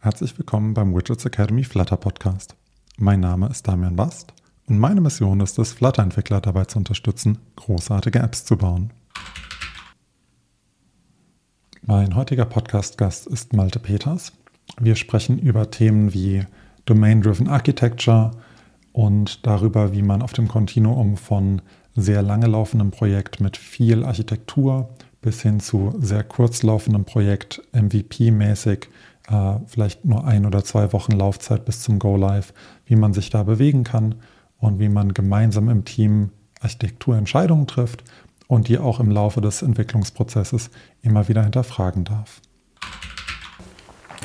Herzlich willkommen beim Widgets Academy Flutter Podcast. Mein Name ist Damian Bast und meine Mission ist es, Flutter-Entwickler dabei zu unterstützen, großartige Apps zu bauen. Mein heutiger Podcast-Gast ist Malte Peters. Wir sprechen über Themen wie Domain-Driven Architecture und darüber, wie man auf dem Kontinuum von sehr lange laufendem Projekt mit viel Architektur bis hin zu sehr kurzlaufendem Projekt, MVP-mäßig, äh, vielleicht nur ein oder zwei Wochen Laufzeit bis zum Go Live, wie man sich da bewegen kann und wie man gemeinsam im Team Architekturentscheidungen trifft und die auch im Laufe des Entwicklungsprozesses immer wieder hinterfragen darf.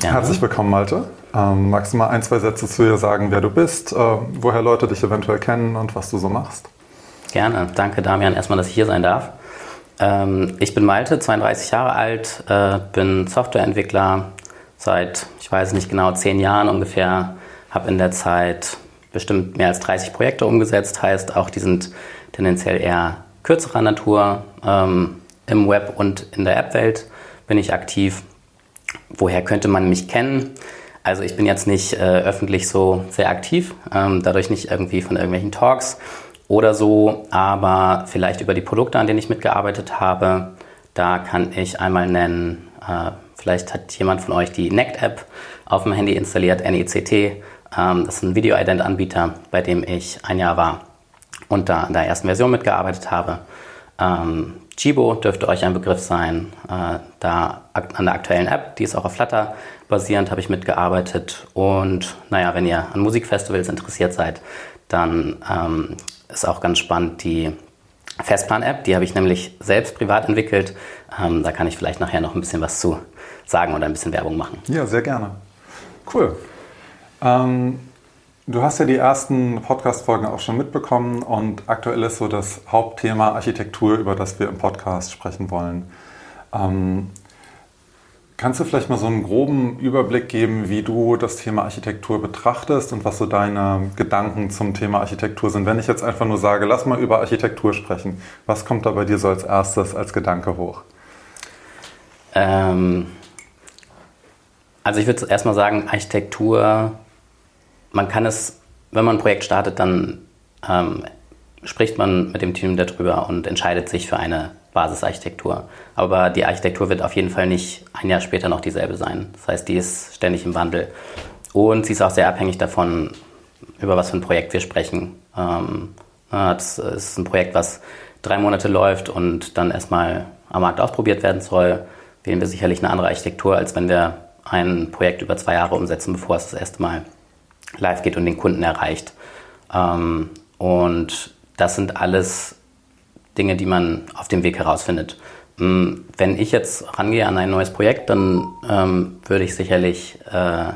Ja. Herzlich willkommen, Malte. Ähm, magst du mal ein, zwei Sätze zu dir sagen, wer du bist, äh, woher Leute dich eventuell kennen und was du so machst? Gerne. Danke, Damian, erstmal, dass ich hier sein darf. Ähm, ich bin Malte, 32 Jahre alt, äh, bin Softwareentwickler seit, ich weiß nicht genau, zehn Jahren ungefähr. Habe in der Zeit bestimmt mehr als 30 Projekte umgesetzt, heißt auch, die sind tendenziell eher kürzerer Natur. Ähm, Im Web und in der App-Welt bin ich aktiv. Woher könnte man mich kennen? Also ich bin jetzt nicht äh, öffentlich so sehr aktiv, ähm, dadurch nicht irgendwie von irgendwelchen Talks oder so, aber vielleicht über die Produkte, an denen ich mitgearbeitet habe. Da kann ich einmal nennen, äh, vielleicht hat jemand von euch die NECT-App auf dem Handy installiert, NECT. Ähm, das ist ein Video-Ident-Anbieter, bei dem ich ein Jahr war und da an der ersten Version mitgearbeitet habe. Ähm, Chibo dürfte euch ein Begriff sein. Äh, da an der aktuellen App, die ist auch auf Flutter basierend, habe ich mitgearbeitet. Und naja, wenn ihr an Musikfestivals interessiert seid, dann ähm, ist auch ganz spannend die Festplan-App. Die habe ich nämlich selbst privat entwickelt. Da kann ich vielleicht nachher noch ein bisschen was zu sagen oder ein bisschen Werbung machen. Ja, sehr gerne. Cool. Ähm, du hast ja die ersten Podcast-Folgen auch schon mitbekommen und aktuell ist so das Hauptthema Architektur, über das wir im Podcast sprechen wollen. Ähm, Kannst du vielleicht mal so einen groben Überblick geben, wie du das Thema Architektur betrachtest und was so deine Gedanken zum Thema Architektur sind? Wenn ich jetzt einfach nur sage, lass mal über Architektur sprechen, was kommt da bei dir so als erstes als Gedanke hoch? Ähm, also ich würde erstmal sagen, Architektur, man kann es, wenn man ein Projekt startet, dann ähm, spricht man mit dem Team darüber und entscheidet sich für eine Basisarchitektur. Aber die Architektur wird auf jeden Fall nicht ein Jahr später noch dieselbe sein. Das heißt, die ist ständig im Wandel. Und sie ist auch sehr abhängig davon, über was für ein Projekt wir sprechen. Ähm, das ist ein Projekt, was drei Monate läuft und dann erstmal am Markt ausprobiert werden soll. Wählen wir sicherlich eine andere Architektur, als wenn wir ein Projekt über zwei Jahre umsetzen, bevor es das erste Mal live geht und den Kunden erreicht. Ähm, und das sind alles Dinge, die man auf dem Weg herausfindet. Mm, wenn ich jetzt rangehe an ein neues Projekt, dann ähm, würde ich sicherlich äh,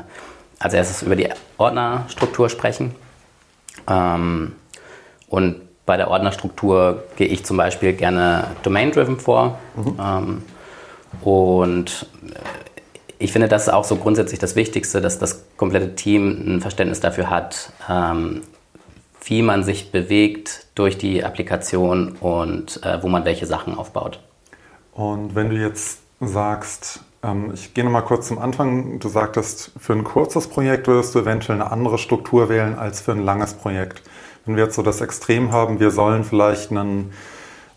als erstes über die Ordnerstruktur sprechen. Ähm, und bei der Ordnerstruktur gehe ich zum Beispiel gerne domain-driven vor. Mhm. Ähm, und ich finde, das ist auch so grundsätzlich das Wichtigste, dass das komplette Team ein Verständnis dafür hat, ähm, wie man sich bewegt durch die Applikation und äh, wo man welche Sachen aufbaut. Und wenn du jetzt sagst, ähm, ich gehe nochmal kurz zum Anfang, du sagtest, für ein kurzes Projekt würdest du eventuell eine andere Struktur wählen als für ein langes Projekt. Wenn wir jetzt so das Extrem haben, wir sollen vielleicht einen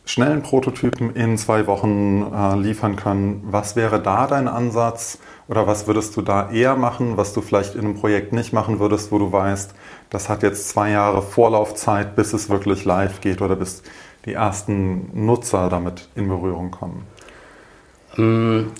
schnellen Prototypen in zwei Wochen äh, liefern können, was wäre da dein Ansatz? Oder was würdest du da eher machen, was du vielleicht in einem Projekt nicht machen würdest, wo du weißt, das hat jetzt zwei Jahre Vorlaufzeit, bis es wirklich live geht oder bis die ersten Nutzer damit in Berührung kommen? Mm.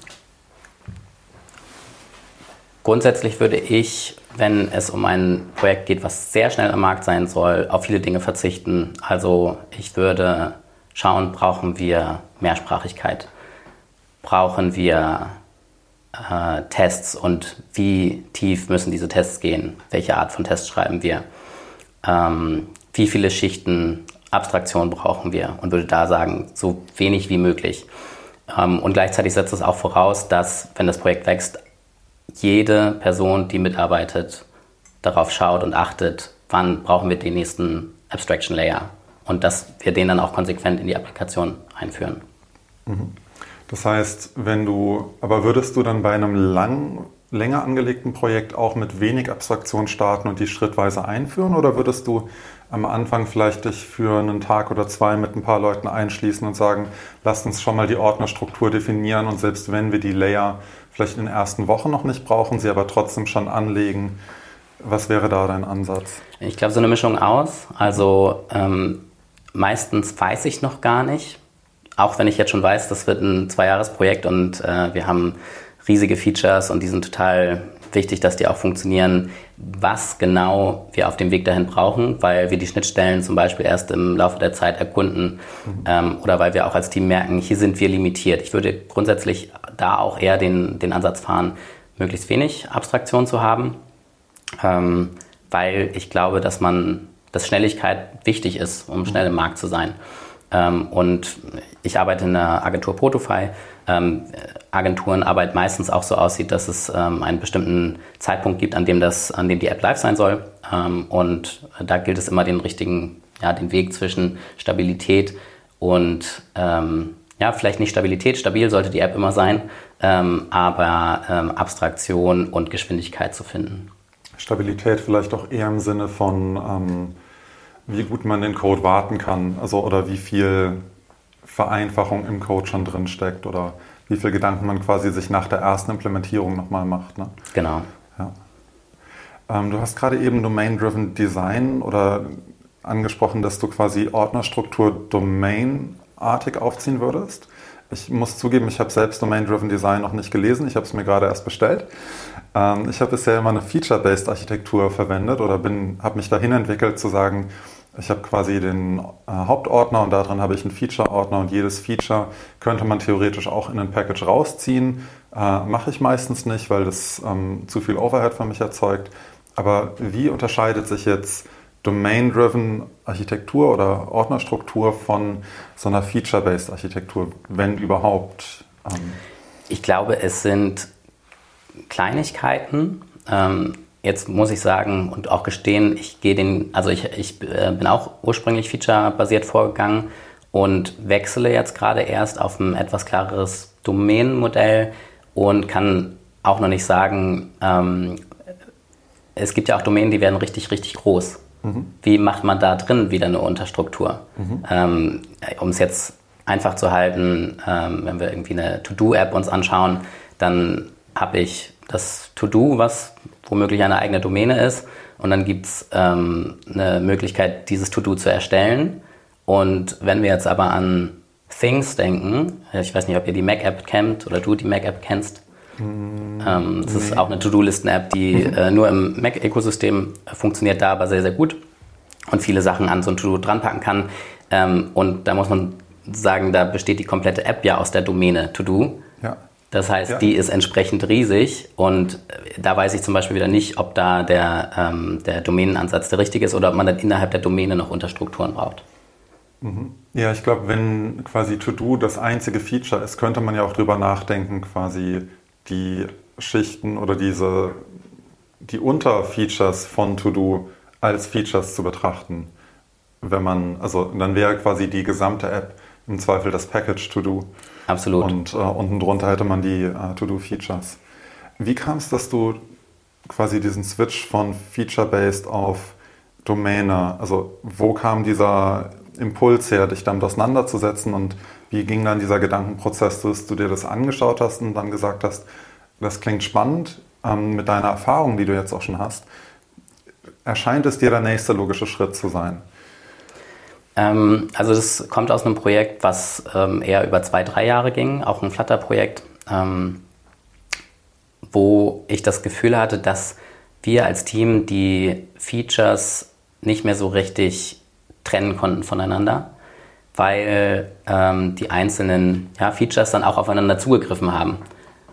Grundsätzlich würde ich, wenn es um ein Projekt geht, was sehr schnell am Markt sein soll, auf viele Dinge verzichten. Also ich würde schauen, brauchen wir Mehrsprachigkeit? Brauchen wir äh, Tests und wie tief müssen diese Tests gehen? Welche Art von Tests schreiben wir? Ähm, wie viele Schichten Abstraktion brauchen wir? Und würde da sagen, so wenig wie möglich. Ähm, und gleichzeitig setzt es auch voraus, dass, wenn das Projekt wächst, jede Person, die mitarbeitet, darauf schaut und achtet, wann brauchen wir den nächsten Abstraction Layer und dass wir den dann auch konsequent in die Applikation einführen. Mhm. Das heißt, wenn du, aber würdest du dann bei einem langen länger angelegten Projekt auch mit wenig Abstraktion starten und die schrittweise einführen? Oder würdest du am Anfang vielleicht dich für einen Tag oder zwei mit ein paar Leuten einschließen und sagen, lasst uns schon mal die Ordnerstruktur definieren und selbst wenn wir die Layer vielleicht in den ersten Wochen noch nicht brauchen, sie aber trotzdem schon anlegen, was wäre da dein Ansatz? Ich glaube, so eine Mischung aus. Also ähm, meistens weiß ich noch gar nicht, auch wenn ich jetzt schon weiß, das wird ein Zwei-Jahres-Projekt und äh, wir haben riesige Features und die sind total wichtig, dass die auch funktionieren, was genau wir auf dem Weg dahin brauchen, weil wir die Schnittstellen zum Beispiel erst im Laufe der Zeit erkunden mhm. ähm, oder weil wir auch als Team merken, hier sind wir limitiert. Ich würde grundsätzlich da auch eher den, den Ansatz fahren, möglichst wenig Abstraktion zu haben, ähm, weil ich glaube, dass man, dass Schnelligkeit wichtig ist, um schnell im Markt zu sein. Ähm, und ich arbeite in der Agentur Protofy. Ähm, Agenturenarbeit meistens auch so aussieht, dass es ähm, einen bestimmten Zeitpunkt gibt, an dem, das, an dem die App live sein soll. Ähm, und da gilt es immer den richtigen, ja, den Weg zwischen Stabilität und ähm, ja, vielleicht nicht Stabilität, stabil sollte die App immer sein, ähm, aber ähm, Abstraktion und Geschwindigkeit zu finden. Stabilität vielleicht auch eher im Sinne von wie gut man den Code warten kann, also oder wie viel Vereinfachung im Code schon drin steckt oder wie viel Gedanken man quasi sich nach der ersten Implementierung nochmal macht. Ne? Genau. Ja. Ähm, du hast gerade eben Domain-Driven Design oder angesprochen, dass du quasi Ordnerstruktur domainartig aufziehen würdest. Ich muss zugeben, ich habe selbst Domain-Driven Design noch nicht gelesen. Ich habe es mir gerade erst bestellt. Ähm, ich habe bisher immer eine Feature-Based Architektur verwendet oder habe mich dahin entwickelt zu sagen, ich habe quasi den äh, Hauptordner und darin habe ich einen Feature-Ordner und jedes Feature könnte man theoretisch auch in ein Package rausziehen. Äh, Mache ich meistens nicht, weil das ähm, zu viel Overhead für mich erzeugt. Aber wie unterscheidet sich jetzt Domain-Driven Architektur oder Ordnerstruktur von so einer Feature-Based Architektur, wenn überhaupt? Ähm ich glaube, es sind Kleinigkeiten. Ähm, jetzt muss ich sagen und auch gestehen, ich gehe den, also ich, ich äh, bin auch ursprünglich feature-basiert vorgegangen und wechsle jetzt gerade erst auf ein etwas klareres Domänenmodell und kann auch noch nicht sagen, ähm, es gibt ja auch Domänen, die werden richtig, richtig groß. Mhm. Wie macht man da drin wieder eine Unterstruktur? Mhm. Ähm, um es jetzt einfach zu halten, ähm, wenn wir irgendwie eine To-Do-App uns anschauen, dann habe ich das To-Do, was womöglich eine eigene Domäne ist. Und dann gibt es ähm, eine Möglichkeit, dieses To-Do zu erstellen. Und wenn wir jetzt aber an Things denken, ich weiß nicht, ob ihr die Mac-App kennt oder du die Mac-App kennst. Mm, ähm, das nee. ist auch eine To-Do-Listen-App, die mhm. äh, nur im Mac-Ökosystem funktioniert, da aber sehr, sehr gut und viele Sachen an so ein To-Do dranpacken kann. Ähm, und da muss man sagen, da besteht die komplette App ja aus der Domäne To-Do. Das heißt, ja. die ist entsprechend riesig und äh, da weiß ich zum Beispiel wieder nicht, ob da der, ähm, der Domänenansatz der richtige ist oder ob man dann innerhalb der Domäne noch Unterstrukturen braucht. Mhm. Ja, ich glaube, wenn quasi To-Do das einzige Feature ist, könnte man ja auch drüber nachdenken, quasi die Schichten oder diese, die Unterfeatures von To-Do als Features zu betrachten. Wenn man, also dann wäre quasi die gesamte App im Zweifel das Package To-Do. Absolut. Und äh, unten drunter hätte man die äh, To-Do-Features. Wie kam es, dass du quasi diesen Switch von Feature-Based auf Domäne, also wo kam dieser Impuls her, dich damit auseinanderzusetzen und wie ging dann dieser Gedankenprozess, dass du dir das angeschaut hast und dann gesagt hast, das klingt spannend ähm, mit deiner Erfahrung, die du jetzt auch schon hast, erscheint es dir der nächste logische Schritt zu sein? Ähm, also das kommt aus einem Projekt, was ähm, eher über zwei, drei Jahre ging, auch ein Flutter-Projekt, ähm, wo ich das Gefühl hatte, dass wir als Team die Features nicht mehr so richtig trennen konnten voneinander, weil ähm, die einzelnen ja, Features dann auch aufeinander zugegriffen haben.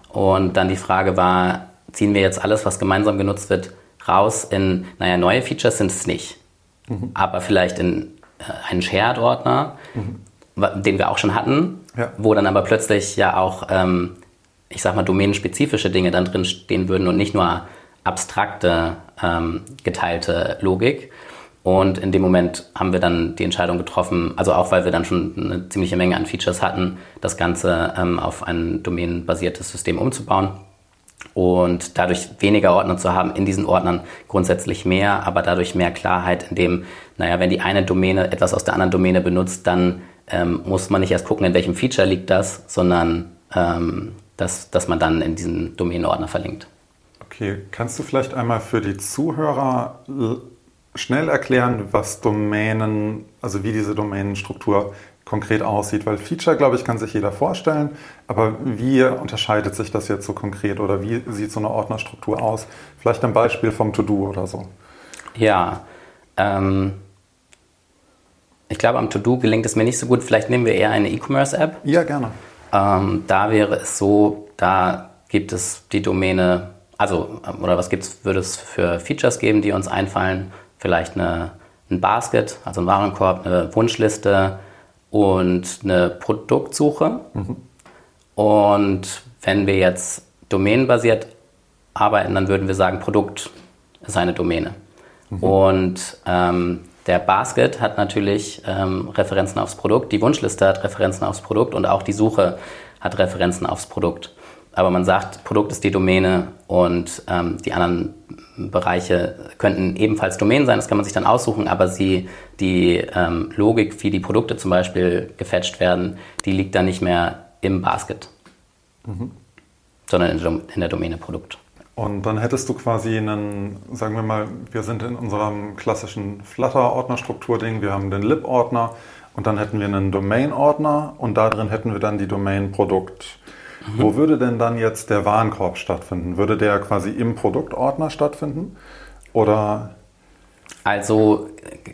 Und dann die Frage war, ziehen wir jetzt alles, was gemeinsam genutzt wird, raus in, naja, neue Features sind es nicht, mhm. aber vielleicht in einen Shared-Ordner, mhm. den wir auch schon hatten, ja. wo dann aber plötzlich ja auch, ähm, ich sag mal, domänenspezifische Dinge dann drin stehen würden und nicht nur abstrakte, ähm, geteilte Logik. Und in dem Moment haben wir dann die Entscheidung getroffen, also auch weil wir dann schon eine ziemliche Menge an Features hatten, das Ganze ähm, auf ein domänenbasiertes System umzubauen. Und dadurch weniger Ordner zu haben, in diesen Ordnern grundsätzlich mehr, aber dadurch mehr Klarheit, indem, naja, wenn die eine Domäne etwas aus der anderen Domäne benutzt, dann ähm, muss man nicht erst gucken, in welchem Feature liegt das, sondern ähm, dass, dass man dann in diesen Domänenordner verlinkt. Okay, kannst du vielleicht einmal für die Zuhörer schnell erklären, was Domänen, also wie diese Domänenstruktur konkret aussieht? Weil Feature, glaube ich, kann sich jeder vorstellen, aber wie unterscheidet sich das jetzt so konkret oder wie sieht so eine Ordnerstruktur aus? Vielleicht ein Beispiel vom To-Do oder so. Ja, ähm, ich glaube, am To-Do gelingt es mir nicht so gut. Vielleicht nehmen wir eher eine E-Commerce-App. Ja, gerne. Ähm, da wäre es so, da gibt es die Domäne, also, oder was gibt's, würde es für Features geben, die uns einfallen? Vielleicht eine, ein Basket, also ein Warenkorb, eine Wunschliste und eine Produktsuche. Mhm. Und wenn wir jetzt domänenbasiert arbeiten, dann würden wir sagen, Produkt ist eine Domäne. Mhm. Und ähm, der Basket hat natürlich ähm, Referenzen aufs Produkt, die Wunschliste hat Referenzen aufs Produkt und auch die Suche hat Referenzen aufs Produkt. Aber man sagt, Produkt ist die Domäne und ähm, die anderen Bereiche könnten ebenfalls Domänen sein, das kann man sich dann aussuchen, aber sie, die ähm, Logik, wie die Produkte zum Beispiel gefetcht werden, die liegt dann nicht mehr im Basket, mhm. sondern in, in der Domäne Produkt. Und dann hättest du quasi einen, sagen wir mal, wir sind in unserem klassischen Flutter-Ordnerstruktur-Ding, wir haben den lib-Ordner und dann hätten wir einen Domain-Ordner und da drin hätten wir dann die Domain-Produkt. Mhm. Wo würde denn dann jetzt der Warenkorb stattfinden? Würde der quasi im Produktordner stattfinden? Oder? Also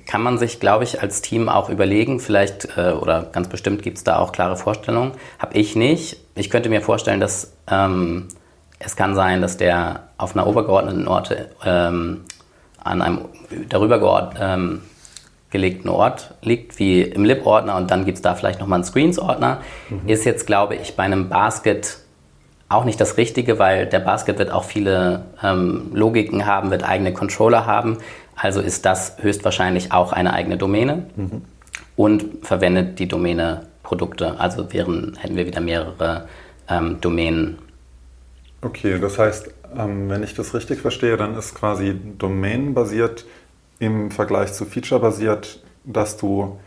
kann man sich, glaube ich, als Team auch überlegen, vielleicht äh, oder ganz bestimmt gibt es da auch klare Vorstellungen. Habe ich nicht. Ich könnte mir vorstellen, dass ähm, es kann sein, dass der auf einer obergeordneten Orte ähm, an einem darüber geord, ähm, gelegten Ort liegt, wie im Lib-Ordner und dann gibt es da vielleicht nochmal einen Screens-Ordner. Mhm. Ist jetzt, glaube ich, bei einem Basket auch nicht das Richtige, weil der Basket wird auch viele ähm, Logiken haben, wird eigene Controller haben. Also ist das höchstwahrscheinlich auch eine eigene Domäne mhm. und verwendet die Domäne Produkte. Also wären, hätten wir wieder mehrere ähm, Domänen Okay, das heißt, ähm, wenn ich das richtig verstehe, dann ist quasi domänenbasiert im Vergleich zu featurebasiert, dass du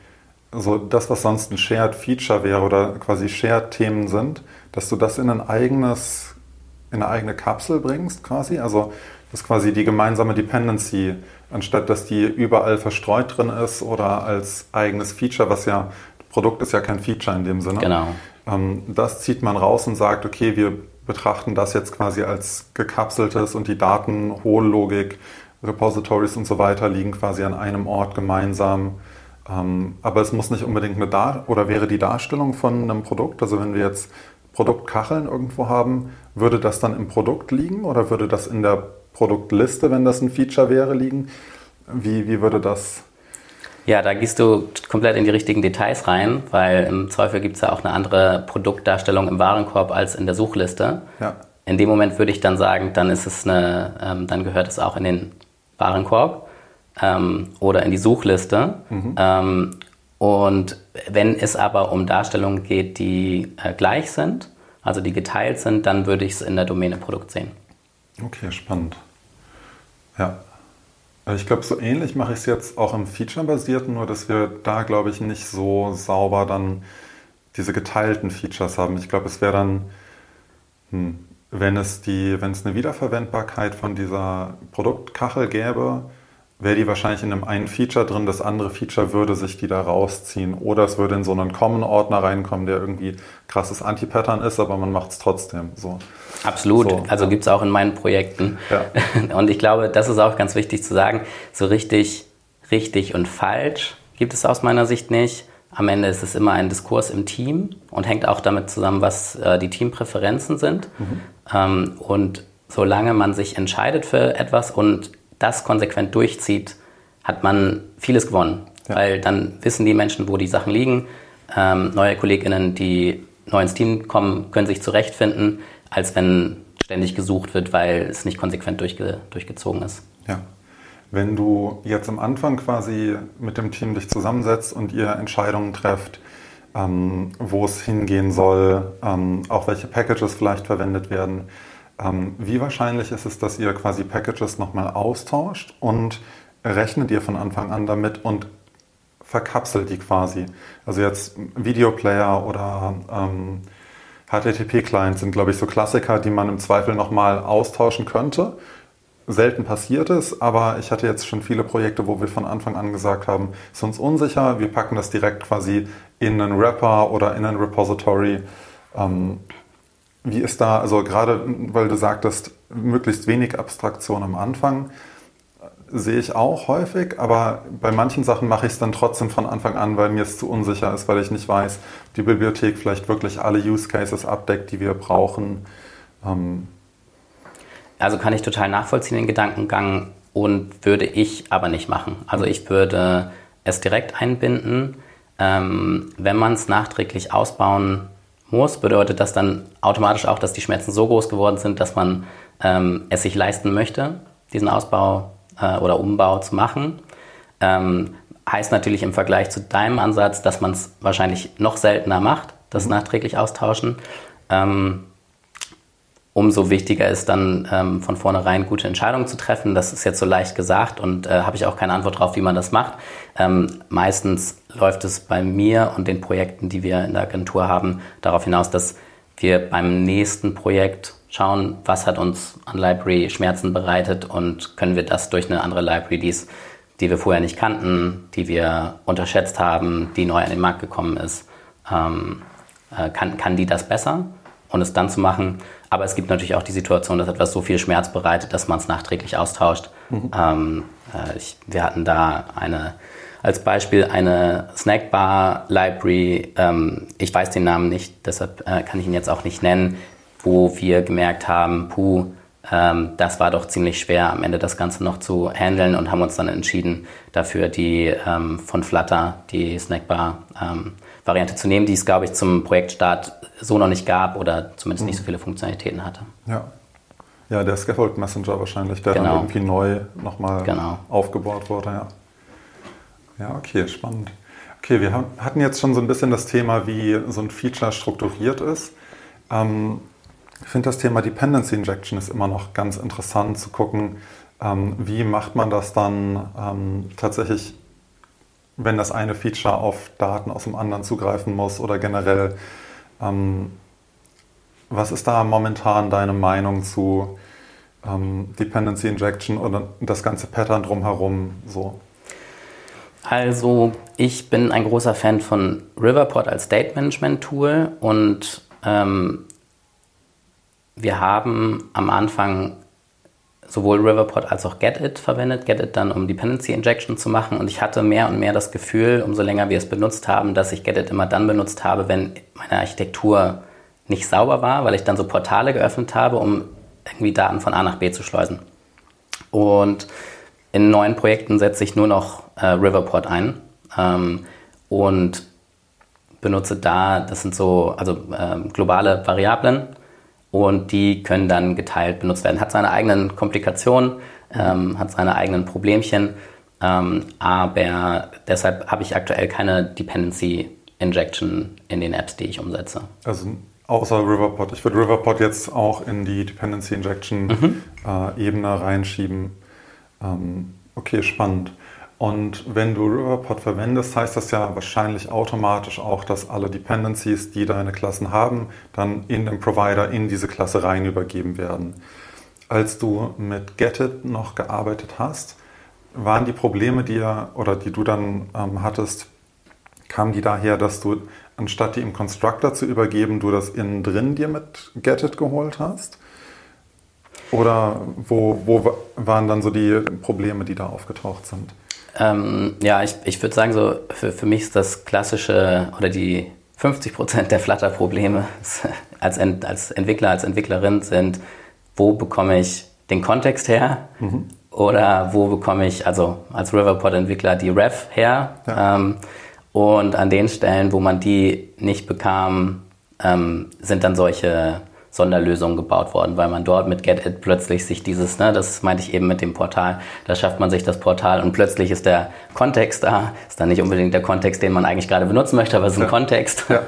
so das, was sonst ein Shared Feature wäre oder quasi Shared Themen sind, dass du das in ein eigenes, in eine eigene Kapsel bringst, quasi. Also dass quasi die gemeinsame Dependency, anstatt dass die überall verstreut drin ist oder als eigenes Feature, was ja Produkt ist ja kein Feature in dem Sinne. Genau. Ähm, das zieht man raus und sagt, okay, wir betrachten das jetzt quasi als gekapseltes und die Daten, hohe Logik, Repositories und so weiter liegen quasi an einem Ort gemeinsam. Ähm, aber es muss nicht unbedingt eine Dar oder wäre die Darstellung von einem Produkt, also wenn wir jetzt Produktkacheln irgendwo haben, würde das dann im Produkt liegen oder würde das in der Produktliste, wenn das ein Feature wäre, liegen? Wie, wie würde das ja, da gehst du komplett in die richtigen Details rein, weil im Zweifel gibt es ja auch eine andere Produktdarstellung im Warenkorb als in der Suchliste. Ja. In dem Moment würde ich dann sagen, dann ist es eine, ähm, dann gehört es auch in den Warenkorb ähm, oder in die Suchliste. Mhm. Ähm, und wenn es aber um Darstellungen geht, die äh, gleich sind, also die geteilt sind, dann würde ich es in der Domäne Produkt sehen. Okay, spannend. Ja, ich glaube, so ähnlich mache ich es jetzt auch im Feature-basierten, nur dass wir da, glaube ich, nicht so sauber dann diese geteilten Features haben. Ich glaube, es wäre dann, hm, wenn es die, wenn es eine Wiederverwendbarkeit von dieser Produktkachel gäbe, wäre die wahrscheinlich in einem einen Feature drin, das andere Feature würde sich die da rausziehen. Oder es würde in so einen Common-Ordner reinkommen, der irgendwie krasses Anti-Pattern ist, aber man macht es trotzdem. So. Absolut. So, also ja. gibt es auch in meinen Projekten. Ja. Und ich glaube, das ist auch ganz wichtig zu sagen, so richtig, richtig und falsch gibt es aus meiner Sicht nicht. Am Ende ist es immer ein Diskurs im Team und hängt auch damit zusammen, was äh, die Teampräferenzen sind. Mhm. Ähm, und solange man sich entscheidet für etwas und das konsequent durchzieht, hat man vieles gewonnen. Ja. Weil dann wissen die Menschen, wo die Sachen liegen. Ähm, neue KollegInnen, die neu ins Team kommen, können sich zurechtfinden, als wenn ständig gesucht wird, weil es nicht konsequent durchge durchgezogen ist. Ja. Wenn du jetzt am Anfang quasi mit dem Team dich zusammensetzt und ihr Entscheidungen trefft, ähm, wo es hingehen soll, ähm, auch welche Packages vielleicht verwendet werden, Ähm, wie wahrscheinlich ist es, dass ihr quasi Packages nochmal austauscht und rechnet ihr von Anfang an damit und verkapselt die quasi? Also jetzt Videoplayer oder ähm, HTTP-Clients sind, glaube ich, so Klassiker, die man im Zweifel nochmal austauschen könnte. Selten passiert es, aber ich hatte jetzt schon viele Projekte, wo wir von Anfang an gesagt haben, ist uns unsicher, wir packen das direkt quasi in einen Wrapper oder in ein Repository. Ähm, wie ist da, also gerade weil du sagtest, möglichst wenig Abstraktion am Anfang, sehe ich auch häufig, aber bei manchen Sachen mache ich es dann trotzdem von Anfang an, weil mir es zu unsicher ist, weil ich nicht weiß, ob die Bibliothek vielleicht wirklich alle Use Cases abdeckt, die wir brauchen. Ähm also kann ich total nachvollziehen, den Gedankengang, und würde ich aber nicht machen. Also ich würde es direkt einbinden. Ähm, wenn man es nachträglich ausbauen muss, bedeutet das dann automatisch auch, dass die Schmerzen so groß geworden sind, dass man ähm, es sich leisten möchte, diesen Ausbau äh, oder Umbau zu machen. Ähm, heißt natürlich im Vergleich zu deinem Ansatz, dass man es wahrscheinlich noch seltener macht, das mhm. nachträglich austauschen. Ähm, umso wichtiger ist dann ähm, von vornherein gute Entscheidungen zu treffen. Das ist jetzt so leicht gesagt und äh, habe ich auch keine Antwort darauf, wie man das macht. Ähm, meistens läuft es bei mir und den Projekten, die wir in der Agentur haben, darauf hinaus, dass wir beim nächsten Projekt schauen, was hat uns an Library Schmerzen bereitet und können wir das durch eine andere Library, die, die wir vorher nicht kannten, die wir unterschätzt haben, die neu an den Markt gekommen ist, ähm, äh, kann, kann die das besser und es dann zu machen. Aber es gibt natürlich auch die Situation, dass etwas so viel Schmerz bereitet, dass man es nachträglich austauscht. Mhm. Ähm, äh, ich, wir hatten da eine als Beispiel eine Snackbar Library. Ähm, ich weiß den Namen nicht, deshalb äh, kann ich ihn jetzt auch nicht nennen wo wir gemerkt haben, puh, ähm, das war doch ziemlich schwer, am Ende das Ganze noch zu handeln und haben uns dann entschieden, dafür die ähm, von Flutter, die Snackbar-Variante ähm, zu nehmen, die es, glaube ich, zum Projektstart so noch nicht gab oder zumindest mhm. nicht so viele Funktionalitäten hatte. Ja. Ja, der Scaffold Messenger wahrscheinlich, der genau. dann irgendwie neu nochmal genau. aufgebaut wurde, ja. Ja, okay, spannend. Okay, wir hatten jetzt schon so ein bisschen das Thema, wie so ein Feature strukturiert ist. Ähm, ich finde das Thema Dependency Injection ist immer noch ganz interessant zu gucken, ähm, wie macht man das dann ähm, tatsächlich, wenn das eine Feature auf Daten aus dem anderen zugreifen muss oder generell. Ähm, was ist da momentan deine Meinung zu ähm, Dependency Injection oder das ganze Pattern drumherum so? Also ich bin ein großer Fan von Riverpod als State Management Tool und ähm, wir haben am Anfang sowohl Riverpod als auch GetIt verwendet. GetIt dann, um Dependency Injection zu machen. Und ich hatte mehr und mehr das Gefühl, umso länger wir es benutzt haben, dass ich GetIt immer dann benutzt habe, wenn meine Architektur nicht sauber war, weil ich dann so Portale geöffnet habe, um irgendwie Daten von A nach B zu schleusen. Und in neuen Projekten setze ich nur noch äh, Riverpod ein ähm, und benutze da, das sind so also äh, globale Variablen, und die können dann geteilt benutzt werden. Hat seine eigenen Komplikationen, ähm, hat seine eigenen Problemchen, ähm, aber deshalb habe ich aktuell keine Dependency Injection in den Apps, die ich umsetze. Also außer Riverpod. Ich würde Riverpod jetzt auch in die Dependency Injection mhm. äh, Ebene reinschieben. Ähm, okay, spannend. Und wenn du Riverpod verwendest, heißt das ja wahrscheinlich automatisch auch, dass alle Dependencies, die deine Klassen haben, dann in den Provider in diese Klasse rein übergeben werden. Als du mit Getit noch gearbeitet hast, waren die Probleme, die, oder die du dann ähm, hattest, kamen die daher, dass du anstatt die im Constructor zu übergeben, du das innen drin dir mit Getit geholt hast? Oder wo, wo waren dann so die Probleme, die da aufgetaucht sind? Ähm, ja, ich, ich würde sagen, so für, für mich ist das klassische oder die 50 Prozent der Flutter-Probleme als, Ent, als Entwickler, als Entwicklerin sind, wo bekomme ich den Kontext her mhm. oder wo bekomme ich, also als Riverpod-Entwickler, die Ref her. Ja. Ähm, und an den Stellen, wo man die nicht bekam, ähm, sind dann solche Sonderlösungen gebaut worden, weil man dort mit GetIt plötzlich sich dieses, ne, das meinte ich eben mit dem Portal, da schafft man sich das Portal und plötzlich ist der Kontext da, ist dann nicht unbedingt der Kontext, den man eigentlich gerade benutzen möchte, aber es ist ein ja. Kontext. Ja.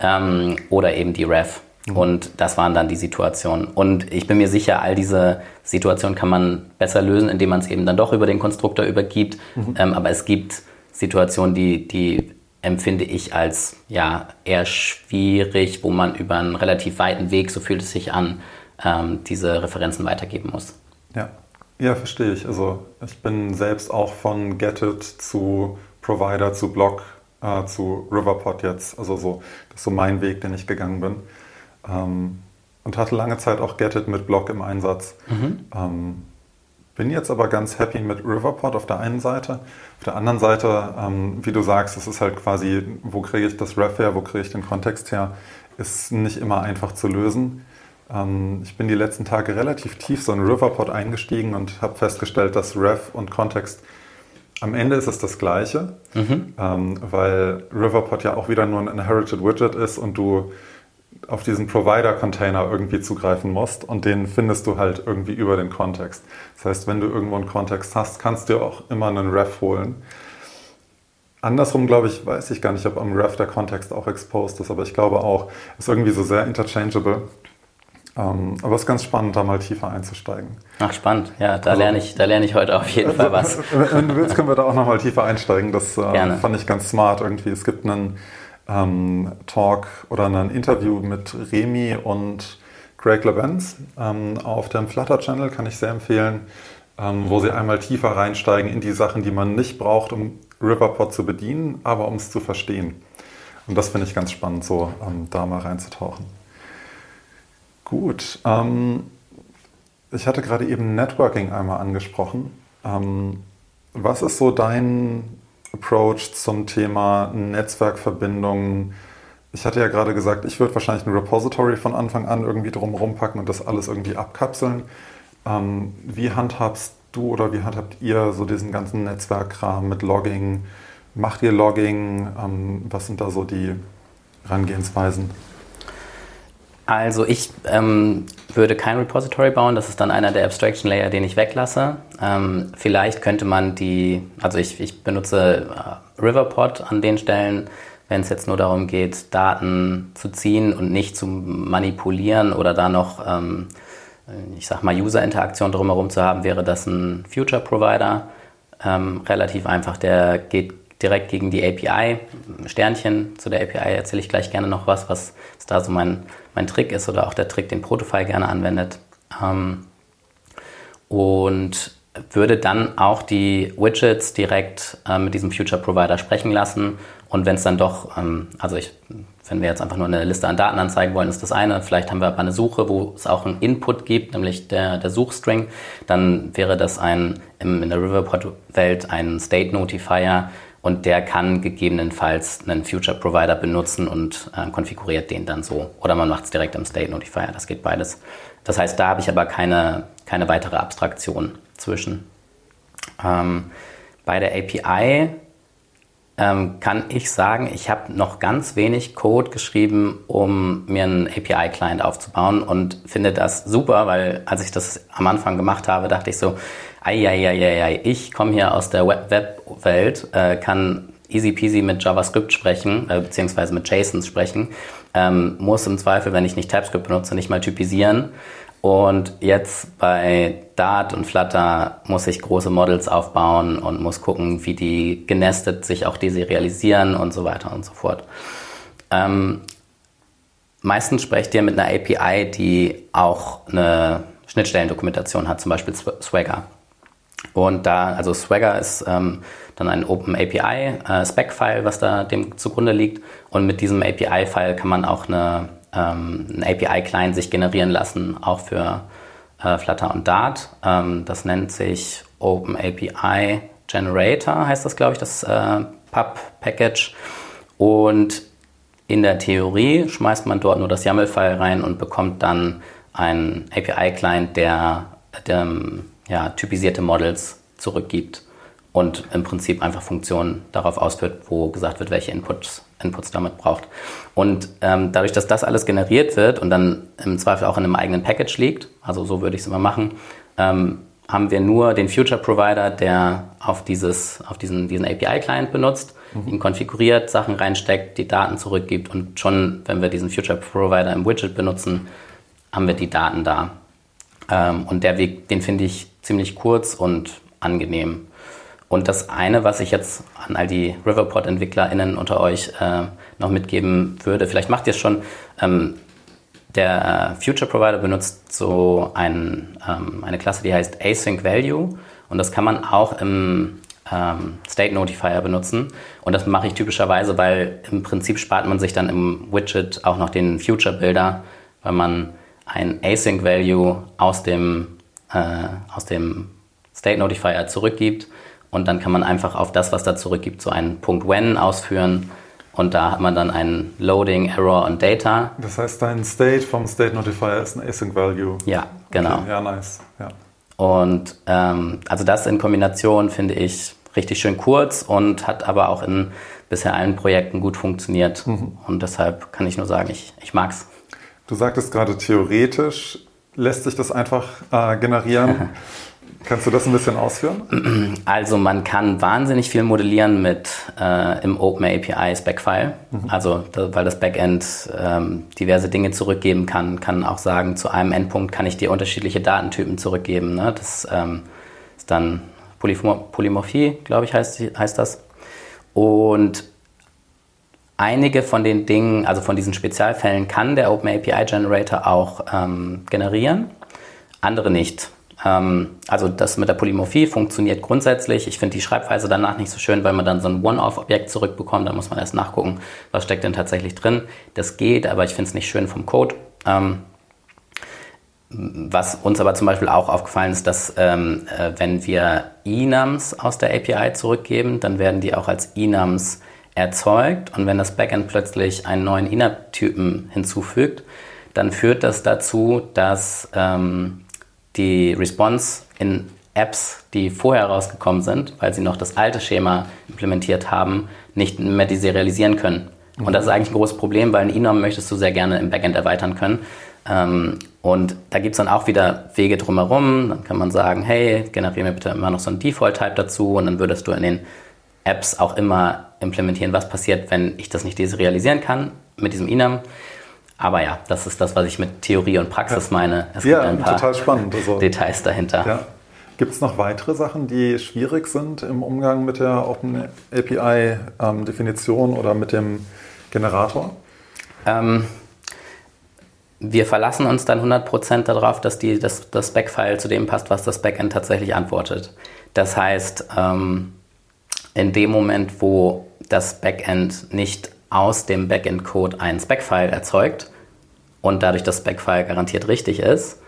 ähm, oder eben die Ref. Mhm. Und das waren dann die Situationen. Und ich bin mir sicher, all diese Situationen kann man besser lösen, indem man es eben dann doch über den Konstruktor übergibt. Mhm. Ähm, aber es gibt Situationen, die, die empfinde ich als ja, eher schwierig, wo man über einen relativ weiten Weg, so fühlt es sich an, ähm, diese Referenzen weitergeben muss. Ja. ja, verstehe ich. Also ich bin selbst auch von Getit zu Provider zu Blog äh, zu Riverpod jetzt. Also so, das ist so mein Weg, den ich gegangen bin. Ähm, und hatte lange Zeit auch Getit mit Blog im Einsatz. Mhm. Ähm, bin jetzt aber ganz happy mit Riverpod auf der einen Seite. Auf der anderen Seite, ähm, wie du sagst, es ist halt quasi, wo kriege ich das Ref her, wo kriege ich den Kontext her, ist nicht immer einfach zu lösen. Ähm, ich bin die letzten Tage relativ tief so in Riverpod eingestiegen und habe festgestellt, dass Ref und Kontext am Ende ist es das Gleiche, mhm. ähm, weil Riverpod ja auch wieder nur ein Inherited Widget ist und du auf diesen Provider-Container irgendwie zugreifen musst und den findest du halt irgendwie über den Kontext. Das heißt, wenn du irgendwo einen Kontext hast, kannst du auch immer einen Ref holen. Andersrum, glaube ich, weiß ich gar nicht, ob am Ref der Kontext auch exposed ist, aber ich glaube auch, ist irgendwie so sehr interchangeable. Ähm, aber es ist ganz spannend, da mal tiefer einzusteigen. Ach, spannend. Ja, da, also, lerne, ich, da lerne ich heute auf jeden Fall was. Wenn du willst, können wir da auch nochmal tiefer einsteigen. Das äh, fand ich ganz smart irgendwie. Es gibt einen ähm, Talk oder ein Interview mit Remy und Greg LeBenz ähm, auf dem Flutter Channel, kann ich sehr empfehlen, ähm, wo sie einmal tiefer reinsteigen in die Sachen, die man nicht braucht, um Riverpod zu bedienen, aber um es zu verstehen. Und das finde ich ganz spannend, so ähm, da mal reinzutauchen. Gut. Ähm, ich hatte gerade eben Networking einmal angesprochen. Was ist so dein Approach zum Thema Netzwerkverbindungen. Ich hatte ja gerade gesagt, ich würde wahrscheinlich ein Repository von Anfang an irgendwie drumherum packen und das alles irgendwie abkapseln. Ähm, wie handhabst du oder wie handhabt ihr so diesen ganzen Netzwerkkram mit Logging? Macht ihr Logging? Ähm, was sind da so die Herangehensweisen? Also ich ähm, würde kein Repository bauen, das ist dann einer der Abstraction Layer, den ich weglasse. Ähm, vielleicht könnte man die, also ich, ich benutze äh, Riverpod an den Stellen, wenn es jetzt nur darum geht, Daten zu ziehen und nicht zu manipulieren oder da noch, ähm, ich sag mal, User-Interaktion drumherum zu haben, wäre das ein Future-Provider. Ähm, relativ einfach, der geht direkt gegen die API. Sternchen zu der API erzähle ich gleich gerne noch was, was da so mein, mein Trick ist oder auch der Trick, den Protofile gerne anwendet. Ähm, und würde dann auch die Widgets direkt äh, mit diesem Future Provider sprechen lassen. Und wenn es dann doch, ähm, also ich, wenn wir jetzt einfach nur eine Liste an Daten anzeigen wollen, ist das eine. Vielleicht haben wir aber eine Suche, wo es auch einen Input gibt, nämlich der, der Suchstring. Dann wäre das ein, im, in der Riverpod-Welt ein State Notifier, und der kann gegebenenfalls einen Future Provider benutzen und äh, konfiguriert den dann so. Oder man macht es direkt im State Notifier, das geht beides. Das heißt, da habe ich aber keine, keine weitere Abstraktion zwischen. Ähm, bei der API ähm, kann ich sagen, ich habe noch ganz wenig Code geschrieben, um mir einen API-Client aufzubauen und finde das super, weil als ich das am Anfang gemacht habe, dachte ich so, Eieieiei, ich komme hier aus der Web-Welt, äh, kann easy peasy mit JavaScript sprechen, äh, beziehungsweise mit JSONs sprechen, ähm, muss im Zweifel, wenn ich nicht TypeScript benutze, nicht mal typisieren. Und jetzt bei Dart und Flutter muss ich große Models aufbauen und muss gucken, wie die genestet sich auch deserialisieren und so weiter und so fort. Ähm, meistens sprecht ihr mit einer API, die auch eine Schnittstellendokumentation hat, zum Beispiel Swagger. Und da, also Swagger ist ähm, dann ein Open API äh, Spec-File, was da dem zugrunde liegt. Und mit diesem API-File kann man auch eine, einen API-Client sich generieren lassen, auch für äh, Flutter und Dart. Ähm, das nennt sich Open API Generator, heißt das, glaube ich, das äh, PUB-Package. Und in der Theorie schmeißt man dort nur das YAML-File rein und bekommt dann einen API-Client, der, der ja, typisierte Models zurückgibt und im Prinzip einfach Funktionen darauf ausführt, wo gesagt wird, welche Inputs, Inputs damit braucht. Und ähm, dadurch, dass das alles generiert wird und dann im Zweifel auch in einem eigenen Package liegt, also so würde ich es immer machen, ähm, haben wir nur den Future Provider, der auf, dieses, auf diesen, diesen API-Client benutzt, mhm. ihn konfiguriert, Sachen reinsteckt, die Daten zurückgibt und schon, wenn wir diesen Future Provider im Widget benutzen, haben wir die Daten da. Ähm, und der Weg, den finde ich ziemlich kurz und angenehm. Und das eine, was ich jetzt an all die Riverpod-EntwicklerInnen unter euch äh, noch mitgeben würde, vielleicht macht ihr es schon, ähm, der Future Provider benutzt so ein, ähm, eine Klasse, die heißt Async Value und das kann man auch im ähm, State Notifier benutzen. Und das mache ich typischerweise, weil im Prinzip spart man sich dann im Widget auch noch den Future Builder, weil man ein Async Value aus dem, äh, aus dem State Notifier zurückgibt und dann kann man einfach auf das, was da zurückgibt, so einen Punkt When ausführen und da hat man dann ein Loading, Error und Data. Das heißt, dein State vom State Notifier ist ein Async Value. Ja, genau. Okay, ja, nice. Ja. Und ähm, also das in Kombination finde ich richtig schön kurz und hat aber auch in bisher allen Projekten gut funktioniert. Mhm. Und deshalb kann ich nur sagen, ich, ich es. Du sagtest gerade theoretisch, lässt sich das einfach äh, generieren. Kannst du das ein bisschen ausführen? Also man kann wahnsinnig viel modellieren mit äh, im OpenAPI Spec-File. Mhm. Also da, weil das Backend ähm, diverse Dinge zurückgeben kann, kann auch sagen, zu einem Endpunkt kann ich dir unterschiedliche Datentypen zurückgeben. Ne? Das ähm, ist dann Polymorphie, glaube ich, heißt, heißt das. Und einige von den Dingen, also von diesen Spezialfällen, kann der OpenAPI Generator auch ähm, generieren, andere nicht. Ähm, also das mit der Polymorphie funktioniert grundsätzlich. Ich finde die Schreibweise danach nicht so schön, weil man dann so ein One-Off-Objekt zurückbekommt. Da muss man erst nachgucken, was steckt denn tatsächlich drin. Das geht, aber ich finde es nicht schön vom Code. Ähm, was uns aber zum Beispiel auch aufgefallen ist, dass ähm, äh, wenn wir Enums aus der API zurückgeben, dann werden die auch als Enums erzeugt. Und wenn das Backend plötzlich einen neuen Enum-Typen hinzufügt, dann führt das dazu, dass die Response in Apps, die vorher rausgekommen sind, weil sie noch das alte Schema implementiert haben, nicht mehr deserialisieren können. Und das ist eigentlich ein großes Problem, weil ein Enorm möchtest du sehr gerne im Backend erweitern können. Ähm, und da gibt es dann auch wieder Wege drumherum. Dann kann man sagen, hey, generiere mir bitte immer noch so einen Default-Type dazu und dann würdest du in den Apps auch immer implementieren, was passiert, wenn ich das nicht deserialisieren kann mit diesem Enum. Aber ja, das ist das, was ich mit Theorie und Praxis ja. meine. Es ja, gibt ein paar total spannend. Also, Details dahinter. Ja. Gibt es noch weitere Sachen, die schwierig sind im Umgang mit der Open API-Definition ähm, oder mit dem Generator? Ähm, wir verlassen uns dann 100% darauf, dass die, das, das Backfile zu dem passt, was das Backend tatsächlich antwortet. Das heißt, ähm, in dem Moment, wo das Backend nicht aus dem Backend-Code ein Spec-File erzeugt und dadurch das Spec-File garantiert richtig ist,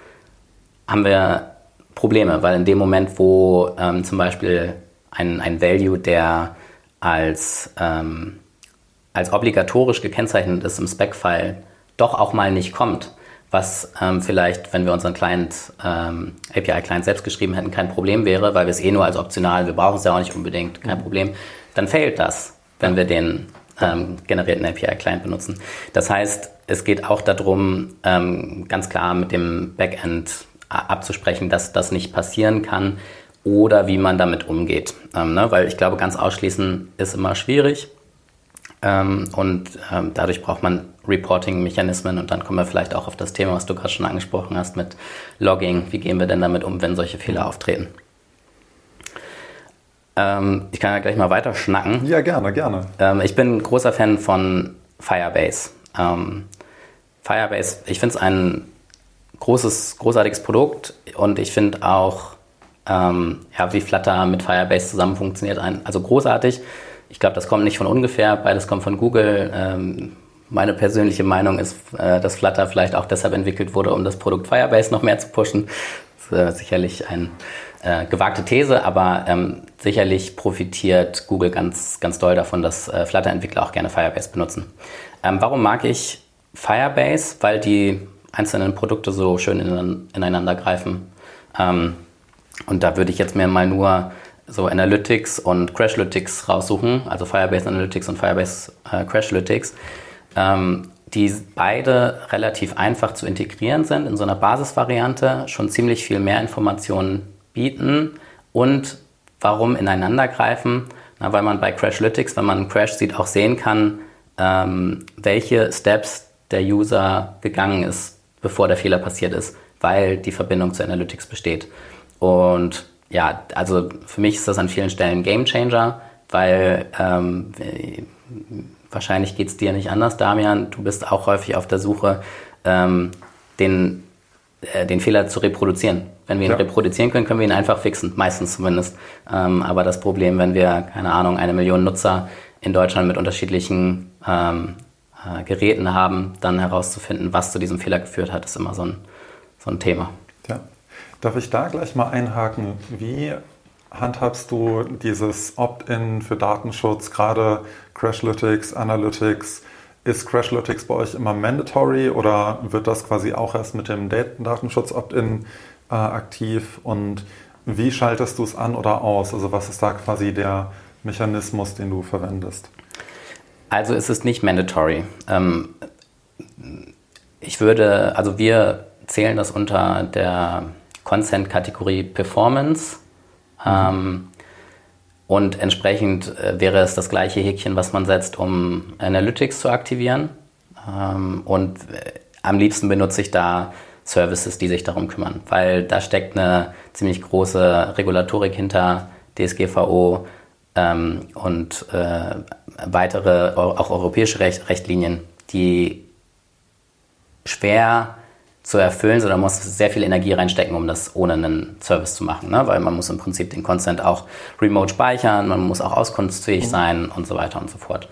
haben wir Probleme, weil in dem Moment, wo ähm, zum Beispiel ein, ein Value, der als, ähm, als obligatorisch gekennzeichnet ist im Spec-File, doch auch mal nicht kommt, was ähm, vielleicht, wenn wir unseren Client, ähm, API-Client selbst geschrieben hätten, kein Problem wäre, weil wir es eh nur als optional, wir brauchen es ja auch nicht unbedingt, kein Problem, dann fehlt das, wenn wir den ähm, generierten API-Client benutzen. Das heißt, es geht auch darum, ähm, ganz klar mit dem Backend abzusprechen, dass das nicht passieren kann oder wie man damit umgeht. Ähm, ne? Weil ich glaube, ganz ausschließen ist immer schwierig. Ähm, und ähm, dadurch braucht man Reporting-Mechanismen und dann kommen wir vielleicht auch auf das Thema, was du gerade schon angesprochen hast mit Logging. Wie gehen wir denn damit um, wenn solche Fehler auftreten? Ähm, ich kann ja gleich mal weiter schnacken. Ja, gerne, gerne. Ähm, ich bin ein großer Fan von Firebase. Ähm, Firebase, ich finde es ein großes, großartiges Produkt und ich finde auch, ähm, ja, wie Flutter mit Firebase zusammen funktioniert, ein, also großartig. Ich glaube, das kommt nicht von ungefähr, beides kommt von Google. Ähm, meine persönliche Meinung ist, äh, dass Flutter vielleicht auch deshalb entwickelt wurde, um das Produkt Firebase noch mehr zu pushen. Das ist äh, sicherlich ein äh, gewagte These, aber ähm, sicherlich profitiert Google ganz, ganz doll davon, dass äh, Flutter-Entwickler auch gerne Firebase benutzen. Ähm, warum mag ich Firebase? Weil die einzelnen Produkte so schön in, ineinander greifen. Ähm, und da würde ich jetzt mir mal nur so Analytics und Crashlytics raussuchen, also Firebase Analytics und Firebase äh, Crashlytics, ähm, die beide relativ einfach zu integrieren sind in so einer Basisvariante, schon ziemlich viel mehr Informationen bieten und warum ineinandergreifen? Na, weil man bei Crashlytics, wenn man einen Crash sieht, auch sehen kann, ähm, welche Steps der User gegangen ist, bevor der Fehler passiert ist, weil die Verbindung zu Analytics besteht. Und ja, also für mich ist das an vielen Stellen ein Game Changer, weil ähm, wahrscheinlich geht es dir nicht anders, Damian. Du bist auch häufig auf der Suche, ähm, den, den Fehler zu reproduzieren. Wenn wir ihn ja. reproduzieren können, können wir ihn einfach fixen, meistens zumindest. Ähm, aber das Problem, wenn wir, keine Ahnung, eine Million Nutzer in Deutschland mit unterschiedlichen ähm, äh, Geräten haben, dann herauszufinden, was zu diesem Fehler geführt hat, ist immer so ein, so ein Thema. Ja. Darf ich da gleich mal einhaken? Wie handhabst du dieses Opt-in für Datenschutz, gerade Crashlytics, Analytics? Ist Crashlytics bei euch immer mandatory oder wird das quasi auch erst mit dem Datenschutz Opt-in äh, aktiv? Und wie schaltest du es an oder aus? Also was ist da quasi der Mechanismus, den du verwendest? Also es ist nicht mandatory. Ähm, ich würde, also wir zählen das unter der Consent-Kategorie Performance. Mhm. Ähm, und entsprechend äh, wäre es das gleiche Häkchen, was man setzt, um Analytics zu aktivieren. Ähm, und äh, am liebsten benutze ich da Services, die sich darum kümmern, weil da steckt eine ziemlich große Regulatorik hinter DSGVO ähm, und äh, weitere, auch europäische Recht, Rechtlinien, die schwer zu erfüllen, sondern man muss sehr viel Energie reinstecken, um das ohne einen Service zu machen. Ne? Weil man muss im Prinzip den Consent auch remote speichern, man muss auch auskunftsfähig mhm. sein und so weiter und so fort.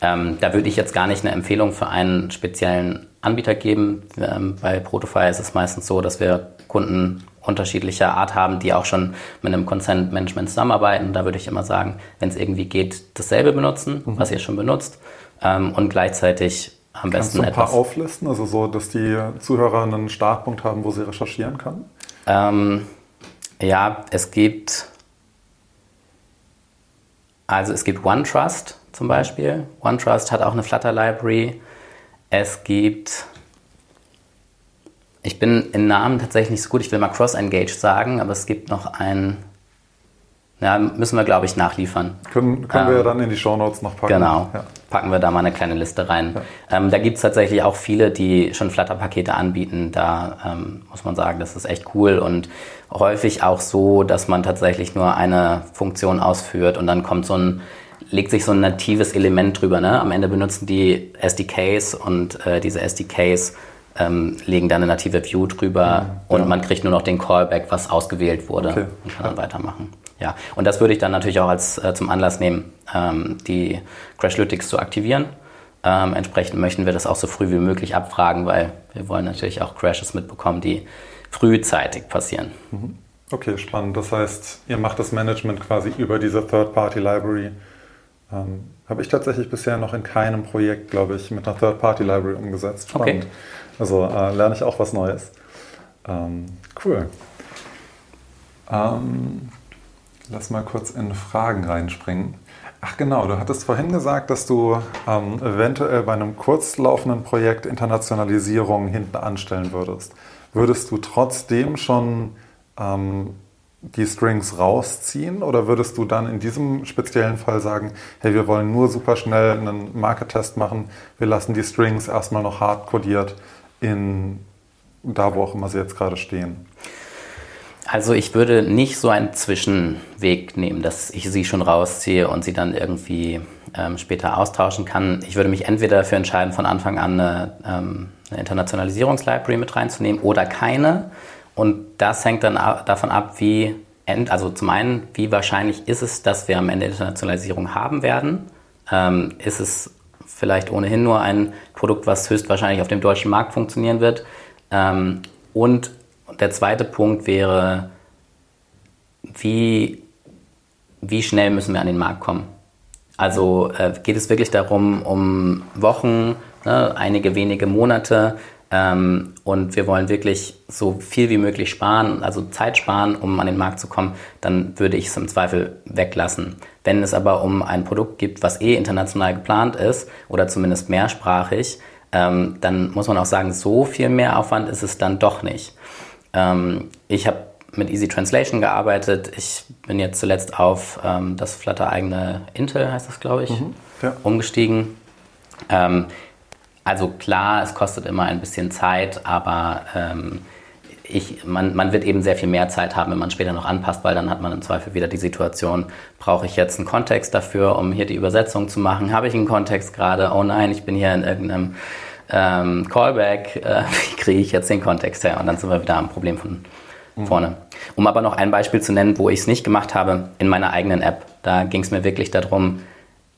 Ähm, da würde ich jetzt gar nicht eine Empfehlung für einen speziellen Anbieter geben. Ähm, bei Protofy ist es meistens so, dass wir Kunden unterschiedlicher Art haben, die auch schon mit einem Consent Management zusammenarbeiten. Da würde ich immer sagen, wenn es irgendwie geht, dasselbe benutzen, mhm. was ihr schon benutzt ähm, und gleichzeitig am besten Kannst du ein paar auflisten, also so, dass die Zuhörer einen Startpunkt haben, wo sie recherchieren können? Ähm, ja, es gibt also es gibt OneTrust zum Beispiel. OneTrust hat auch eine Flutter Library. Es gibt ich bin in Namen tatsächlich nicht so gut. Ich will mal Cross-Engage sagen, aber es gibt noch ein ja, müssen wir, glaube ich, nachliefern. Können, können ähm, wir dann in die Shownotes noch packen. Genau. Ja. Packen wir da mal eine kleine Liste rein. Ja. Ähm, da gibt es tatsächlich auch viele, die schon Flutter-Pakete anbieten. Da ähm, muss man sagen, das ist echt cool und häufig auch so, dass man tatsächlich nur eine Funktion ausführt und dann kommt so ein legt sich so ein natives Element drüber. Ne? Am Ende benutzen die SDKs und äh, diese SDKs ähm, legen dann eine native View drüber ja, und man kriegt nur noch den Callback, was ausgewählt wurde okay. und kann dann weitermachen. Ja, und das würde ich dann natürlich auch als äh, zum Anlass nehmen, ähm, die Crashlytics zu aktivieren. Ähm, entsprechend möchten wir das auch so früh wie möglich abfragen, weil wir wollen natürlich auch Crashes mitbekommen, die frühzeitig passieren. Mhm. Okay, spannend. Das heißt, ihr macht das Management quasi über diese Third-Party-Library. Ähm, Habe ich tatsächlich bisher noch in keinem Projekt, glaube ich, mit einer Third-Party-Library umgesetzt. Spannend. Okay. Also äh, lerne ich auch was Neues. Ähm, cool. Ähm, Lass mal kurz in Fragen reinspringen. Ach genau, du hattest vorhin gesagt, dass du ähm, eventuell bei einem kurzlaufenden Projekt Internationalisierung hinten anstellen würdest. Würdest du trotzdem schon ähm, die Strings rausziehen oder würdest du dann in diesem speziellen Fall sagen, hey, wir wollen nur super schnell einen Market-Test machen, wir lassen die Strings erstmal noch hart codiert in da, wo auch immer sie jetzt gerade stehen? Also ich würde nicht so einen Zwischenweg nehmen, dass ich sie schon rausziehe und sie dann irgendwie ähm, später austauschen kann. Ich würde mich entweder dafür entscheiden, von Anfang an eine, ähm, eine Internationalisierungslibrary mit reinzunehmen oder keine. Und das hängt dann davon ab, wie, also zum einen, wie wahrscheinlich ist es, dass wir am Ende Internationalisierung haben werden. Ähm, ist es vielleicht ohnehin nur ein Produkt, was höchstwahrscheinlich auf dem deutschen Markt funktionieren wird? Ähm, und der zweite Punkt wäre, wie, wie schnell müssen wir an den Markt kommen? Also äh, geht es wirklich darum, um Wochen, ne, einige wenige Monate ähm, und wir wollen wirklich so viel wie möglich sparen, also Zeit sparen, um an den Markt zu kommen, dann würde ich es im Zweifel weglassen. Wenn es aber um ein Produkt gibt, was eh international geplant ist oder zumindest mehrsprachig, ähm, dann muss man auch sagen, so viel mehr Aufwand ist es dann doch nicht. Ähm, ich habe mit Easy Translation gearbeitet. Ich bin jetzt zuletzt auf ähm, das Flutter-eigene Intel, heißt das, glaube ich, mhm, ja. umgestiegen. Ähm, also klar, es kostet immer ein bisschen Zeit, aber ähm, ich, man, man wird eben sehr viel mehr Zeit haben, wenn man später noch anpasst, weil dann hat man im Zweifel wieder die Situation, brauche ich jetzt einen Kontext dafür, um hier die Übersetzung zu machen? Habe ich einen Kontext gerade? Oh nein, ich bin hier in irgendeinem ähm, Callback. Äh, wie kriege ich jetzt den Kontext her? Und dann sind wir wieder am Problem von mhm. vorne. Um aber noch ein Beispiel zu nennen, wo ich es nicht gemacht habe, in meiner eigenen App. Da ging es mir wirklich darum,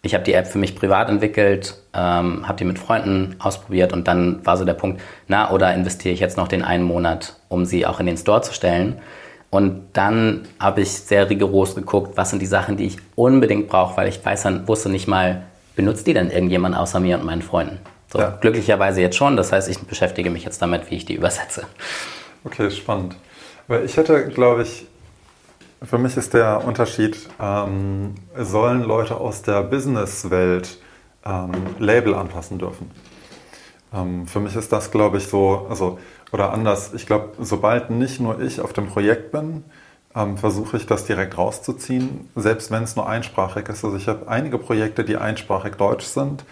ich habe die App für mich privat entwickelt, ähm, habe die mit Freunden ausprobiert und dann war so der Punkt, na, oder investiere ich jetzt noch den einen Monat, um sie auch in den Store zu stellen? Und dann habe ich sehr rigoros geguckt, was sind die Sachen, die ich unbedingt brauche, weil ich weiß dann, wusste nicht mal, benutzt die denn irgendjemand außer mir und meinen Freunden? So, ja. Glücklicherweise jetzt schon, das heißt, ich beschäftige mich jetzt damit, wie ich die übersetze. Okay, spannend. Weil ich hätte, glaube ich, für mich ist der Unterschied, ähm, sollen Leute aus der Businesswelt ähm, Label anpassen dürfen. Ähm, für mich ist das, glaube ich, so, also, oder anders, ich glaube, sobald nicht nur ich auf dem Projekt bin, ähm, versuche ich das direkt rauszuziehen, selbst wenn es nur einsprachig ist. Also ich habe einige Projekte, die einsprachig deutsch sind,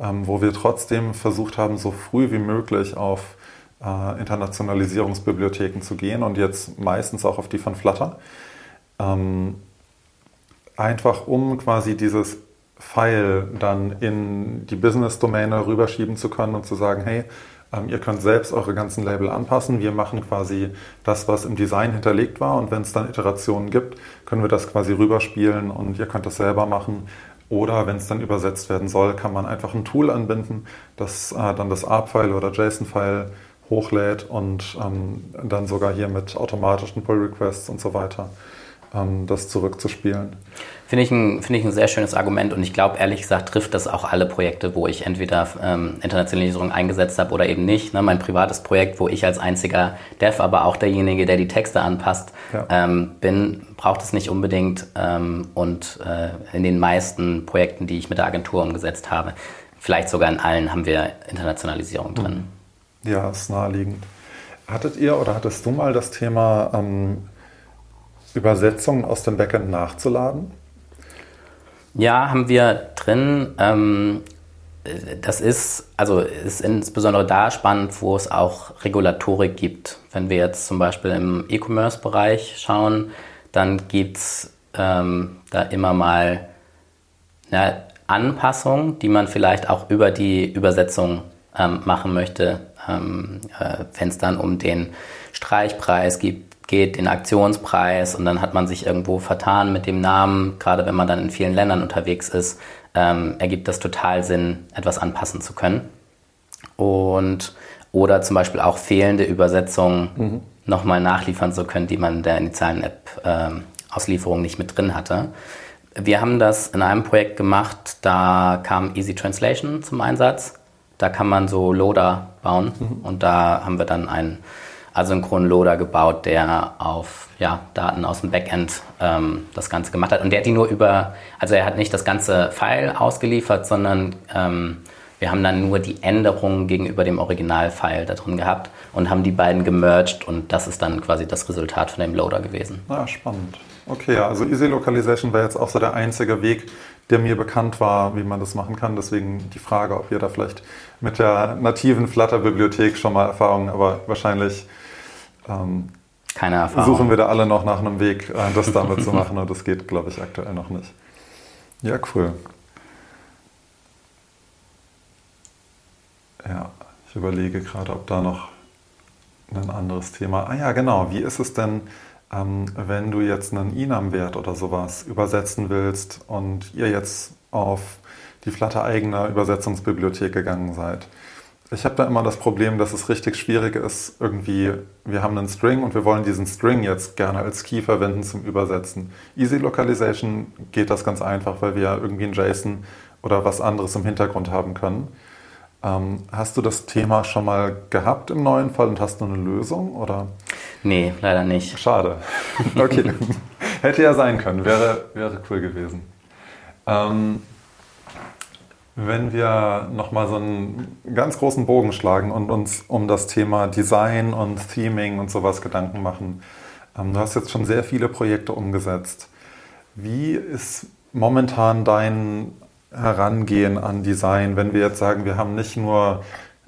ähm, wo wir trotzdem versucht haben, so früh wie möglich auf äh, Internationalisierungsbibliotheken zu gehen und jetzt meistens auch auf die von Flutter. Ähm, einfach um quasi dieses File dann in die Business-Domäne rüberschieben zu können und zu sagen, hey, ähm, ihr könnt selbst eure ganzen Label anpassen. Wir machen quasi das, was im Design hinterlegt war. Und wenn es dann Iterationen gibt, können wir das quasi rüberspielen und ihr könnt das selber machen. Oder wenn es dann übersetzt werden soll, kann man einfach ein Tool anbinden, das äh, dann das ARP-File oder JSON-File hochlädt und ähm, dann sogar hier mit automatischen Pull-Requests und so weiter das zurückzuspielen. Finde ich, ein, find ich ein sehr schönes Argument und ich glaube, ehrlich gesagt, trifft das auch alle Projekte, wo ich entweder ähm, Internationalisierung eingesetzt habe oder eben nicht. Ne, mein privates Projekt, wo ich als einziger Dev, aber auch derjenige, der die Texte anpasst, ja. ähm, bin, braucht es nicht unbedingt. Ähm, und äh, in den meisten Projekten, die ich mit der Agentur umgesetzt habe, vielleicht sogar in allen, haben wir Internationalisierung drin. Ja, ist naheliegend. Hattet ihr oder hattest du mal das Thema ähm, Übersetzungen aus dem Backend nachzuladen? Ja, haben wir drin. Ähm, das ist, also ist insbesondere da spannend, wo es auch Regulatorik gibt. Wenn wir jetzt zum Beispiel im E-Commerce-Bereich schauen, dann gibt es ähm, da immer mal eine Anpassungen, die man vielleicht auch über die Übersetzung ähm, machen möchte, ähm, äh, wenn es dann um den Streichpreis gibt geht, den Aktionspreis und dann hat man sich irgendwo vertan mit dem Namen, gerade wenn man dann in vielen Ländern unterwegs ist, ähm, ergibt das total Sinn, etwas anpassen zu können. Und oder zum Beispiel auch fehlende Übersetzungen mhm. nochmal nachliefern zu können, die man in der initialen App-Auslieferung ähm, nicht mit drin hatte. Wir haben das in einem Projekt gemacht, da kam Easy Translation zum Einsatz. Da kann man so Loader bauen mhm. und da haben wir dann ein asynchronen Loader gebaut, der auf ja, Daten aus dem Backend ähm, das Ganze gemacht hat. Und der hat die nur über, also er hat nicht das ganze File ausgeliefert, sondern ähm, wir haben dann nur die Änderungen gegenüber dem Originalfile da drin gehabt und haben die beiden gemerged und das ist dann quasi das Resultat von dem Loader gewesen. Ja, spannend. Okay, also Easy Localization war jetzt auch so der einzige Weg, der mir bekannt war, wie man das machen kann. Deswegen die Frage, ob ihr da vielleicht mit der nativen Flutter-Bibliothek schon mal Erfahrungen, aber wahrscheinlich ähm, Keine Erfahrung. suchen wir da alle noch nach einem Weg, äh, das damit zu machen und das geht, glaube ich, aktuell noch nicht. Ja, cool. Ja, ich überlege gerade, ob da noch ein anderes Thema. Ah ja, genau. Wie ist es denn, ähm, wenn du jetzt einen INAM-Wert oder sowas übersetzen willst und ihr jetzt auf die Flutter eigene Übersetzungsbibliothek gegangen seid? Ich habe da immer das Problem, dass es richtig schwierig ist, irgendwie, wir haben einen String und wir wollen diesen String jetzt gerne als Key verwenden zum Übersetzen. Easy Localization geht das ganz einfach, weil wir ja irgendwie ein JSON oder was anderes im Hintergrund haben können. Ähm, hast du das Thema schon mal gehabt im neuen Fall und hast du eine Lösung? Oder? Nee, leider nicht. Schade. Okay. Hätte ja sein können, wäre, wäre cool gewesen. Ähm, wenn wir nochmal so einen ganz großen Bogen schlagen und uns um das Thema Design und Theming und sowas Gedanken machen, Ähm, du hast jetzt schon sehr viele Projekte umgesetzt. Wie ist momentan dein Herangehen an Design, wenn wir jetzt sagen, wir haben nicht nur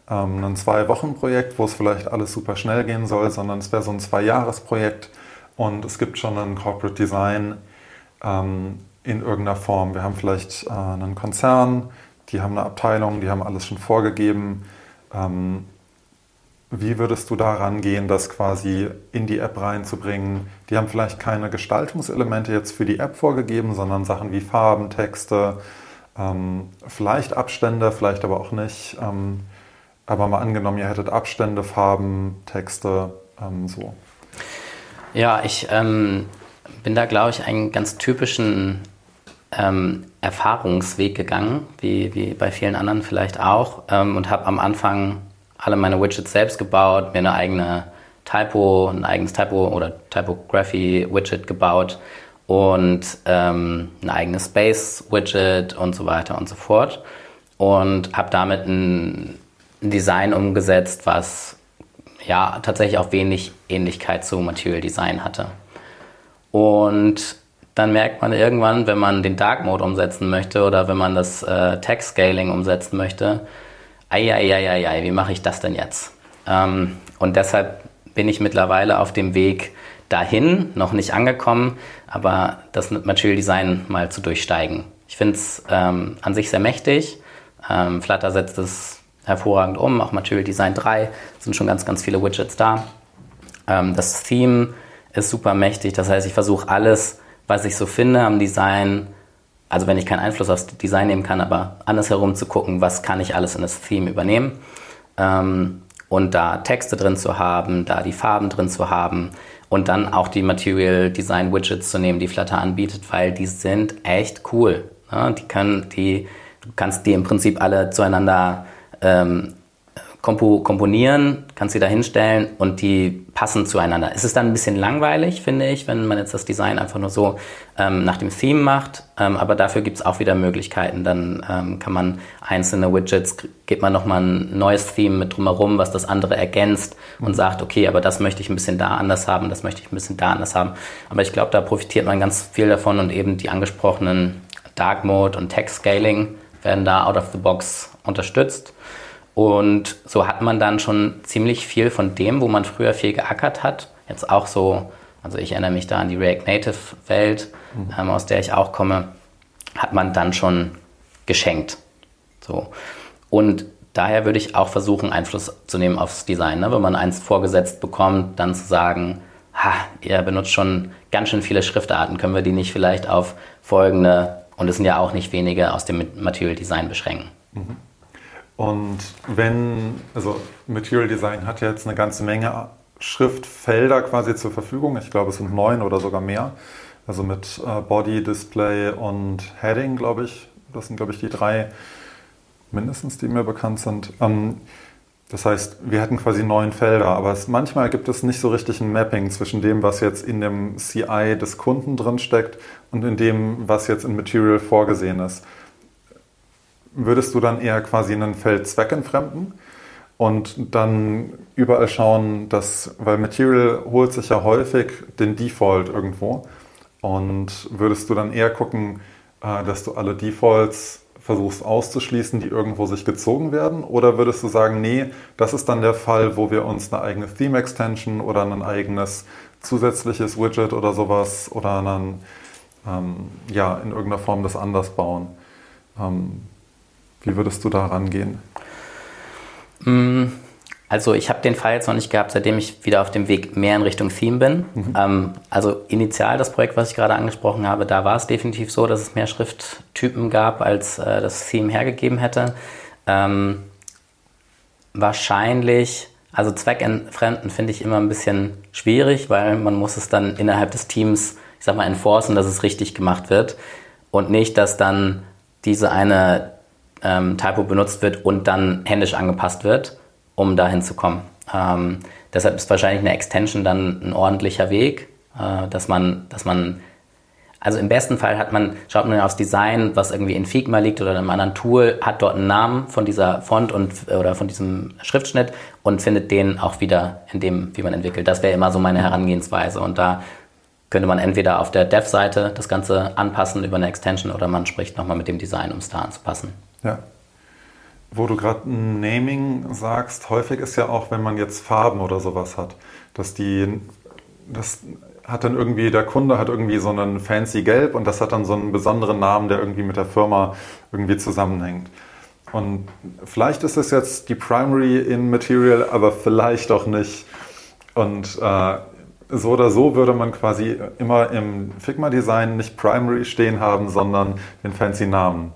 ähm, ein Zwei-Wochen-Projekt, wo es vielleicht alles super schnell gehen soll, sondern es wäre so ein Zwei-Jahres-Projekt und es gibt schon ein Corporate Design ähm, in irgendeiner Form. Wir haben vielleicht äh, einen Konzern, die haben eine Abteilung, die haben alles schon vorgegeben. Ähm, wie würdest du da rangehen, das quasi in die App reinzubringen? Die haben vielleicht keine Gestaltungselemente jetzt für die App vorgegeben, sondern Sachen wie Farben, Texte, ähm, vielleicht Abstände, vielleicht aber auch nicht. Ähm, aber mal angenommen, ihr hättet Abstände, Farben, Texte, ähm, so. Ja, ich ähm, bin da, glaube ich, einen ganz typischen ähm, Erfahrungsweg gegangen, wie, wie bei vielen anderen vielleicht auch, ähm, und habe am Anfang alle meine Widgets selbst gebaut, mir eine eigene Typo, ein eigenes Typo oder Typography-Widget gebaut und ähm, ein eigenes Space-Widget und so weiter und so fort. Und habe damit ein, Design umgesetzt, was ja tatsächlich auch wenig Ähnlichkeit zu Material Design hatte. Und dann merkt man irgendwann, wenn man den Dark Mode umsetzen möchte oder wenn man das äh, Text Scaling umsetzen möchte, ei, wie mache ich das denn jetzt? Ähm, und deshalb bin ich mittlerweile auf dem Weg dahin, noch nicht angekommen, aber das Material Design mal zu durchsteigen. Ich finde es ähm, an sich sehr mächtig. Ähm, Flutter setzt es hervorragend um, auch Material Design 3 sind schon ganz, ganz viele Widgets da. Ähm, das Theme ist super mächtig, das heißt, ich versuche alles, was ich so finde am Design, also wenn ich keinen Einfluss aufs Design nehmen kann, aber andersherum zu gucken, was kann ich alles in das Theme übernehmen. Ähm, und da Texte drin zu haben, da die Farben drin zu haben und dann auch die Material Design Widgets zu nehmen, die Flutter anbietet, weil die sind echt cool. Ne? Die können, die, du kannst die im Prinzip alle zueinander ähm, komponieren, kannst sie da hinstellen und die passen zueinander. Es ist dann ein bisschen langweilig, finde ich, wenn man jetzt das Design einfach nur so ähm, nach dem Theme macht, ähm, aber dafür gibt es auch wieder Möglichkeiten. Dann ähm, kann man einzelne Widgets, geht man nochmal ein neues Theme mit drumherum, was das andere ergänzt und sagt, okay, aber das möchte ich ein bisschen da anders haben, das möchte ich ein bisschen da anders haben. Aber ich glaube, da profitiert man ganz viel davon und eben die angesprochenen Dark Mode und Text Scaling werden da out of the box unterstützt. Und so hat man dann schon ziemlich viel von dem, wo man früher viel geackert hat, jetzt auch so, also ich erinnere mich da an die React Native Welt, mhm. ähm, aus der ich auch komme, hat man dann schon geschenkt. So. Und daher würde ich auch versuchen, Einfluss zu nehmen aufs Design. Ne? Wenn man eins vorgesetzt bekommt, dann zu sagen, ha, ihr benutzt schon ganz schön viele Schriftarten, können wir die nicht vielleicht auf folgende, und es sind ja auch nicht wenige, aus dem Material Design beschränken. Mhm. Und wenn, also Material Design hat jetzt eine ganze Menge Schriftfelder quasi zur Verfügung. Ich glaube, es sind neun oder sogar mehr. Also mit äh, Body, Display und Heading, glaube ich. Das sind, glaube ich, die drei mindestens, die mir bekannt sind. Ähm, das heißt, wir hätten quasi neun Felder, aber es, manchmal gibt es nicht so richtig ein Mapping zwischen dem, was jetzt in dem CI des Kunden drin steckt und in dem, was jetzt in Material vorgesehen ist würdest du dann eher quasi ein Feld zweckentfremden und dann überall schauen, dass, weil Material holt sich ja häufig den Default irgendwo und würdest du dann eher gucken, äh, dass du alle Defaults versuchst auszuschließen, die irgendwo sich gezogen werden? Oder würdest du sagen, nee, das ist dann der Fall, wo wir uns eine eigene Theme-Extension oder ein eigenes zusätzliches Widget oder sowas oder dann ähm, ja, in irgendeiner Form das anders bauen? Ähm, wie würdest du da rangehen? Mm, also ich habe den Fall jetzt noch nicht gehabt, seitdem ich wieder auf dem Weg mehr in Richtung Theme bin. Mhm. Ähm, also initial das Projekt, was ich gerade angesprochen habe, da war es definitiv so, dass es mehr Schrifttypen gab, als äh, das Theme hergegeben hätte. Ähm, wahrscheinlich, also Zweckentfremden finde ich immer ein bisschen schwierig, weil man muss es dann innerhalb des Teams, ich sag mal, enforcen, dass es richtig gemacht wird und nicht, dass dann diese eine ähm, Typo benutzt wird und dann händisch angepasst wird, um dahin zu kommen. Ähm, deshalb ist wahrscheinlich eine Extension dann ein ordentlicher Weg, äh, dass, man, dass man Also im besten Fall hat man, schaut man aufs Design, was irgendwie in Figma liegt oder in einem anderen Tool, hat dort einen Namen von dieser Font und, oder von diesem Schriftschnitt und findet den auch wieder in dem, wie man entwickelt. Das wäre immer so meine Herangehensweise. Und da könnte man entweder auf der Dev-Seite das Ganze anpassen über eine Extension oder man spricht nochmal mit dem Design, um es da anzupassen. Ja. Wo du gerade Naming sagst, häufig ist ja auch, wenn man jetzt Farben oder sowas hat, dass die, das hat dann irgendwie, der Kunde hat irgendwie so einen fancy Gelb und das hat dann so einen besonderen Namen, der irgendwie mit der Firma irgendwie zusammenhängt. Und vielleicht ist es jetzt die Primary in Material, aber vielleicht auch nicht. Und äh, so oder so würde man quasi immer im Figma-Design nicht Primary stehen haben, sondern den fancy Namen.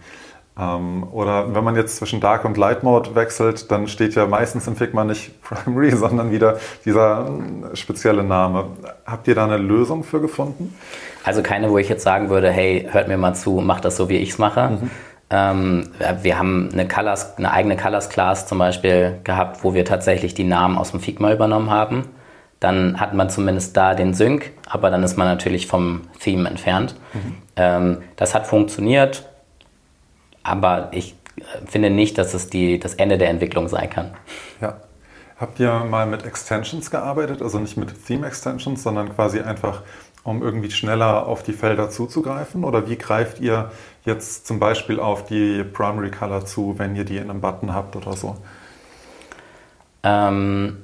Ähm, oder wenn man jetzt zwischen Dark und Light Mode wechselt, dann steht ja meistens im Figma nicht Primary, sondern wieder dieser äh, spezielle Name. Habt ihr da eine Lösung für gefunden? Also keine, wo ich jetzt sagen würde, hey, hört mir mal zu, macht das so, wie ich es mache. Mhm. Ähm, wir haben eine, Colors, eine eigene Colors Class zum Beispiel gehabt, wo wir tatsächlich die Namen aus dem Figma übernommen haben. Dann hat man zumindest da den Sync, aber dann ist man natürlich vom Theme entfernt. Mhm. Ähm, das hat funktioniert aber ich äh, finde nicht, dass es die, das Ende der Entwicklung sein kann. Ja. Habt ihr mal mit Extensions gearbeitet? Also nicht mit Theme Extensions, sondern quasi einfach, um irgendwie schneller auf die Felder zuzugreifen? Oder wie greift ihr jetzt zum Beispiel auf die Primary Color zu, wenn ihr die in einem Button habt oder so? Ähm,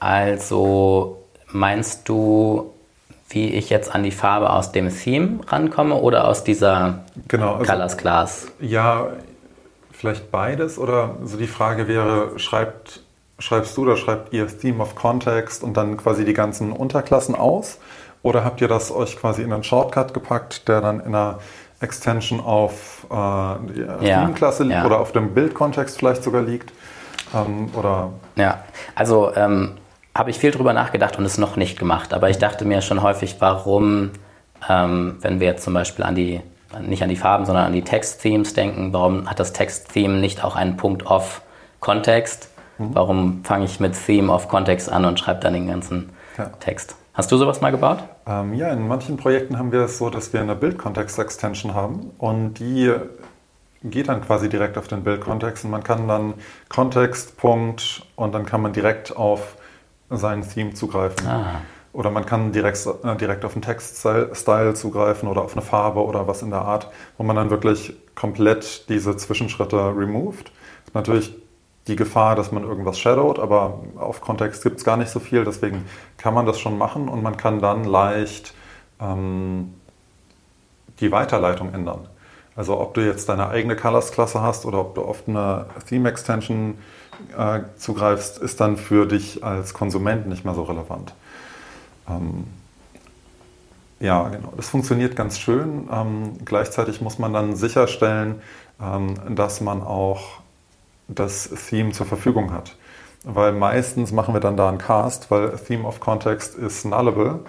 also meinst du wie ich jetzt an die Farbe aus dem Theme rankomme oder aus dieser genau, also, Colors Class? Ja, vielleicht beides. Oder so die Frage wäre, schreibt, schreibst du oder schreibt ihr Theme of Context und dann quasi die ganzen Unterklassen aus? Oder habt ihr das euch quasi in einen Shortcut gepackt, der dann in einer Extension auf äh, die ja, Theme-Klasse ja. oder auf dem Bildkontext vielleicht sogar liegt? Ähm, oder ja, also ähm, habe ich viel drüber nachgedacht und es noch nicht gemacht. Aber ich dachte mir schon häufig, warum, ähm, wenn wir jetzt zum Beispiel an die, nicht an die Farben, sondern an die Text-Themes denken, warum hat das Text-Theme nicht auch einen Punkt of Kontext? Mhm. Warum fange ich mit Theme of Kontext an und schreibe dann den ganzen ja. Text? Hast du sowas mal gebaut? Ähm, ja, in manchen Projekten haben wir es so, dass wir eine Bildkontext-Extension haben und die geht dann quasi direkt auf den Bildkontext und man kann dann Kontext, Punkt und dann kann man direkt auf sein Theme zugreifen. Ah. Oder man kann direkt, äh, direkt auf den Textstyle zugreifen oder auf eine Farbe oder was in der Art, wo man dann wirklich komplett diese Zwischenschritte removed. Natürlich die Gefahr, dass man irgendwas shadowt, aber auf Kontext gibt es gar nicht so viel, deswegen kann man das schon machen und man kann dann leicht ähm, die Weiterleitung ändern. Also ob du jetzt deine eigene Colors-Klasse hast oder ob du auf eine Theme-Extension äh, zugreifst, ist dann für dich als Konsument nicht mehr so relevant. Ähm, ja, genau. Das funktioniert ganz schön. Ähm, gleichzeitig muss man dann sicherstellen, ähm, dass man auch das Theme zur Verfügung hat. Weil meistens machen wir dann da einen Cast, weil Theme of Context ist nullable.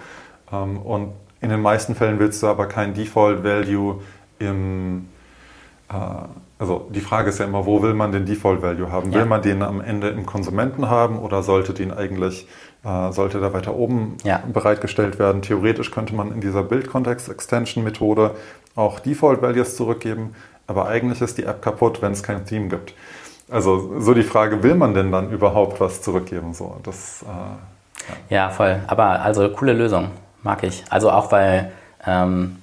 Ähm, und in den meisten Fällen willst du aber kein Default Value im äh, also die Frage ist ja immer, wo will man den Default Value haben? Ja. Will man den am Ende im Konsumenten haben oder sollte den eigentlich, äh, sollte der weiter oben ja. bereitgestellt werden? Theoretisch könnte man in dieser Build-Context-Extension-Methode auch Default Values zurückgeben, aber eigentlich ist die App kaputt, wenn es kein Theme gibt. Also so die Frage, will man denn dann überhaupt was zurückgeben? So, das, äh, ja. ja. voll. Aber also coole Lösung, mag ich. Also auch weil ähm,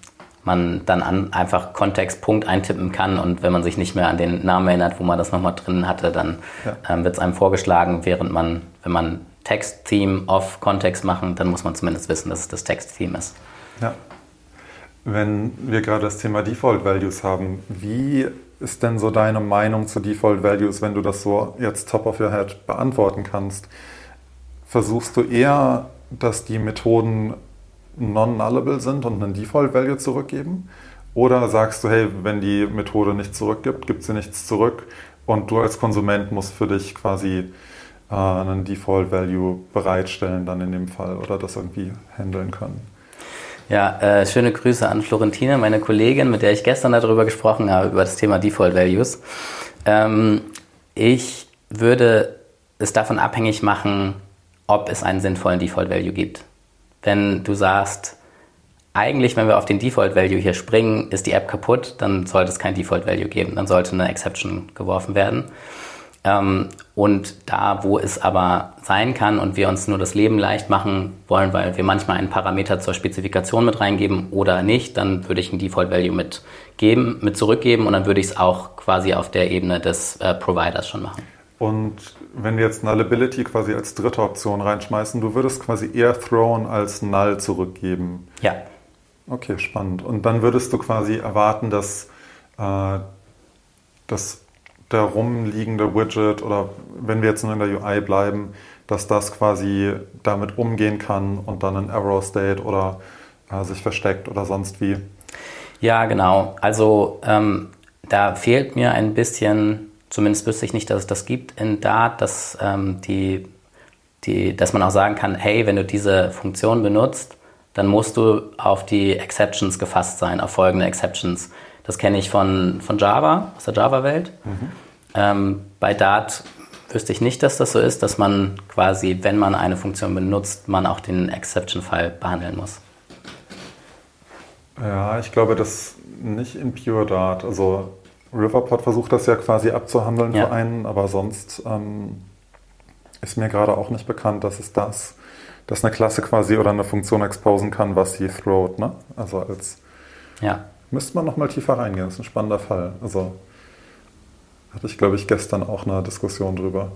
man dann an, einfach Kontextpunkt eintippen kann und wenn man sich nicht mehr an den Namen erinnert, wo man das nochmal drin hatte, dann ja. ähm, wird es einem vorgeschlagen, während man, wenn man Text-Theme auf Kontext machen, dann muss man zumindest wissen, dass es das Text-Theme ist. Ja. Wenn wir gerade das Thema Default Values haben, wie ist denn so deine Meinung zu Default Values, wenn du das so jetzt top of your head beantworten kannst? Versuchst du eher, dass die Methoden non-nullable sind und einen Default-Value zurückgeben? Oder sagst du, hey, wenn die Methode nichts zurückgibt, gibt sie nichts zurück und du als Konsument musst für dich quasi äh, einen Default-Value bereitstellen dann in dem Fall oder das irgendwie handeln können? Ja, äh, schöne Grüße an Florentine, meine Kollegin, mit der ich gestern darüber gesprochen habe, über das Thema Default Values. Ähm, ich würde es davon abhängig machen, ob es einen sinnvollen Default Value gibt wenn du sagst, eigentlich, wenn wir auf den Default Value hier springen, ist die App kaputt, dann sollte es kein Default Value geben, dann sollte eine Exception geworfen werden. Ähm, und da, wo es aber sein kann und wir uns nur das Leben leicht machen wollen, weil wir manchmal einen Parameter zur Spezifikation mit reingeben oder nicht, dann würde ich ein Default Value mit geben, mit zurückgeben und dann würde ich es auch quasi auf der Ebene des äh, Providers schon machen. Und wenn wir jetzt Nullability quasi als dritte Option reinschmeißen, du würdest quasi eher thrown als null zurückgeben. Ja. Okay, spannend. Und dann würdest du quasi erwarten, dass äh, das der rumliegende Widget oder wenn wir jetzt nur in der UI bleiben, dass das quasi damit umgehen kann und dann ein Error State oder äh, sich versteckt oder sonst wie. Ja, genau. Also ähm, da fehlt mir ein bisschen, zumindest wüsste ich nicht, dass es das gibt in Dart, dass, ähm, die, die, dass man auch sagen kann, hey, wenn du diese Funktion benutzt, dann musst du auf die Exceptions gefasst sein, auf folgende Exceptions. Das kenne ich von, von Java, aus der Java-Welt. Mhm. Ähm, bei Dart wüsste ich nicht, dass das so ist, dass man quasi, wenn man eine Funktion benutzt, man auch den Exception-Fall behandeln muss. Ja, ich glaube, das nicht in Pure Dart. Also Riverpod versucht das ja quasi abzuhandeln ja. für einen, aber sonst ähm, ist mir gerade auch nicht bekannt, dass es das dass eine Klasse quasi oder eine Funktion exposen kann, was sie throwt. Ne? Also als ja. müsste man noch mal tiefer reingehen. Das ist ein spannender Fall. Also hatte ich, glaube ich, gestern auch eine Diskussion drüber.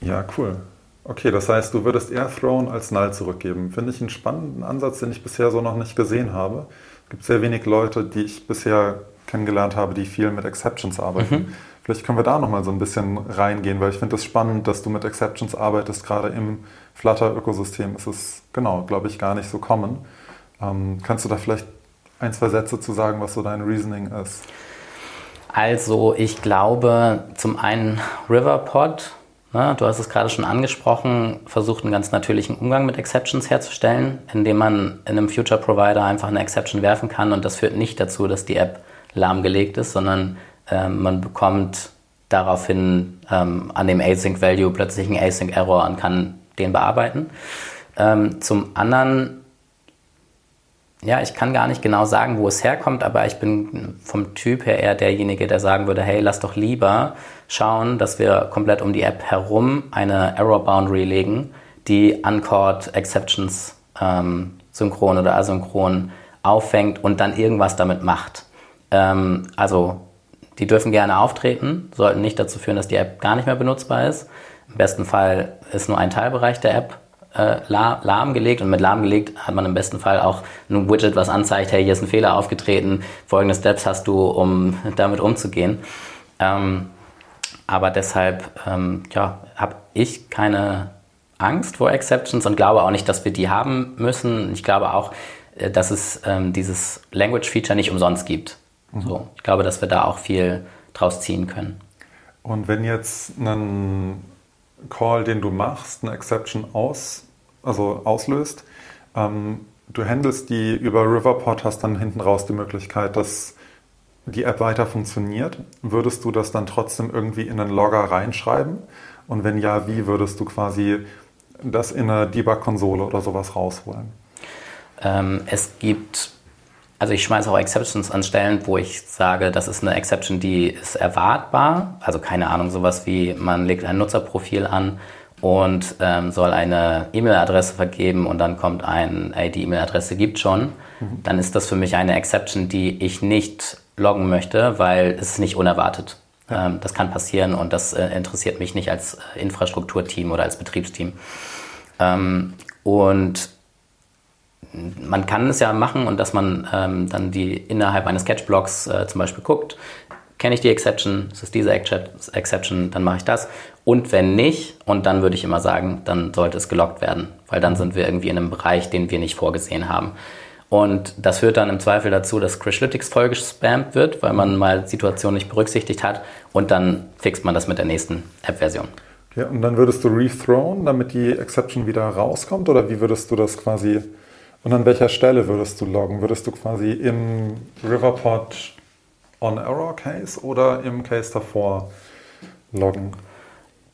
Ja, cool. Okay, das heißt, du würdest eher thrown als null zurückgeben. Finde ich einen spannenden Ansatz, den ich bisher so noch nicht gesehen habe. Es gibt sehr wenig Leute, die ich bisher kennengelernt habe, die viel mit Exceptions arbeiten. Mhm. Vielleicht können wir da noch mal so ein bisschen reingehen, weil ich finde es das spannend, dass du mit Exceptions arbeitest, gerade im Flutter-Ökosystem ist es, genau, glaube ich, gar nicht so common. Ähm, kannst du da vielleicht ein, zwei Sätze zu sagen, was so dein Reasoning ist? Also ich glaube zum einen Riverpod, ne, du hast es gerade schon angesprochen, versucht einen ganz natürlichen Umgang mit Exceptions herzustellen, indem man in einem Future Provider einfach eine Exception werfen kann und das führt nicht dazu, dass die App lahmgelegt ist, sondern äh, man bekommt daraufhin ähm, an dem Async Value plötzlich einen Async Error und kann den bearbeiten. Ähm, zum anderen, ja, ich kann gar nicht genau sagen, wo es herkommt, aber ich bin vom Typ her eher derjenige, der sagen würde, hey, lass doch lieber schauen, dass wir komplett um die App herum eine Error Boundary legen, die Uncaught Exceptions ähm, synchron oder asynchron auffängt und dann irgendwas damit macht. Ähm, also die dürfen gerne auftreten, sollten nicht dazu führen, dass die App gar nicht mehr benutzbar ist. Im besten Fall ist nur ein Teilbereich der App äh, lahm, lahmgelegt und mit lahmgelegt hat man im besten Fall auch ein Widget, was anzeigt, hey, hier ist ein Fehler aufgetreten, folgende Steps hast du, um damit umzugehen. Ähm, aber deshalb ähm, ja, habe ich keine Angst vor Exceptions und glaube auch nicht, dass wir die haben müssen. Ich glaube auch, äh, dass es ähm, dieses Language-Feature nicht umsonst gibt. Mhm. So, ich glaube, dass wir da auch viel draus ziehen können. Und wenn jetzt ein Call, den du machst, eine Exception aus, also auslöst. Ähm, du handelst die über Riverpod, hast dann hinten raus die Möglichkeit, dass die App weiter funktioniert. Würdest du das dann trotzdem irgendwie in einen Logger reinschreiben? Und wenn ja, wie würdest du quasi das in eine Debug-Konsole oder sowas rausholen? Ähm, es gibt also ich schmeiße auch Exceptions an Stellen, wo ich sage, das ist eine Exception, die ist erwartbar. Also keine Ahnung, sowas wie man legt ein Nutzerprofil an und ähm, soll eine E-Mail-Adresse vergeben und dann kommt ein, ey, die E-Mail-Adresse gibt schon. Mhm. Dann ist das für mich eine Exception, die ich nicht loggen möchte, weil es ist nicht unerwartet. Ja. Ähm, das kann passieren und das äh, interessiert mich nicht als äh, Infrastrukturteam oder als Betriebsteam. Ähm, und man kann es ja machen und dass man ähm, dann die innerhalb eines Sketchblocks äh, zum Beispiel guckt, kenne ich die Exception, ist es diese Exception, dann mache ich das. Und wenn nicht, und dann würde ich immer sagen, dann sollte es gelockt werden, weil dann sind wir irgendwie in einem Bereich, den wir nicht vorgesehen haben. Und das führt dann im Zweifel dazu, dass Crashlytics voll gespammt wird, weil man mal Situationen nicht berücksichtigt hat und dann fixt man das mit der nächsten App-Version. Ja, und dann würdest du rethrown, damit die Exception wieder rauskommt oder wie würdest du das quasi und an welcher Stelle würdest du loggen? Würdest du quasi im Riverpod on Error Case oder im Case davor loggen?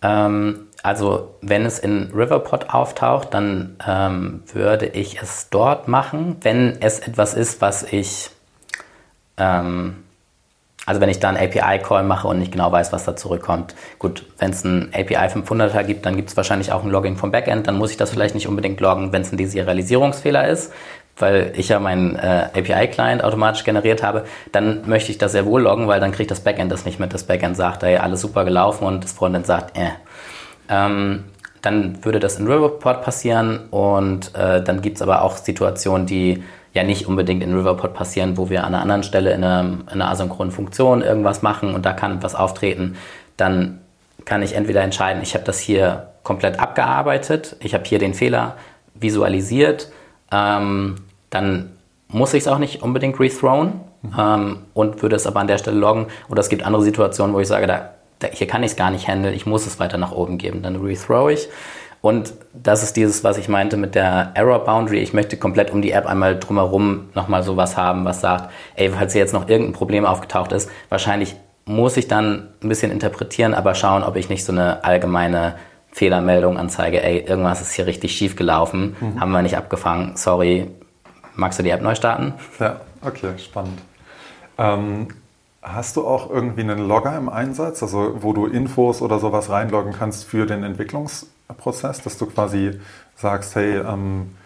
Ähm, also wenn es in Riverpod auftaucht, dann ähm, würde ich es dort machen, wenn es etwas ist, was ich, ähm, also wenn ich da einen API-Call mache und nicht genau weiß, was da zurückkommt. Gut, wenn es einen API 500er gibt, dann gibt es wahrscheinlich auch ein Logging vom Backend, dann muss ich das vielleicht nicht unbedingt loggen, wenn es ein Deserialisierungsfehler ist, weil ich ja meinen äh, API-Client automatisch generiert habe, dann möchte ich das sehr wohl loggen, weil dann kriegt das Backend das nicht mit. Das Backend sagt, hey, alles super gelaufen und das Frontend sagt, äh, ähm, dann würde das in Riverpod passieren und äh, dann gibt es aber auch Situationen, die ja nicht unbedingt in Riverpod passieren, wo wir an einer anderen Stelle in einer, in einer asynchronen Funktion irgendwas machen und da kann etwas auftreten. Dann kann ich entweder entscheiden, ich habe das hier komplett abgearbeitet, ich habe hier den Fehler visualisiert, ähm, dann muss ich es auch nicht unbedingt rethrowen mhm. ähm, und würde es aber an der Stelle loggen. Oder es gibt andere Situationen, wo ich sage, da hier kann ich es gar nicht handeln, ich muss es weiter nach oben geben. Dann rethrow ich. Und das ist dieses, was ich meinte mit der Error Boundary. Ich möchte komplett um die App einmal drumherum nochmal sowas haben, was sagt, ey, falls hier jetzt noch irgendein Problem aufgetaucht ist, wahrscheinlich muss ich dann ein bisschen interpretieren, aber schauen, ob ich nicht so eine allgemeine Fehlermeldung anzeige, ey, irgendwas ist hier richtig schief gelaufen, mhm. haben wir nicht abgefangen, sorry, magst du die App neu starten? Ja, okay, spannend. Ähm, Hast du auch irgendwie einen Logger im Einsatz, also wo du Infos oder sowas reinloggen kannst für den Entwicklungsprozess, dass du quasi sagst, hey, ähm,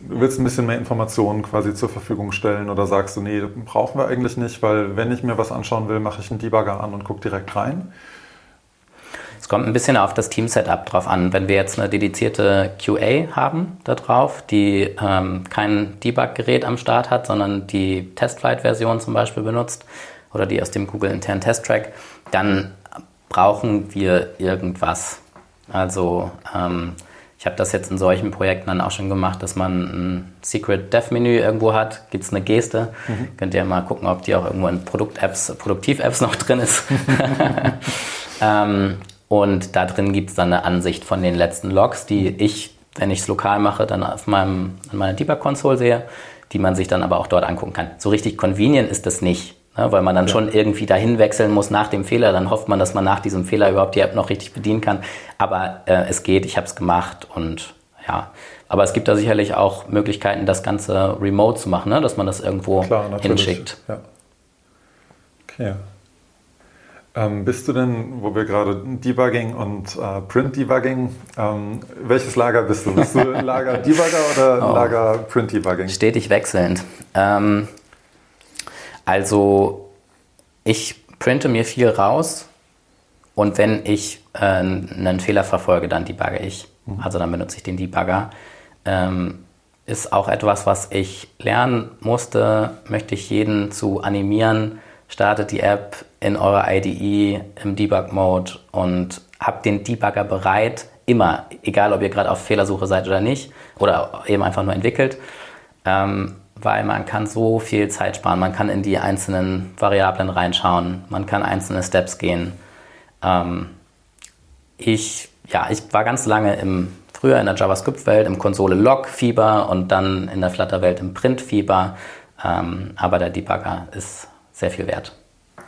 du willst ein bisschen mehr Informationen quasi zur Verfügung stellen oder sagst du, nee, brauchen wir eigentlich nicht, weil wenn ich mir was anschauen will, mache ich einen Debugger an und gucke direkt rein? Es kommt ein bisschen auf das Team-Setup drauf an. Wenn wir jetzt eine dedizierte QA haben da drauf, die ähm, kein Debug-Gerät am Start hat, sondern die Testflight-Version zum Beispiel benutzt, oder die aus dem Google internen Test-Track, dann brauchen wir irgendwas. Also ähm, ich habe das jetzt in solchen Projekten dann auch schon gemacht, dass man ein Secret Dev Menü irgendwo hat. Gibt es eine Geste? Mhm. Könnt ihr mal gucken, ob die auch irgendwo in Produkt-Apps, Produktiv-Apps noch drin ist. ähm, und da drin gibt es dann eine Ansicht von den letzten Logs, die ich, wenn ich es lokal mache, dann auf meinem, in meiner Debug-Konsole sehe, die man sich dann aber auch dort angucken kann. So richtig convenient ist das nicht. Ne, weil man dann ja. schon irgendwie dahin wechseln muss nach dem Fehler. Dann hofft man, dass man nach diesem Fehler überhaupt die App noch richtig bedienen kann. Aber äh, es geht, ich habe es gemacht und ja. Aber es gibt da sicherlich auch Möglichkeiten, das Ganze remote zu machen, ne? dass man das irgendwo Klar, hinschickt. Ja. Okay. Ähm, bist du denn, wo wir gerade Debugging und äh, Print-Debugging, ähm, welches Lager bist du? Bist du Lager Debugger oder oh. Lager Print-Debugging? Stetig wechselnd. Ähm, also ich printe mir viel raus und wenn ich äh, einen Fehler verfolge, dann debugge ich. Mhm. Also dann benutze ich den Debugger. Ähm, ist auch etwas, was ich lernen musste, möchte ich jeden zu animieren. Startet die App in eurer IDE im Debug-Mode und habt den Debugger bereit, immer, egal ob ihr gerade auf Fehlersuche seid oder nicht, oder eben einfach nur entwickelt. Ähm, weil man kann so viel Zeit sparen. Man kann in die einzelnen Variablen reinschauen, man kann einzelne Steps gehen. Ähm, ich, ja, ich war ganz lange im, früher in der JavaScript-Welt im Konsole-Log-Fieber und dann in der Flutter-Welt im Print-Fieber. Ähm, aber der Debugger ist sehr viel wert.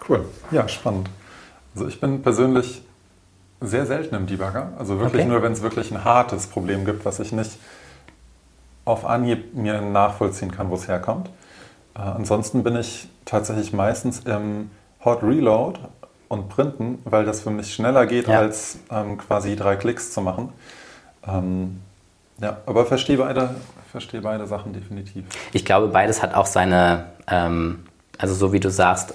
Cool, ja, spannend. Also ich bin persönlich sehr selten im Debugger. Also wirklich okay. nur, wenn es wirklich ein hartes Problem gibt, was ich nicht auf Anhieb mir nachvollziehen kann, wo es herkommt. Äh, ansonsten bin ich tatsächlich meistens im Hot Reload und Printen, weil das für mich schneller geht, ja. als ähm, quasi drei Klicks zu machen. Ähm, ja, aber verstehe beide, verstehe beide Sachen definitiv. Ich glaube, beides hat auch seine, ähm, also so wie du sagst,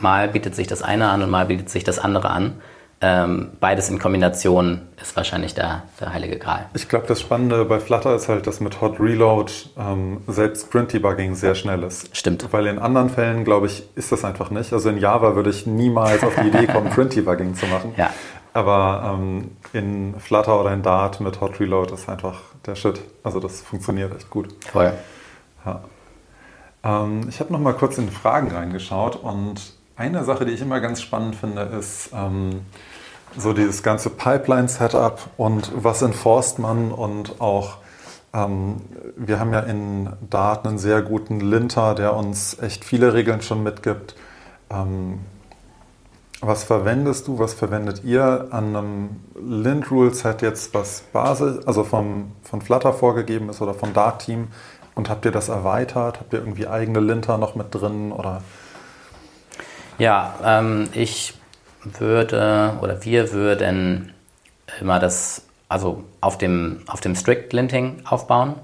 mal bietet sich das eine an und mal bietet sich das andere an ähm, beides in Kombination ist wahrscheinlich der, der heilige Gral. Ich glaube, das Spannende bei Flutter ist halt, dass mit Hot Reload ähm, selbst Print-Debugging sehr schnell ist. Stimmt. Weil in anderen Fällen, glaube ich, ist das einfach nicht. Also in Java würde ich niemals auf die Idee kommen, Print-Debugging zu machen. Ja. Aber ähm, in Flutter oder in Dart mit Hot Reload ist einfach der Shit. Also das funktioniert echt gut. Voll. Ja. Ähm, ich habe noch mal kurz in Fragen reingeschaut und eine Sache, die ich immer ganz spannend finde, ist ähm, so dieses ganze Pipeline-Setup und was enforced man und auch ähm, wir haben ja in Dart einen sehr guten Linter, der uns echt viele Regeln schon mitgibt. Ähm, Was verwendest du, was verwendet ihr an einem Lint-Rule-Set jetzt, was Basis, also vom, von Flutter vorgegeben ist oder vom Dart-Team? Und habt ihr das erweitert? Habt ihr irgendwie eigene Linter noch mit drin? Oder? Ja, ähm, ich würde oder wir würden immer das, also auf dem, auf dem Strict Linting aufbauen,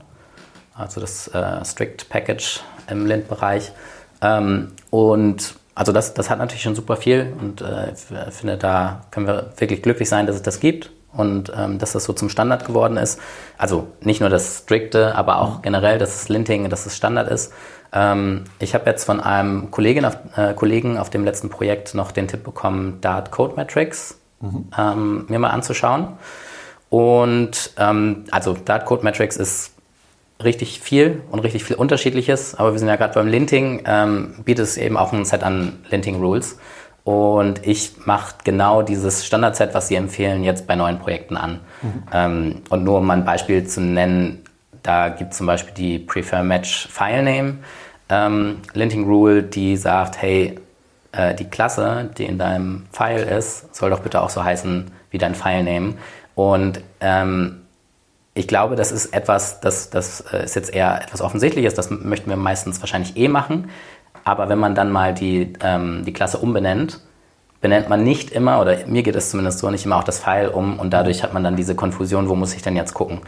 also das äh, Strict Package im Lint-Bereich. Ähm, und also das, das hat natürlich schon super viel und äh, finde, da können wir wirklich glücklich sein, dass es das gibt und ähm, dass das so zum Standard geworden ist. Also nicht nur das Strikte, aber auch mhm. generell, dass das Linting, dass es Standard ist. Ähm, ich habe jetzt von einem Kollegin auf, äh, Kollegen auf dem letzten Projekt noch den Tipp bekommen, Dart Code Metrics mhm. ähm, mir mal anzuschauen. Und ähm, also Dart Code Metrics ist richtig viel und richtig viel Unterschiedliches, aber wir sind ja gerade beim Linting, ähm, bietet es eben auch ein Set an Linting Rules. Und ich mache genau dieses Standardset, was Sie empfehlen, jetzt bei neuen Projekten an. Mhm. Ähm, und nur um mal ein Beispiel zu nennen, da gibt es zum Beispiel die Prefer Match File Name ähm, Linting Rule, die sagt, hey, äh, die Klasse, die in deinem File ist, soll doch bitte auch so heißen wie dein File Name. Und ähm, ich glaube, das ist etwas, das, das äh, ist jetzt eher etwas Offensichtliches, das möchten wir meistens wahrscheinlich eh machen. Aber wenn man dann mal die, ähm, die Klasse umbenennt, benennt man nicht immer, oder mir geht es zumindest so, nicht immer auch das File um und dadurch hat man dann diese Konfusion, wo muss ich denn jetzt gucken.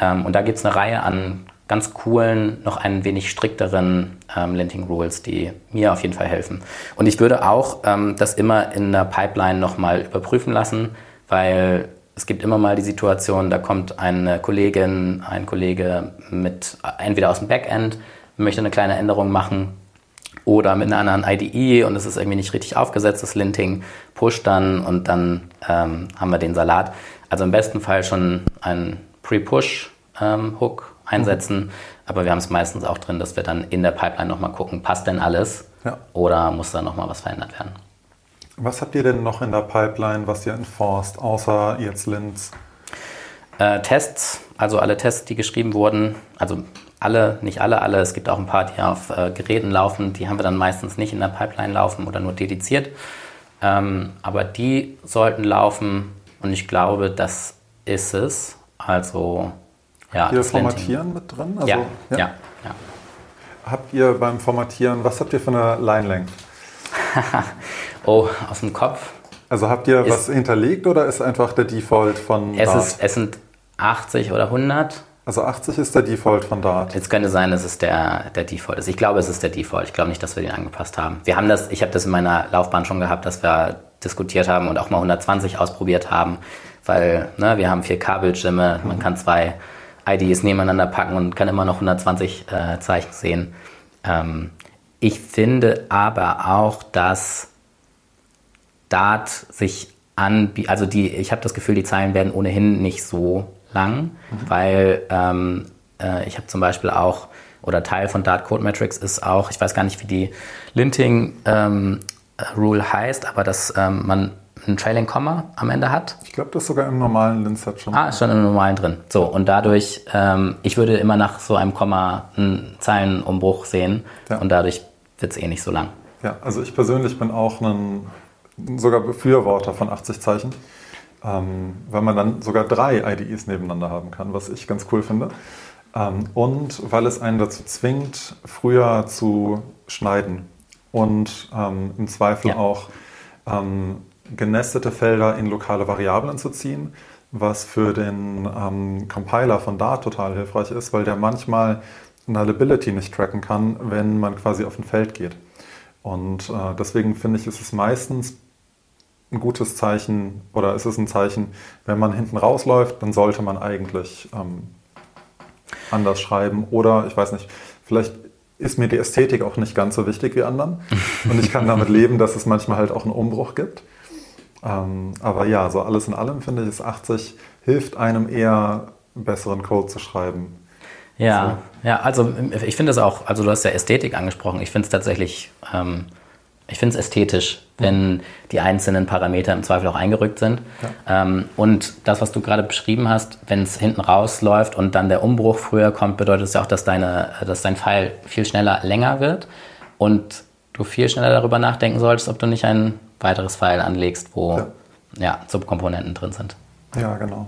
Ähm, und da gibt es eine Reihe an ganz coolen, noch ein wenig strikteren ähm, Linting Rules, die mir auf jeden Fall helfen. Und ich würde auch ähm, das immer in der Pipeline nochmal überprüfen lassen, weil es gibt immer mal die Situation, da kommt eine Kollegin, ein Kollege mit entweder aus dem Backend, möchte eine kleine Änderung machen oder mit einer anderen IDE und es ist irgendwie nicht richtig aufgesetzt, das Linting, push dann und dann ähm, haben wir den Salat. Also im besten Fall schon ein Pre-Push-Hook ähm, einsetzen, mhm. aber wir haben es meistens auch drin, dass wir dann in der Pipeline nochmal gucken, passt denn alles ja. oder muss da nochmal was verändert werden. Was habt ihr denn noch in der Pipeline, was ihr enforced, außer jetzt Linz? Äh, Tests, also alle Tests, die geschrieben wurden, also alle, nicht alle, alle, es gibt auch ein paar, die auf äh, Geräten laufen, die haben wir dann meistens nicht in der Pipeline laufen oder nur dediziert. Ähm, aber die sollten laufen und ich glaube, das ist es. Also, ja. Habt ihr Formatieren mit drin? Also, ja, ja, ja, ja. Habt ihr beim Formatieren, was habt ihr für eine Line-Length? oh, aus dem Kopf. Also habt ihr ist, was hinterlegt oder ist einfach der Default von es Dart? Ist, es sind 80 oder 100. Also 80 ist der Default von Dart. Jetzt könnte sein, dass es der, der Default ist. Ich glaube, es ist der Default. Ich glaube nicht, dass wir den angepasst haben. Wir haben das, ich habe das in meiner Laufbahn schon gehabt, dass wir diskutiert haben und auch mal 120 ausprobiert haben, weil ne, wir haben 4K-Bildschirme, mhm. man kann zwei IDs nebeneinander packen und kann immer noch 120 äh, Zeichen sehen. Ähm, ich finde aber auch, dass Dart sich anbietet, also die, ich habe das Gefühl, die Zeilen werden ohnehin nicht so lang, mhm. weil ähm, äh, ich habe zum Beispiel auch, oder Teil von Dart Code Metrics ist auch, ich weiß gar nicht, wie die Linting ähm, Rule heißt, aber dass ähm, man ein Trailing Komma am Ende hat. Ich glaube, das ist sogar im normalen Linset schon. Ah, ist schon im normalen drin. So, und dadurch, ähm, ich würde immer nach so einem Komma einen Zeilenumbruch sehen ja. und dadurch wird es eh nicht so lang. Ja, also ich persönlich bin auch ein sogar Befürworter von 80 Zeichen, ähm, weil man dann sogar drei IDEs nebeneinander haben kann, was ich ganz cool finde. Ähm, und weil es einen dazu zwingt, früher zu schneiden und ähm, im Zweifel ja. auch ähm, genestete Felder in lokale Variablen zu ziehen, was für den ähm, Compiler von Dart total hilfreich ist, weil der manchmal Nullability nicht tracken kann, wenn man quasi auf ein Feld geht. Und äh, deswegen finde ich, ist es meistens ein gutes Zeichen oder ist es ein Zeichen, wenn man hinten rausläuft, dann sollte man eigentlich ähm, anders schreiben. Oder ich weiß nicht, vielleicht ist mir die Ästhetik auch nicht ganz so wichtig wie anderen. Und ich kann damit leben, dass es manchmal halt auch einen Umbruch gibt. Ähm, aber ja, so alles in allem finde ich, ist 80 hilft einem eher besseren Code zu schreiben. Ja, so. ja, also ich finde es auch, also du hast ja Ästhetik angesprochen. Ich finde es tatsächlich ähm, ich finde es ästhetisch, wenn die einzelnen Parameter im Zweifel auch eingerückt sind. Ja. Ähm, und das, was du gerade beschrieben hast, wenn es hinten rausläuft und dann der Umbruch früher kommt, bedeutet es ja auch, dass, deine, dass dein Pfeil viel schneller länger wird und du viel schneller darüber nachdenken solltest, ob du nicht ein weiteres File anlegst, wo ja. ja Subkomponenten drin sind. Ja, genau.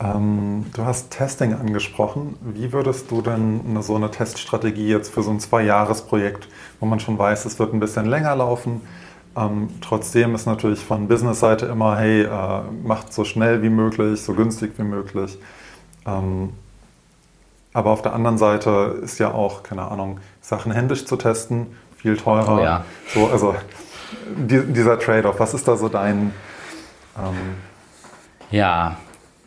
Ähm, du hast Testing angesprochen. Wie würdest du denn eine, so eine Teststrategie jetzt für so ein Zwei-Jahres-Projekt, wo man schon weiß, es wird ein bisschen länger laufen, ähm, trotzdem ist natürlich von Business-Seite immer, hey, äh, macht so schnell wie möglich, so günstig wie möglich. Ähm, aber auf der anderen Seite ist ja auch, keine Ahnung, Sachen händisch zu testen, viel teurer. Oh ja. So, also die, dieser Trade-off, was ist da so dein... Ähm ja,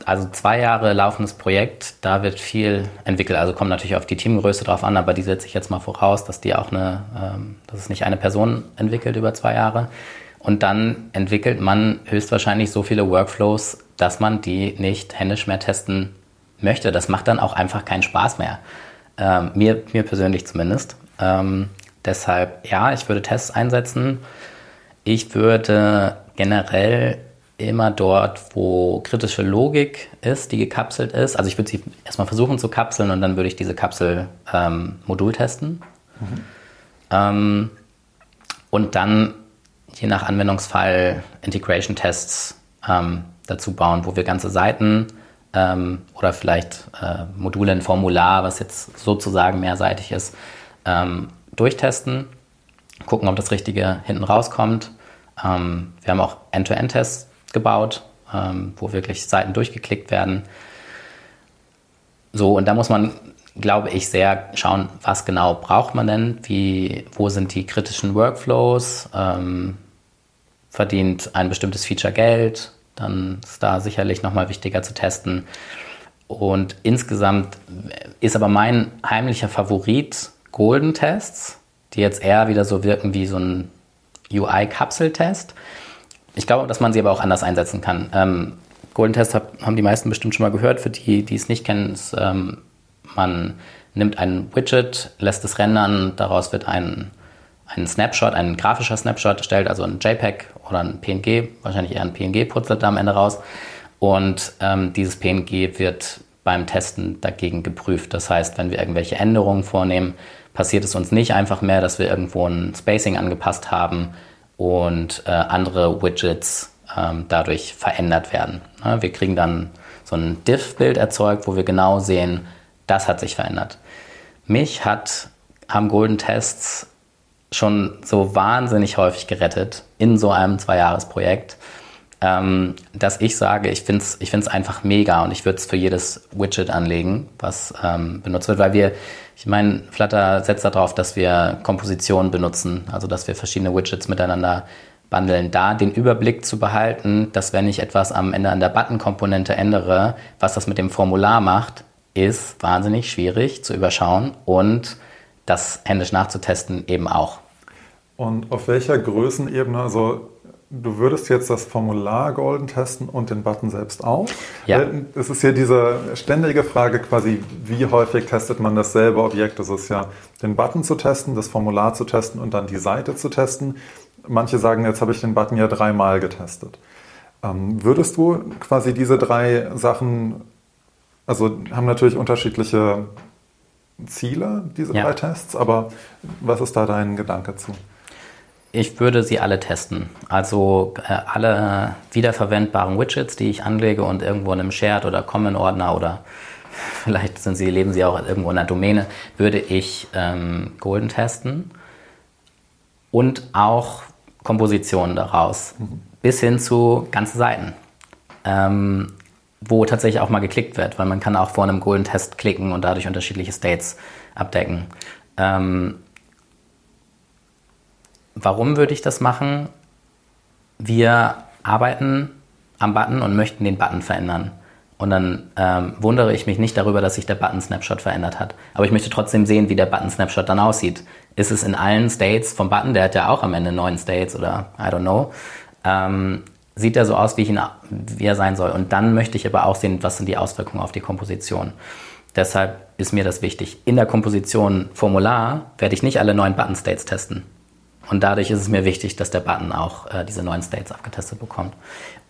also zwei Jahre laufendes Projekt, da wird viel entwickelt. Also kommt natürlich auf die Teamgröße drauf an, aber die setze ich jetzt mal voraus, dass die auch eine, ähm, dass es nicht eine Person entwickelt über zwei Jahre. Und dann entwickelt man höchstwahrscheinlich so viele Workflows, dass man die nicht händisch mehr testen möchte. Das macht dann auch einfach keinen Spaß mehr. Ähm, mir, mir persönlich zumindest. Ähm, deshalb, ja, ich würde Tests einsetzen. Ich würde generell immer dort, wo kritische Logik ist, die gekapselt ist. Also ich würde sie erstmal versuchen zu kapseln und dann würde ich diese Kapsel ähm, Modul testen. Mhm. Ähm, und dann je nach Anwendungsfall Integration-Tests ähm, dazu bauen, wo wir ganze Seiten ähm, oder vielleicht äh, Module in Formular, was jetzt sozusagen mehrseitig ist, ähm, durchtesten, gucken, ob das Richtige hinten rauskommt. Ähm, wir haben auch End-to-End-Tests gebaut, ähm, wo wirklich Seiten durchgeklickt werden. So, und da muss man, glaube ich, sehr schauen, was genau braucht man denn, wie, wo sind die kritischen Workflows, ähm, verdient ein bestimmtes Feature Geld, dann ist da sicherlich nochmal wichtiger zu testen. Und insgesamt ist aber mein heimlicher Favorit Golden Tests, die jetzt eher wieder so wirken wie so ein UI-Kapseltest. Ich glaube, dass man sie aber auch anders einsetzen kann. Ähm, Golden Test hab, haben die meisten bestimmt schon mal gehört. Für die, die es nicht kennen, ist, ähm, man nimmt ein Widget, lässt es rendern, daraus wird ein, ein Snapshot, ein grafischer Snapshot erstellt, also ein JPEG oder ein PNG, wahrscheinlich eher ein PNG putzelt da am Ende raus. Und ähm, dieses PNG wird beim Testen dagegen geprüft. Das heißt, wenn wir irgendwelche Änderungen vornehmen, passiert es uns nicht einfach mehr, dass wir irgendwo ein Spacing angepasst haben, und äh, andere Widgets ähm, dadurch verändert werden. Ja, wir kriegen dann so ein Diff-Bild erzeugt, wo wir genau sehen, das hat sich verändert. Mich hat, haben Golden Tests schon so wahnsinnig häufig gerettet in so einem Zwei-Jahres-Projekt, ähm, dass ich sage, ich finde es ich find's einfach mega und ich würde es für jedes Widget anlegen, was ähm, benutzt wird, weil wir ich meine, Flutter setzt darauf, dass wir Kompositionen benutzen, also dass wir verschiedene Widgets miteinander bundeln. Da den Überblick zu behalten, dass wenn ich etwas am Ende an der Button-Komponente ändere, was das mit dem Formular macht, ist wahnsinnig schwierig zu überschauen und das händisch nachzutesten eben auch. Und auf welcher Größenebene, also Du würdest jetzt das Formular golden testen und den Button selbst auch? Ja. Es ist ja diese ständige Frage quasi, wie häufig testet man dasselbe Objekt? Das ist ja, den Button zu testen, das Formular zu testen und dann die Seite zu testen. Manche sagen, jetzt habe ich den Button ja dreimal getestet. Ähm, würdest du quasi diese drei Sachen, also haben natürlich unterschiedliche Ziele, diese ja. drei Tests, aber was ist da dein Gedanke zu? Ich würde sie alle testen. Also äh, alle wiederverwendbaren Widgets, die ich anlege und irgendwo in einem Shared oder Common-Ordner oder vielleicht sind sie, leben sie auch irgendwo in einer Domäne, würde ich ähm, Golden testen. Und auch Kompositionen daraus. Mhm. Bis hin zu ganzen Seiten. Ähm, wo tatsächlich auch mal geklickt wird, weil man kann auch vor einem Golden Test klicken und dadurch unterschiedliche States abdecken. Ähm, Warum würde ich das machen? Wir arbeiten am Button und möchten den Button verändern. Und dann ähm, wundere ich mich nicht darüber, dass sich der Button-Snapshot verändert hat. Aber ich möchte trotzdem sehen, wie der Button-Snapshot dann aussieht. Ist es in allen States vom Button, der hat ja auch am Ende neun States oder I don't know, ähm, sieht er so aus, wie, ihn, wie er sein soll. Und dann möchte ich aber auch sehen, was sind die Auswirkungen auf die Komposition. Deshalb ist mir das wichtig. In der Komposition Formular werde ich nicht alle neun Button-States testen. Und dadurch ist es mir wichtig, dass der Button auch äh, diese neuen States abgetestet bekommt.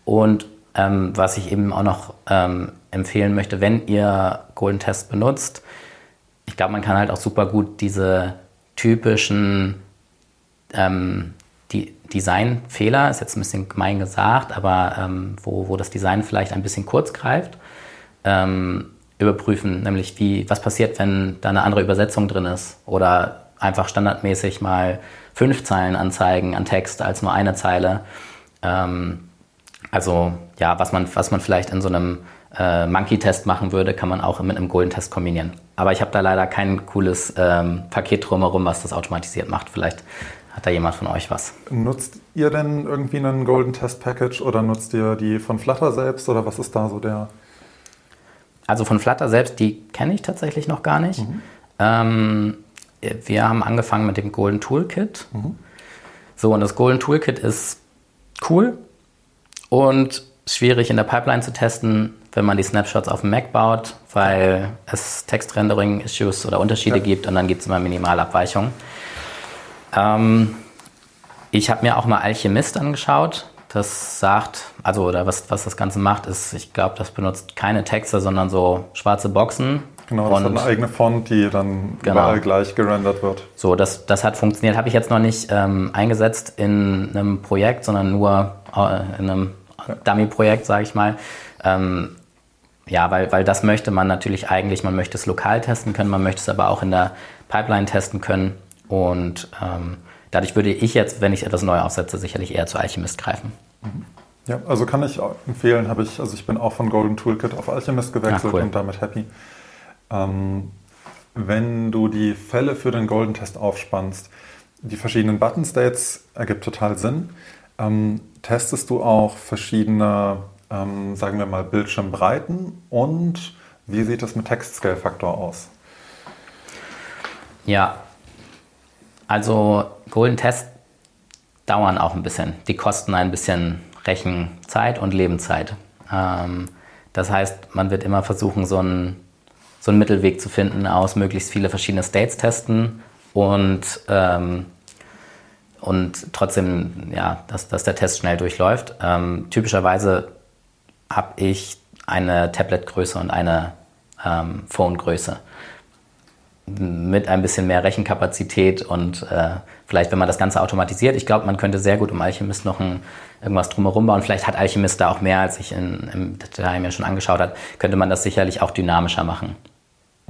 Und ähm, was ich eben auch noch ähm, empfehlen möchte, wenn ihr Golden Test benutzt, ich glaube, man kann halt auch super gut diese typischen ähm, die Designfehler, ist jetzt ein bisschen gemein gesagt, aber ähm, wo, wo das Design vielleicht ein bisschen kurz greift, ähm, überprüfen, nämlich wie, was passiert, wenn da eine andere Übersetzung drin ist oder einfach standardmäßig mal fünf Zeilen anzeigen an Text als nur eine Zeile. Ähm, also ja, was man, was man vielleicht in so einem äh, Monkey-Test machen würde, kann man auch mit einem Golden-Test kombinieren. Aber ich habe da leider kein cooles ähm, Paket drumherum, was das automatisiert macht. Vielleicht hat da jemand von euch was. Nutzt ihr denn irgendwie einen Golden Test Package oder nutzt ihr die von Flutter selbst oder was ist da so der? Also von Flutter selbst, die kenne ich tatsächlich noch gar nicht. Mhm. Ähm, wir haben angefangen mit dem Golden Toolkit. Mhm. So, und das Golden Toolkit ist cool und schwierig in der Pipeline zu testen, wenn man die Snapshots auf dem Mac baut, weil es Textrendering-Issues oder Unterschiede ja. gibt und dann gibt es immer Minimalabweichungen. Ähm, ich habe mir auch mal Alchemist angeschaut. Das sagt, also oder was, was das Ganze macht, ist, ich glaube, das benutzt keine Texte, sondern so schwarze Boxen. Genau, das und, hat eine eigene Font, die dann genau. überall gleich gerendert wird. So, das, das hat funktioniert. Habe ich jetzt noch nicht ähm, eingesetzt in einem Projekt, sondern nur äh, in einem Dummy-Projekt, sage ich mal. Ähm, ja, weil, weil das möchte man natürlich eigentlich, man möchte es lokal testen können, man möchte es aber auch in der Pipeline testen können. Und ähm, dadurch würde ich jetzt, wenn ich etwas neu aufsetze, sicherlich eher zu Alchemist greifen. Mhm. Ja, also kann ich empfehlen, habe ich, also ich bin auch von Golden Toolkit auf Alchemist gewechselt Ach, cool. und damit happy. Ähm, wenn du die Fälle für den Golden Test aufspannst, die verschiedenen Button States ergibt total Sinn. Ähm, testest du auch verschiedene, ähm, sagen wir mal, Bildschirmbreiten und wie sieht das mit Text-Scale-Faktor aus? Ja, also Golden Tests dauern auch ein bisschen. Die kosten ein bisschen Rechenzeit und Lebenszeit. Ähm, das heißt, man wird immer versuchen, so einen, so einen Mittelweg zu finden aus möglichst viele verschiedene States testen und, ähm, und trotzdem, ja, dass, dass der Test schnell durchläuft. Ähm, typischerweise habe ich eine Tablet-Größe und eine ähm, Phone-Größe mit ein bisschen mehr Rechenkapazität und äh, vielleicht, wenn man das Ganze automatisiert, ich glaube, man könnte sehr gut um Alchemist noch ein, irgendwas drumherum bauen. Vielleicht hat Alchemist da auch mehr, als ich in, im Detail mir schon angeschaut habe, könnte man das sicherlich auch dynamischer machen.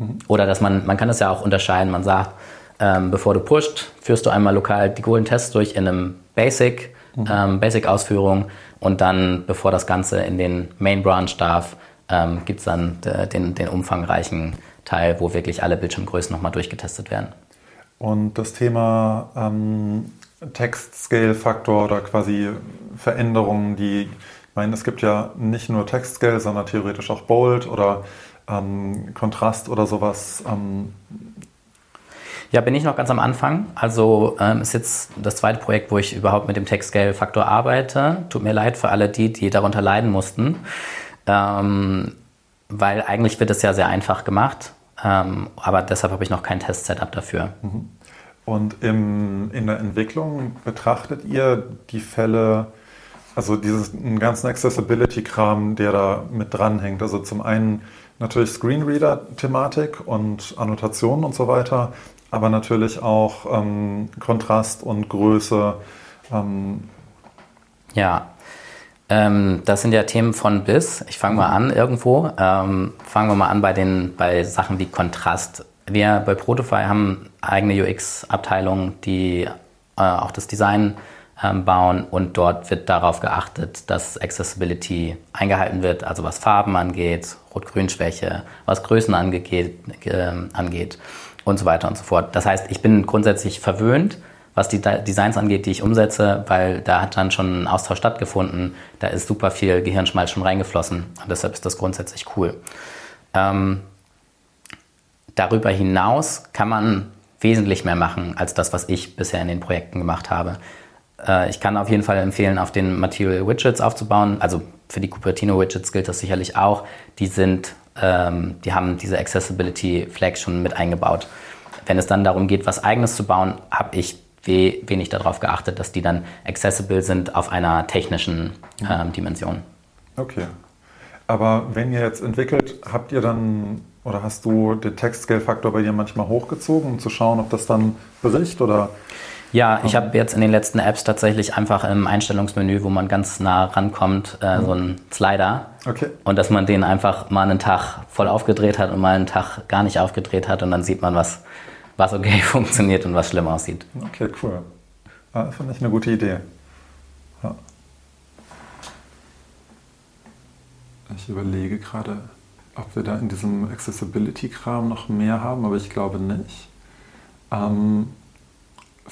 Mhm. Oder dass man, man kann das ja auch unterscheiden, man sagt, ähm, bevor du pusht, führst du einmal lokal die Golden Tests durch in einem Basic, mhm. ähm, Basic-Ausführung und dann, bevor das Ganze in den Main Branch darf, ähm, gibt es dann äh, den, den umfangreichen Teil, wo wirklich alle Bildschirmgrößen nochmal durchgetestet werden. Und das Thema ähm, Text-Scale-Faktor oder quasi Veränderungen, die, ich meine, es gibt ja nicht nur Text-Scale, sondern theoretisch auch Bold oder ähm, Kontrast oder sowas. Ähm, ja, bin ich noch ganz am Anfang. Also ähm, ist jetzt das zweite Projekt, wo ich überhaupt mit dem Text-Scale-Faktor arbeite. Tut mir leid für alle die, die darunter leiden mussten. Ähm, weil eigentlich wird es ja sehr einfach gemacht, ähm, aber deshalb habe ich noch kein Test-Setup dafür. Mhm. Und im, in der Entwicklung betrachtet ihr die Fälle, also diesen ganzen Accessibility-Kram, der da mit dranhängt. Also zum einen natürlich Screenreader-Thematik und Annotationen und so weiter, aber natürlich auch ähm, Kontrast und Größe. Ähm, ja, ähm, das sind ja Themen von bis. Ich fange mal an irgendwo. Ähm, fangen wir mal an bei, den, bei Sachen wie Kontrast. Wir bei Protofy haben eigene UX-Abteilungen, die äh, auch das Design bauen und dort wird darauf geachtet, dass Accessibility eingehalten wird, also was Farben angeht, Rot-Grün-Schwäche, was Größen angeht, äh, angeht und so weiter und so fort. Das heißt, ich bin grundsätzlich verwöhnt was die Designs angeht, die ich umsetze, weil da hat dann schon ein Austausch stattgefunden. Da ist super viel Gehirnschmalz schon reingeflossen und deshalb ist das grundsätzlich cool. Ähm, darüber hinaus kann man wesentlich mehr machen als das, was ich bisher in den Projekten gemacht habe. Äh, ich kann auf jeden Fall empfehlen, auf den Material Widgets aufzubauen. Also für die Cupertino Widgets gilt das sicherlich auch. Die sind, ähm, die haben diese Accessibility Flags schon mit eingebaut. Wenn es dann darum geht, was eigenes zu bauen, habe ich wenig darauf geachtet, dass die dann accessible sind auf einer technischen ähm, Dimension. Okay. Aber wenn ihr jetzt entwickelt, habt ihr dann oder hast du den Text-Scale-Faktor bei dir manchmal hochgezogen, um zu schauen, ob das dann bricht oder? Ja, ich habe jetzt in den letzten Apps tatsächlich einfach im Einstellungsmenü, wo man ganz nah rankommt, äh, mhm. so einen Slider. Okay. Und dass man den einfach mal einen Tag voll aufgedreht hat und mal einen Tag gar nicht aufgedreht hat und dann sieht man, was, was okay funktioniert und was schlimm aussieht. Okay, cool. Ah, Finde ich eine gute Idee. Ja. Ich überlege gerade, ob wir da in diesem Accessibility-Kram noch mehr haben, aber ich glaube nicht. Ähm,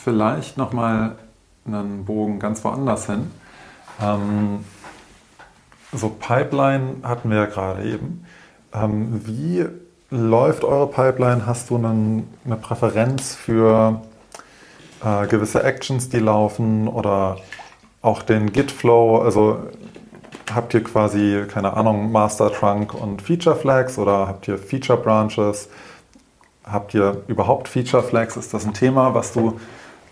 vielleicht nochmal einen Bogen ganz woanders hin. Ähm, so Pipeline hatten wir ja gerade eben. Ähm, wie läuft eure Pipeline? Hast du einen, eine Präferenz für äh, gewisse Actions, die laufen oder auch den Git-Flow? Also habt ihr quasi, keine Ahnung, Master Trunk und Feature Flags oder habt ihr Feature Branches? Habt ihr überhaupt Feature Flags? Ist das ein Thema, was du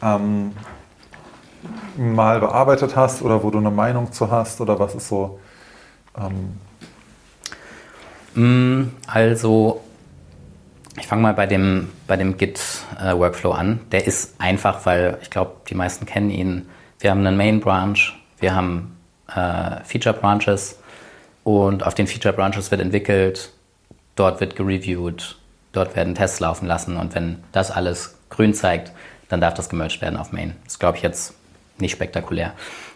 ähm, mal bearbeitet hast oder wo du eine Meinung zu hast oder was ist so? Ähm mm, also ich fange mal bei dem, bei dem Git-Workflow äh, an. Der ist einfach, weil ich glaube, die meisten kennen ihn. Wir haben einen Main Branch, wir haben äh, Feature Branches und auf den Feature Branches wird entwickelt, dort wird gereviewt, dort werden Tests laufen lassen und wenn das alles grün zeigt, dann darf das gemerged werden auf Main. Das glaube ich jetzt nicht spektakulär.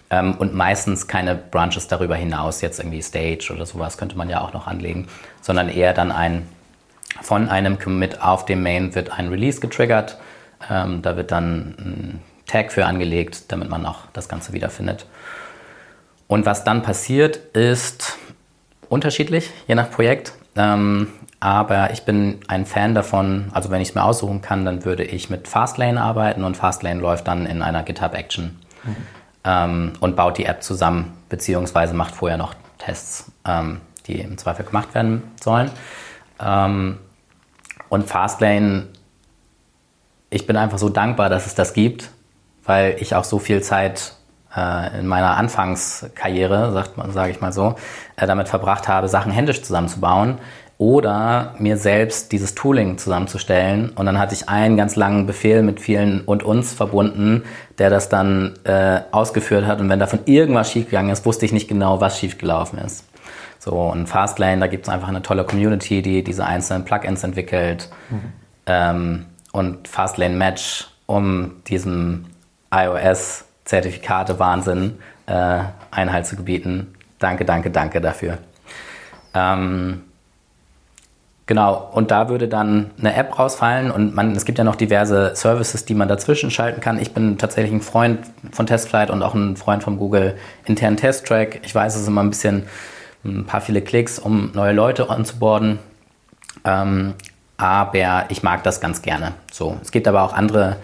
Ähm, und meistens keine Branches darüber hinaus, jetzt irgendwie Stage oder sowas könnte man ja auch noch anlegen, sondern eher dann ein, von einem Commit auf dem Main wird ein Release getriggert. Ähm, da wird dann ein Tag für angelegt, damit man auch das Ganze wiederfindet. Und was dann passiert, ist unterschiedlich, je nach Projekt. Ähm, aber ich bin ein Fan davon, also wenn ich es mir aussuchen kann, dann würde ich mit Fastlane arbeiten und Fastlane läuft dann in einer GitHub Action mhm. ähm, und baut die App zusammen, beziehungsweise macht vorher noch Tests, ähm, die im Zweifel gemacht werden sollen. Ähm, und Fastlane, ich bin einfach so dankbar, dass es das gibt, weil ich auch so viel Zeit äh, in meiner Anfangskarriere, sage ich mal so, äh, damit verbracht habe, Sachen händisch zusammenzubauen oder mir selbst dieses Tooling zusammenzustellen. Und dann hatte ich einen ganz langen Befehl mit vielen und uns verbunden, der das dann äh, ausgeführt hat. Und wenn davon irgendwas schiefgegangen ist, wusste ich nicht genau, was schiefgelaufen ist. So, und Fastlane, da gibt es einfach eine tolle Community, die diese einzelnen Plugins entwickelt. Mhm. Ähm, und Fastlane Match, um diesem iOS-Zertifikate-Wahnsinn äh, Einhalt zu gebieten. Danke, danke, danke dafür. Ähm, Genau, und da würde dann eine App rausfallen und man, es gibt ja noch diverse Services, die man dazwischen schalten kann. Ich bin tatsächlich ein Freund von TestFlight und auch ein Freund vom Google internen Test-Track. Ich weiß, es ist immer ein bisschen, ein paar viele Klicks, um neue Leute anzuborden. Ähm, aber ich mag das ganz gerne. So, es gibt aber auch andere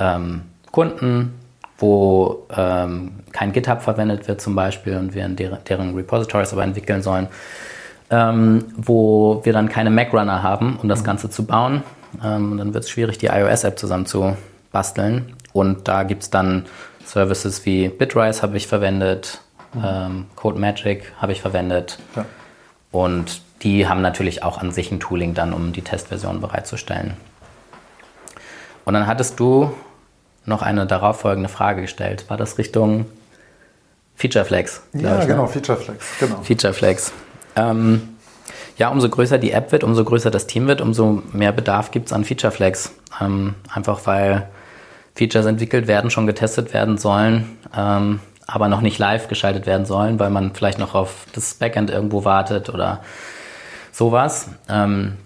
ähm, Kunden, wo ähm, kein GitHub verwendet wird zum Beispiel und wir in deren, deren Repositories aber entwickeln sollen ähm, wo wir dann keine Mac-Runner haben, um das mhm. Ganze zu bauen. Ähm, dann wird es schwierig, die iOS-App zusammen zu basteln. Und da gibt es dann Services wie Bitrise habe ich verwendet, mhm. ähm, CodeMagic habe ich verwendet. Ja. Und die haben natürlich auch an sich ein Tooling dann, um die Testversion bereitzustellen. Und dann hattest du noch eine darauffolgende Frage gestellt. War das Richtung Feature Flags? Ja, ich, ne? genau, Feature Flags. Genau. Feature Flags. Ähm, ja, umso größer die App wird, umso größer das Team wird, umso mehr Bedarf gibt es an Feature Flags. Ähm, einfach weil Features entwickelt werden, schon getestet werden sollen, ähm, aber noch nicht live geschaltet werden sollen, weil man vielleicht noch auf das Backend irgendwo wartet oder sowas. Ähm,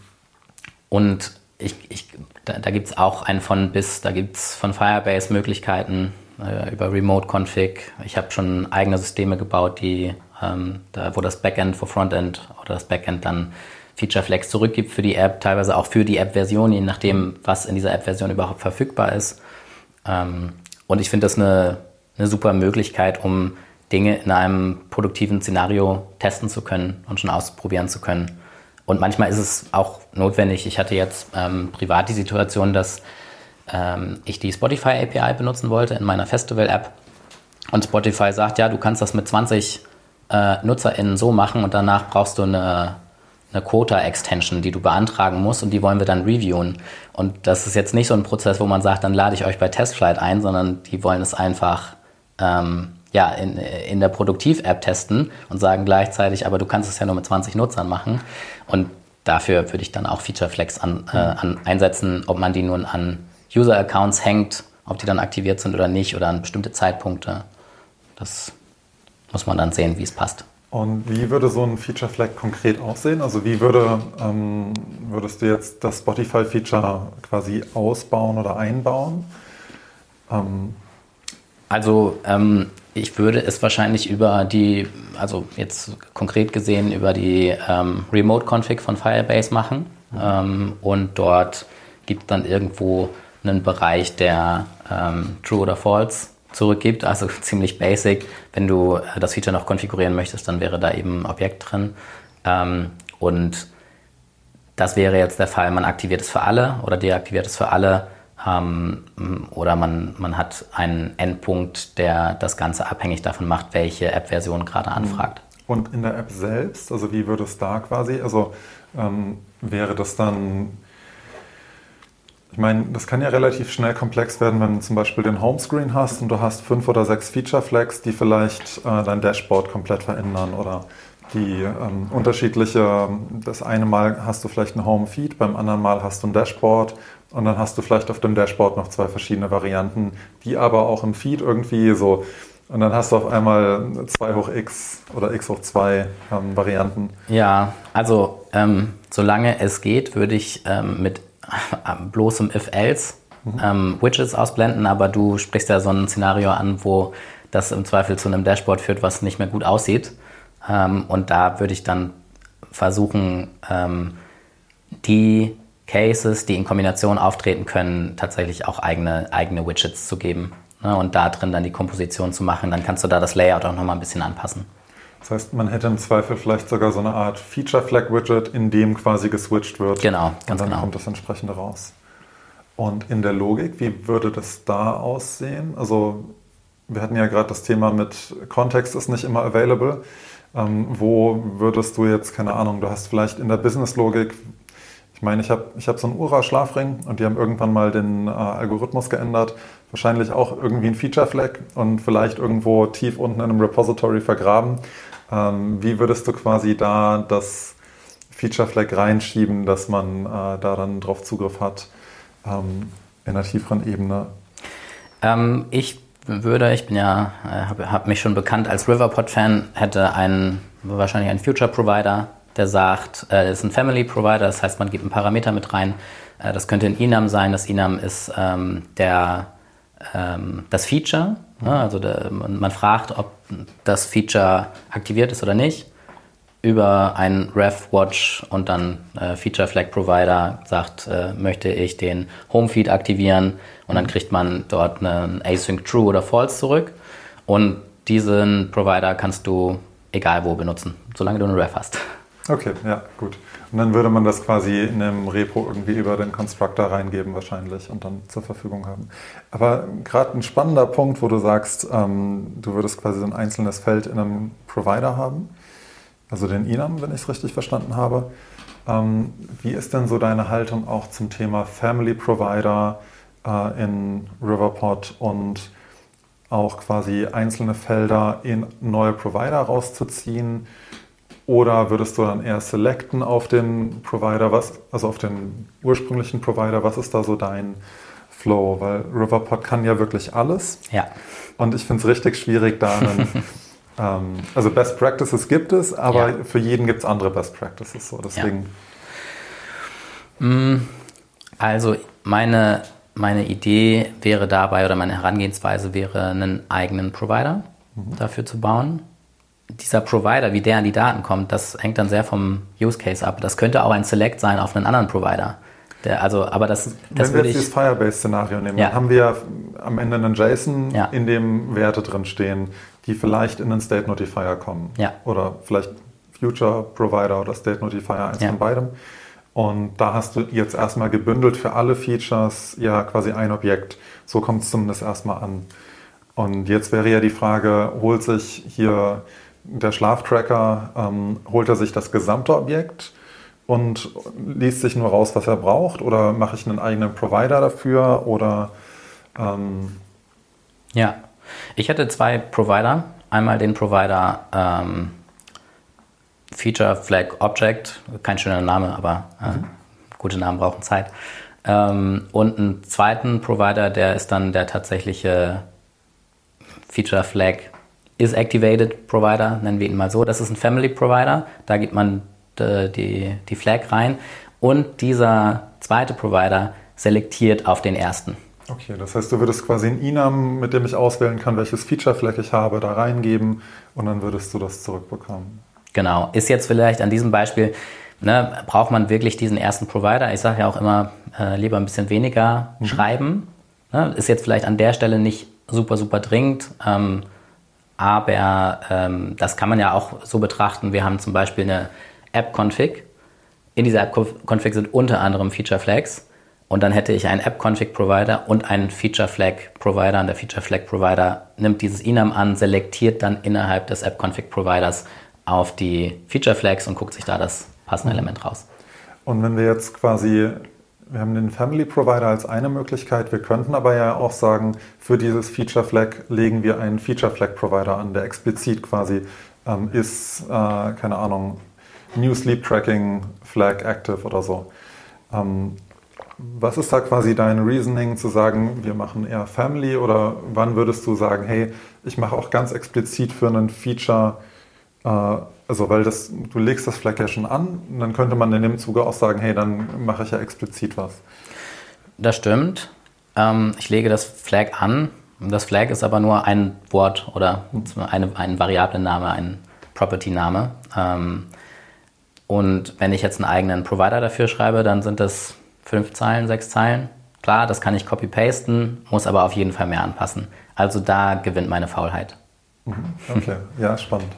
und ich, ich, da, da gibt es auch ein von bis, da gibt es von Firebase Möglichkeiten äh, über Remote Config. Ich habe schon eigene Systeme gebaut, die ähm, da, wo das Backend vor Frontend oder das Backend dann Feature Flags zurückgibt für die App, teilweise auch für die App-Version, je nachdem, was in dieser App-Version überhaupt verfügbar ist. Ähm, und ich finde das eine, eine super Möglichkeit, um Dinge in einem produktiven Szenario testen zu können und schon ausprobieren zu können. Und manchmal ist es auch notwendig. Ich hatte jetzt ähm, privat die Situation, dass ähm, ich die Spotify API benutzen wollte in meiner Festival-App. Und Spotify sagt, ja, du kannst das mit 20 äh, NutzerInnen so machen und danach brauchst du eine eine Quota-Extension, die du beantragen musst und die wollen wir dann reviewen. Und das ist jetzt nicht so ein Prozess, wo man sagt, dann lade ich euch bei Testflight ein, sondern die wollen es einfach ähm, ja, in, in der Produktiv-App testen und sagen gleichzeitig, aber du kannst es ja nur mit 20 Nutzern machen. Und dafür würde ich dann auch Feature Flags an, äh, an einsetzen, ob man die nun an User-Accounts hängt, ob die dann aktiviert sind oder nicht oder an bestimmte Zeitpunkte. Das muss man dann sehen, wie es passt. Und wie würde so ein Feature Flag konkret aussehen? Also wie würde, ähm, würdest du jetzt das Spotify-Feature quasi ausbauen oder einbauen? Ähm also ähm, ich würde es wahrscheinlich über die, also jetzt konkret gesehen über die ähm, Remote-Config von Firebase machen. Mhm. und dort gibt es dann irgendwo einen Bereich, der ähm, True oder False zurückgibt, also ziemlich basic. Wenn du äh, das Feature noch konfigurieren möchtest, dann wäre da eben ein Objekt drin. Ähm, und das wäre jetzt der Fall, man aktiviert es für alle oder deaktiviert es für alle. Ähm, oder man, man hat einen Endpunkt, der das Ganze abhängig davon macht, welche App-Version gerade anfragt. Und in der App selbst, also wie würde es da quasi, also ähm, wäre das dann ich meine, das kann ja relativ schnell komplex werden, wenn du zum Beispiel den Homescreen hast und du hast fünf oder sechs Feature Flags, die vielleicht äh, dein Dashboard komplett verändern oder die ähm, unterschiedliche, das eine Mal hast du vielleicht ein Home Feed, beim anderen Mal hast du ein Dashboard und dann hast du vielleicht auf dem Dashboard noch zwei verschiedene Varianten, die aber auch im Feed irgendwie so und dann hast du auf einmal 2 hoch x oder x hoch 2 ähm, Varianten. Ja, also ähm, solange es geht, würde ich ähm, mit bloßem If-Else mhm. ähm, Widgets ausblenden, aber du sprichst ja so ein Szenario an, wo das im Zweifel zu einem Dashboard führt, was nicht mehr gut aussieht. Ähm, und da würde ich dann versuchen, ähm, die Cases, die in Kombination auftreten können, tatsächlich auch eigene, eigene Widgets zu geben. Ne? Und da drin dann die Komposition zu machen. Dann kannst du da das Layout auch nochmal ein bisschen anpassen. Das heißt, man hätte im Zweifel vielleicht sogar so eine Art Feature Flag Widget, in dem quasi geswitcht wird. Genau, ganz und dann genau. kommt das entsprechende raus. Und in der Logik, wie würde das da aussehen? Also wir hatten ja gerade das Thema mit Kontext ist nicht immer available. Ähm, wo würdest du jetzt, keine Ahnung, du hast vielleicht in der Business-Logik, ich meine, ich habe ich hab so einen Ura-Schlafring und die haben irgendwann mal den äh, Algorithmus geändert. Wahrscheinlich auch irgendwie ein Feature-Flag und vielleicht irgendwo tief unten in einem Repository vergraben. Ähm, wie würdest du quasi da das Feature Flag reinschieben, dass man äh, da dann drauf Zugriff hat ähm, in einer tieferen Ebene? Ähm, ich würde, ich bin ja, äh, habe hab mich schon bekannt als Riverpod-Fan, hätte einen, wahrscheinlich einen Future-Provider, der sagt, äh, ist ein Family-Provider, das heißt, man gibt einen Parameter mit rein. Äh, das könnte ein Enum sein. Das Enum ist ähm, der, ähm, das Feature also der, man, man, fragt, ob das Feature aktiviert ist oder nicht über einen Ref Watch und dann äh, Feature Flag Provider sagt, äh, möchte ich den Home Feed aktivieren und dann kriegt man dort einen Async True oder False zurück und diesen Provider kannst du egal wo benutzen, solange du einen Ref hast. Okay, ja, gut. Und dann würde man das quasi in einem Repo irgendwie über den Constructor reingeben wahrscheinlich und dann zur Verfügung haben. Aber gerade ein spannender Punkt, wo du sagst, ähm, du würdest quasi so ein einzelnes Feld in einem Provider haben, also den Enum, wenn ich es richtig verstanden habe. Ähm, wie ist denn so deine Haltung auch zum Thema Family Provider äh, in Riverpod und auch quasi einzelne Felder in neue Provider rauszuziehen? Oder würdest du dann eher selecten auf den Provider, was, also auf den ursprünglichen Provider? Was ist da so dein Flow? Weil Riverpod kann ja wirklich alles. Ja. Und ich finde es richtig schwierig, da einen, ähm, also Best Practices gibt es, aber ja. für jeden gibt es andere Best Practices. So, deswegen. Ja. Mm, also meine, meine Idee wäre dabei oder meine Herangehensweise wäre, einen eigenen Provider mhm. dafür zu bauen dieser Provider, wie der an die Daten kommt, das hängt dann sehr vom Use Case ab. Das könnte auch ein Select sein auf einen anderen Provider. Der, also, aber das, das Wenn wir jetzt dieses Firebase-Szenario nehmen, ja. dann haben wir am Ende einen JSON, ja. in dem Werte drin stehen, die vielleicht in einen State Notifier kommen. Ja. Oder vielleicht Future Provider oder State Notifier, eins von beidem. Und da hast du jetzt erstmal gebündelt für alle Features ja quasi ein Objekt. So kommt es zumindest erstmal an. Und jetzt wäre ja die Frage, holt sich hier der Schlaftracker, ähm, holt er sich das gesamte Objekt und liest sich nur raus, was er braucht? Oder mache ich einen eigenen Provider dafür? Oder ähm ja, ich hätte zwei Provider. Einmal den Provider ähm, Feature Flag Object, kein schöner Name, aber äh, mhm. gute Namen brauchen Zeit. Ähm, und einen zweiten Provider, der ist dann der tatsächliche Feature Flag is Activated Provider, nennen wir ihn mal so. Das ist ein Family Provider, da gibt man die, die, die Flag rein und dieser zweite Provider selektiert auf den ersten. Okay, das heißt, du würdest quasi ein Inam, mit dem ich auswählen kann, welches Feature Flag ich habe, da reingeben und dann würdest du das zurückbekommen. Genau. Ist jetzt vielleicht an diesem Beispiel, ne, braucht man wirklich diesen ersten Provider? Ich sage ja auch immer, äh, lieber ein bisschen weniger mhm. schreiben. Ne? Ist jetzt vielleicht an der Stelle nicht super, super dringend. Ähm, aber ähm, das kann man ja auch so betrachten. Wir haben zum Beispiel eine App-Config. In dieser App-Config sind unter anderem Feature-Flags. Und dann hätte ich einen App-Config-Provider und einen Feature-Flag-Provider. Und der Feature-Flag-Provider nimmt dieses Enum an, selektiert dann innerhalb des App-Config-Providers auf die Feature-Flags und guckt sich da das passende mhm. Element raus. Und wenn wir jetzt quasi, wir haben den Family Provider als eine Möglichkeit, wir könnten aber ja auch sagen, für dieses Feature Flag legen wir einen Feature Flag Provider an, der explizit quasi ähm, ist, äh, keine Ahnung, New Sleep Tracking Flag Active oder so. Ähm, was ist da quasi dein Reasoning zu sagen, wir machen eher Family oder wann würdest du sagen, hey, ich mache auch ganz explizit für einen Feature, äh, also weil das, du legst das Flag ja schon an, dann könnte man in dem Zuge auch sagen, hey, dann mache ich ja explizit was. Das stimmt. Ähm, ich lege das Flag an. Das Flag ist aber nur ein Wort oder eine, ein Variablen-Name, ein Property-Name. Ähm, und wenn ich jetzt einen eigenen Provider dafür schreibe, dann sind das fünf Zeilen, sechs Zeilen. Klar, das kann ich copy-pasten, muss aber auf jeden Fall mehr anpassen. Also da gewinnt meine Faulheit. Mhm. Okay, ja, spannend.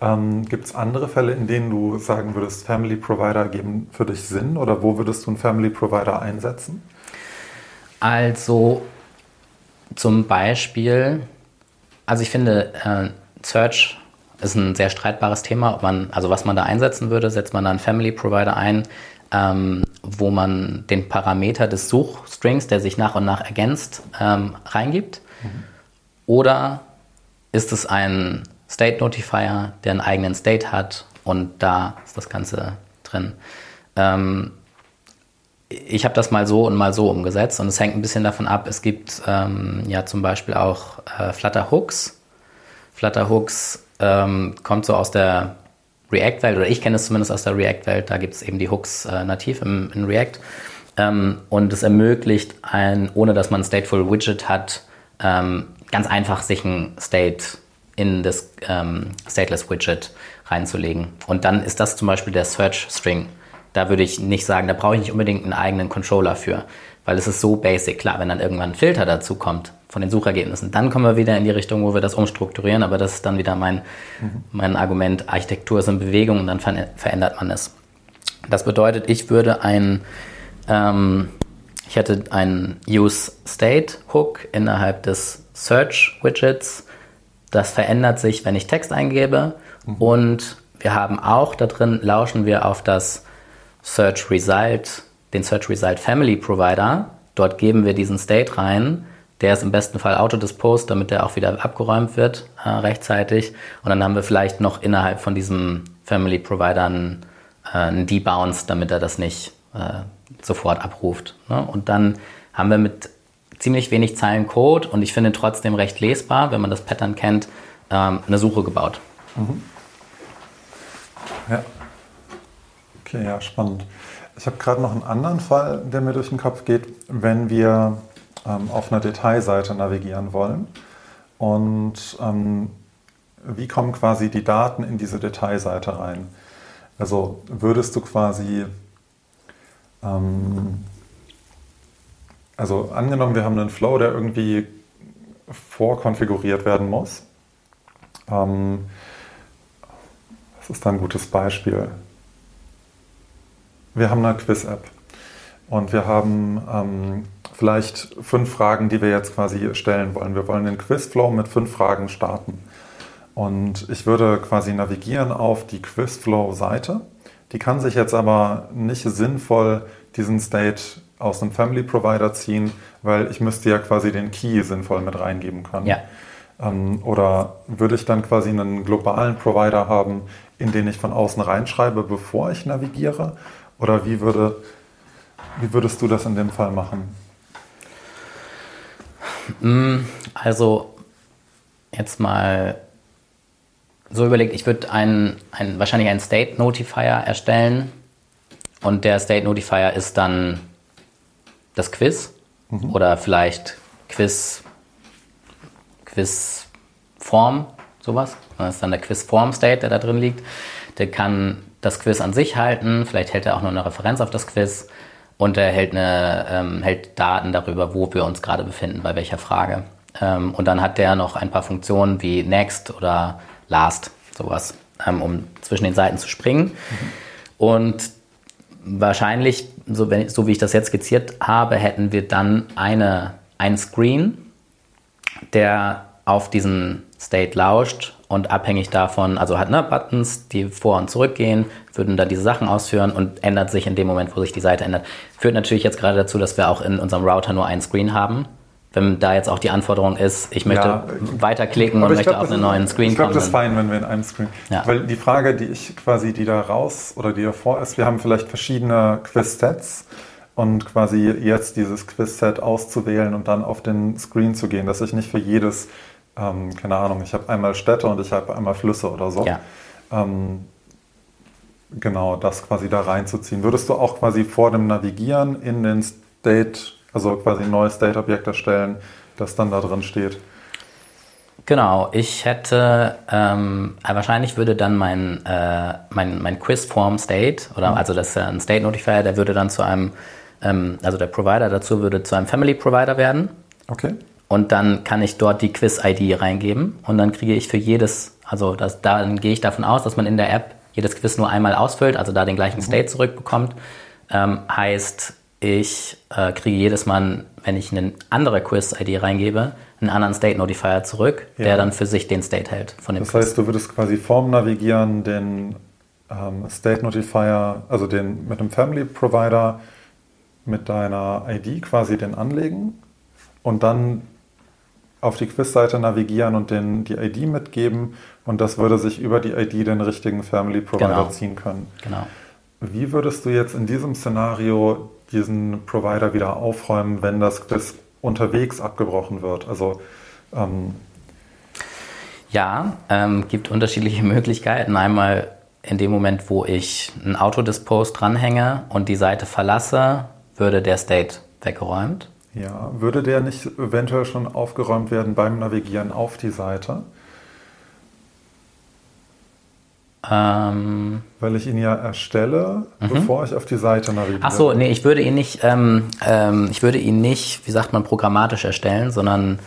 Ähm, Gibt es andere Fälle, in denen du sagen würdest, Family Provider geben für dich Sinn oder wo würdest du einen Family Provider einsetzen? Also zum Beispiel, also ich finde, äh, Search ist ein sehr streitbares Thema, ob man, also was man da einsetzen würde, setzt man da einen Family Provider ein, ähm, wo man den Parameter des Suchstrings, der sich nach und nach ergänzt, ähm, reingibt? Mhm. Oder ist es ein State Notifier, der einen eigenen State hat und da ist das Ganze drin? Ähm, ich habe das mal so und mal so umgesetzt und es hängt ein bisschen davon ab. Es gibt ähm, ja zum Beispiel auch äh, Flutter Hooks. Flutter Hooks ähm, kommt so aus der React-Welt, oder ich kenne es zumindest aus der React-Welt, da gibt es eben die Hooks äh, nativ im, in React. Ähm, und es ermöglicht ein, ohne dass man ein Stateful Widget hat, ähm, ganz einfach sich ein State in das ähm, Stateless Widget reinzulegen. Und dann ist das zum Beispiel der Search String. Da würde ich nicht sagen, da brauche ich nicht unbedingt einen eigenen Controller für, weil es ist so basic. Klar, wenn dann irgendwann ein Filter dazu kommt, von den Suchergebnissen. Dann kommen wir wieder in die Richtung, wo wir das umstrukturieren, aber das ist dann wieder mein, mhm. mein Argument, Architektur ist in Bewegung und dann ver verändert man es. Das bedeutet, ich würde ein, ähm, ich hätte einen Use State Hook innerhalb des Search Widgets. Das verändert sich, wenn ich Text eingebe. Mhm. Und wir haben auch da drin, lauschen wir auf das Search Result, den Search Result Family Provider. Dort geben wir diesen State rein der ist im besten Fall autodisposed, damit der auch wieder abgeräumt wird äh, rechtzeitig. Und dann haben wir vielleicht noch innerhalb von diesem Family Provider einen, äh, einen Debounce, damit er das nicht äh, sofort abruft. Ne? Und dann haben wir mit ziemlich wenig Zeilen Code und ich finde trotzdem recht lesbar, wenn man das Pattern kennt, ähm, eine Suche gebaut. Mhm. Ja. Okay, ja, spannend. Ich habe gerade noch einen anderen Fall, der mir durch den Kopf geht. Wenn wir ähm, auf einer Detailseite navigieren wollen. Und ähm, wie kommen quasi die Daten in diese Detailseite rein? Also würdest du quasi, ähm, also angenommen, wir haben einen Flow, der irgendwie vorkonfiguriert werden muss. Ähm, was ist da ein gutes Beispiel? Wir haben eine Quiz-App und wir haben ähm, vielleicht fünf Fragen, die wir jetzt quasi stellen wollen. Wir wollen den Quizflow mit fünf Fragen starten. Und ich würde quasi navigieren auf die Quizflow-Seite. Die kann sich jetzt aber nicht sinnvoll diesen State aus einem Family Provider ziehen, weil ich müsste ja quasi den Key sinnvoll mit reingeben können. Ja. Ähm, oder würde ich dann quasi einen globalen Provider haben, in den ich von außen reinschreibe, bevor ich navigiere? Oder wie, würde, wie würdest du das in dem Fall machen? Mm, also jetzt mal so überlegt, ich würde ein, ein, wahrscheinlich einen State Notifier erstellen und der State Notifier ist dann das Quiz mhm. oder vielleicht Quiz, Quiz Form, sowas. Das ist dann der Quiz Form State, der da drin liegt. Der kann das Quiz an sich halten, vielleicht hält er auch noch eine Referenz auf das Quiz und er hält, eine, ähm, hält Daten darüber, wo wir uns gerade befinden, bei welcher Frage. Ähm, und dann hat der noch ein paar Funktionen wie Next oder Last, sowas, ähm, um zwischen den Seiten zu springen. Mhm. Und wahrscheinlich, so, wenn, so wie ich das jetzt skizziert habe, hätten wir dann eine, einen Screen, der auf diesen State lauscht und abhängig davon, also hat ne, Buttons, die vor und zurück gehen, würden dann diese Sachen ausführen und ändert sich in dem Moment, wo sich die Seite ändert. Führt natürlich jetzt gerade dazu, dass wir auch in unserem Router nur einen Screen haben wenn da jetzt auch die Anforderung ist, ich möchte ja, weiterklicken und möchte glaub, auf einen neuen Screen ich kommen. Ich glaube, das ist fein, wenn wir in einem Screen. Ja. Weil die Frage, die ich quasi, die da raus oder die davor ist, wir haben vielleicht verschiedene Quiz-Sets und quasi jetzt dieses Quiz-Set auszuwählen und dann auf den Screen zu gehen, dass ich nicht für jedes, ähm, keine Ahnung, ich habe einmal Städte und ich habe einmal Flüsse oder so. Ja. Ähm, genau, das quasi da reinzuziehen. Würdest du auch quasi vor dem Navigieren in den State also quasi ein neues State-Objekt erstellen, das dann da drin steht. Genau, ich hätte, ähm, wahrscheinlich würde dann mein, äh, mein, mein Quiz-Form-State, oder mhm. also das ist ein State-Notifier, der würde dann zu einem, ähm, also der Provider dazu würde zu einem Family-Provider werden. Okay. Und dann kann ich dort die Quiz-ID reingeben und dann kriege ich für jedes, also das, dann gehe ich davon aus, dass man in der App jedes Quiz nur einmal ausfüllt, also da den gleichen mhm. State zurückbekommt. Ähm, heißt, ich äh, kriege jedes Mal, wenn ich eine andere Quiz-ID reingebe, einen anderen State-Notifier zurück, ja. der dann für sich den State hält von dem Das Quiz. heißt, du würdest quasi vorm Navigieren den ähm, State-Notifier, also den mit dem Family-Provider mit deiner ID quasi den anlegen und dann auf die Quiz-Seite navigieren und den, die ID mitgeben und das würde sich über die ID den richtigen Family Provider genau. ziehen können. Genau. Wie würdest du jetzt in diesem Szenario diesen Provider wieder aufräumen, wenn das Quiz unterwegs abgebrochen wird? Also ähm ja, ähm, gibt unterschiedliche Möglichkeiten. Einmal in dem Moment, wo ich ein Autodispose dranhänge und die Seite verlasse, würde der State weggeräumt. Ja, würde der nicht eventuell schon aufgeräumt werden beim Navigieren auf die Seite? Ähm, Weil ich ihn ja erstelle, mhm. bevor ich auf die Seite navigiere. Ach so, nee, ich würde ihn nicht, ähm, ähm, ich würde ihn nicht, wie sagt man, programmatisch erstellen, sondern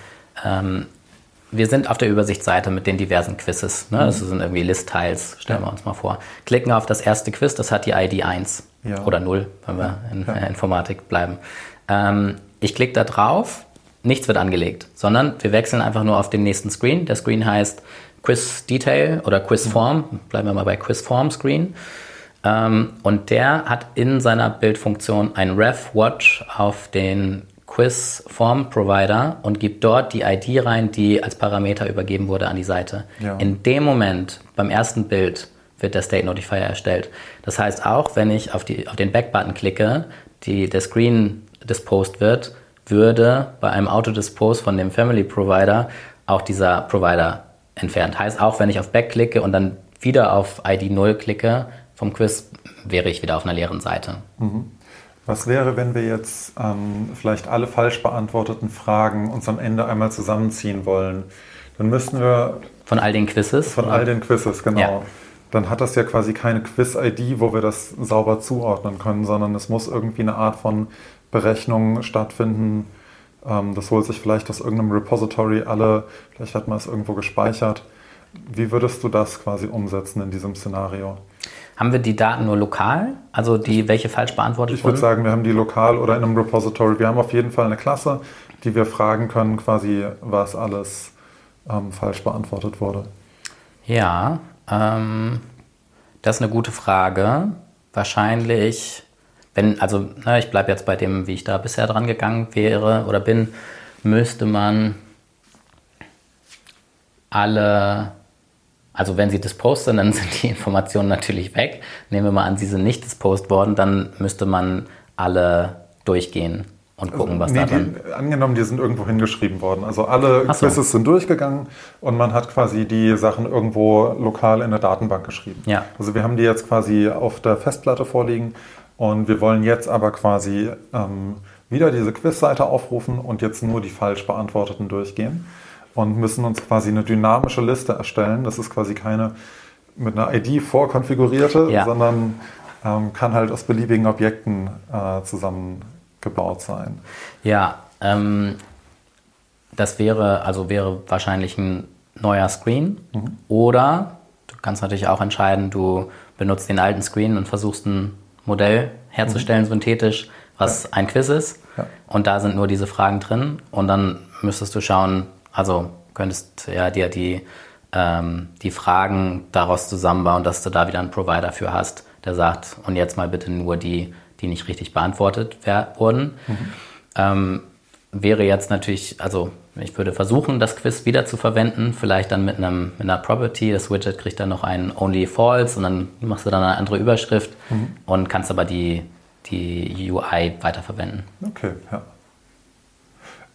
ähm, wir sind auf der Übersichtsseite mit den diversen Quizzes. Ne? Mhm. Das sind irgendwie List-Tiles, stellen ja. wir uns mal vor. Klicken auf das erste Quiz, das hat die ID 1 ja. oder 0, wenn wir in ja. Informatik bleiben. Ähm, ich klicke da drauf, nichts wird angelegt, sondern wir wechseln einfach nur auf den nächsten Screen. Der Screen heißt Quiz Detail oder Quiz Form, bleiben wir mal bei Quiz Form Screen. Ähm, und der hat in seiner Bildfunktion ein Ref Watch auf den Quiz Form Provider und gibt dort die ID rein, die als Parameter übergeben wurde an die Seite. Ja. In dem Moment, beim ersten Bild, wird der State Notifier erstellt. Das heißt, auch wenn ich auf, die, auf den Back-Button klicke, die, der Screen disposed wird, würde bei einem Auto-Dispose von dem Family Provider auch dieser Provider entfernt. Heißt auch, wenn ich auf Back klicke und dann wieder auf ID 0 klicke vom Quiz, wäre ich wieder auf einer leeren Seite. Mhm. Was wäre, wenn wir jetzt ähm, vielleicht alle falsch beantworteten Fragen uns am Ende einmal zusammenziehen wollen? Dann müssten wir. Von all den Quizzes? Von oder? all den Quizzes, genau. Ja. Dann hat das ja quasi keine Quiz-ID, wo wir das sauber zuordnen können, sondern es muss irgendwie eine Art von Berechnung stattfinden, das holt sich vielleicht aus irgendeinem Repository alle, vielleicht hat man es irgendwo gespeichert. Wie würdest du das quasi umsetzen in diesem Szenario? Haben wir die Daten nur lokal? Also die, welche falsch beantwortet Ich würde sagen, wir haben die lokal oder in einem Repository. Wir haben auf jeden Fall eine Klasse, die wir fragen können, quasi, was alles ähm, falsch beantwortet wurde. Ja, ähm, das ist eine gute Frage. wahrscheinlich, wenn, also na, ich bleibe jetzt bei dem, wie ich da bisher dran gegangen wäre oder bin, müsste man alle, also wenn sie dispost sind, dann sind die Informationen natürlich weg. Nehmen wir mal an, sie sind nicht dispost worden, dann müsste man alle durchgehen und gucken, was nee, da drin... Die, angenommen, die sind irgendwo hingeschrieben worden. Also alle so. Quizzes sind durchgegangen und man hat quasi die Sachen irgendwo lokal in der Datenbank geschrieben. Ja. Also wir haben die jetzt quasi auf der Festplatte vorliegen und wir wollen jetzt aber quasi ähm, wieder diese Quizseite aufrufen und jetzt nur die falsch beantworteten durchgehen und müssen uns quasi eine dynamische Liste erstellen. Das ist quasi keine mit einer ID vorkonfigurierte, ja. sondern ähm, kann halt aus beliebigen Objekten äh, zusammengebaut sein. Ja, ähm, das wäre also wäre wahrscheinlich ein neuer Screen mhm. oder du kannst natürlich auch entscheiden, du benutzt den alten Screen und versuchst ein Modell herzustellen, mhm. synthetisch, was ja. ein Quiz ist. Ja. Und da sind nur diese Fragen drin. Und dann müsstest du schauen, also könntest ja dir die, ähm, die Fragen daraus zusammenbauen, dass du da wieder einen Provider für hast, der sagt, und jetzt mal bitte nur die, die nicht richtig beantwortet wurden. Mhm. Ähm, wäre jetzt natürlich, also ich würde versuchen, das Quiz wieder zu verwenden, vielleicht dann mit, einem, mit einer Property. Das Widget kriegt dann noch ein Only False und dann machst du dann eine andere Überschrift mhm. und kannst aber die, die UI weiterverwenden. Okay, ja.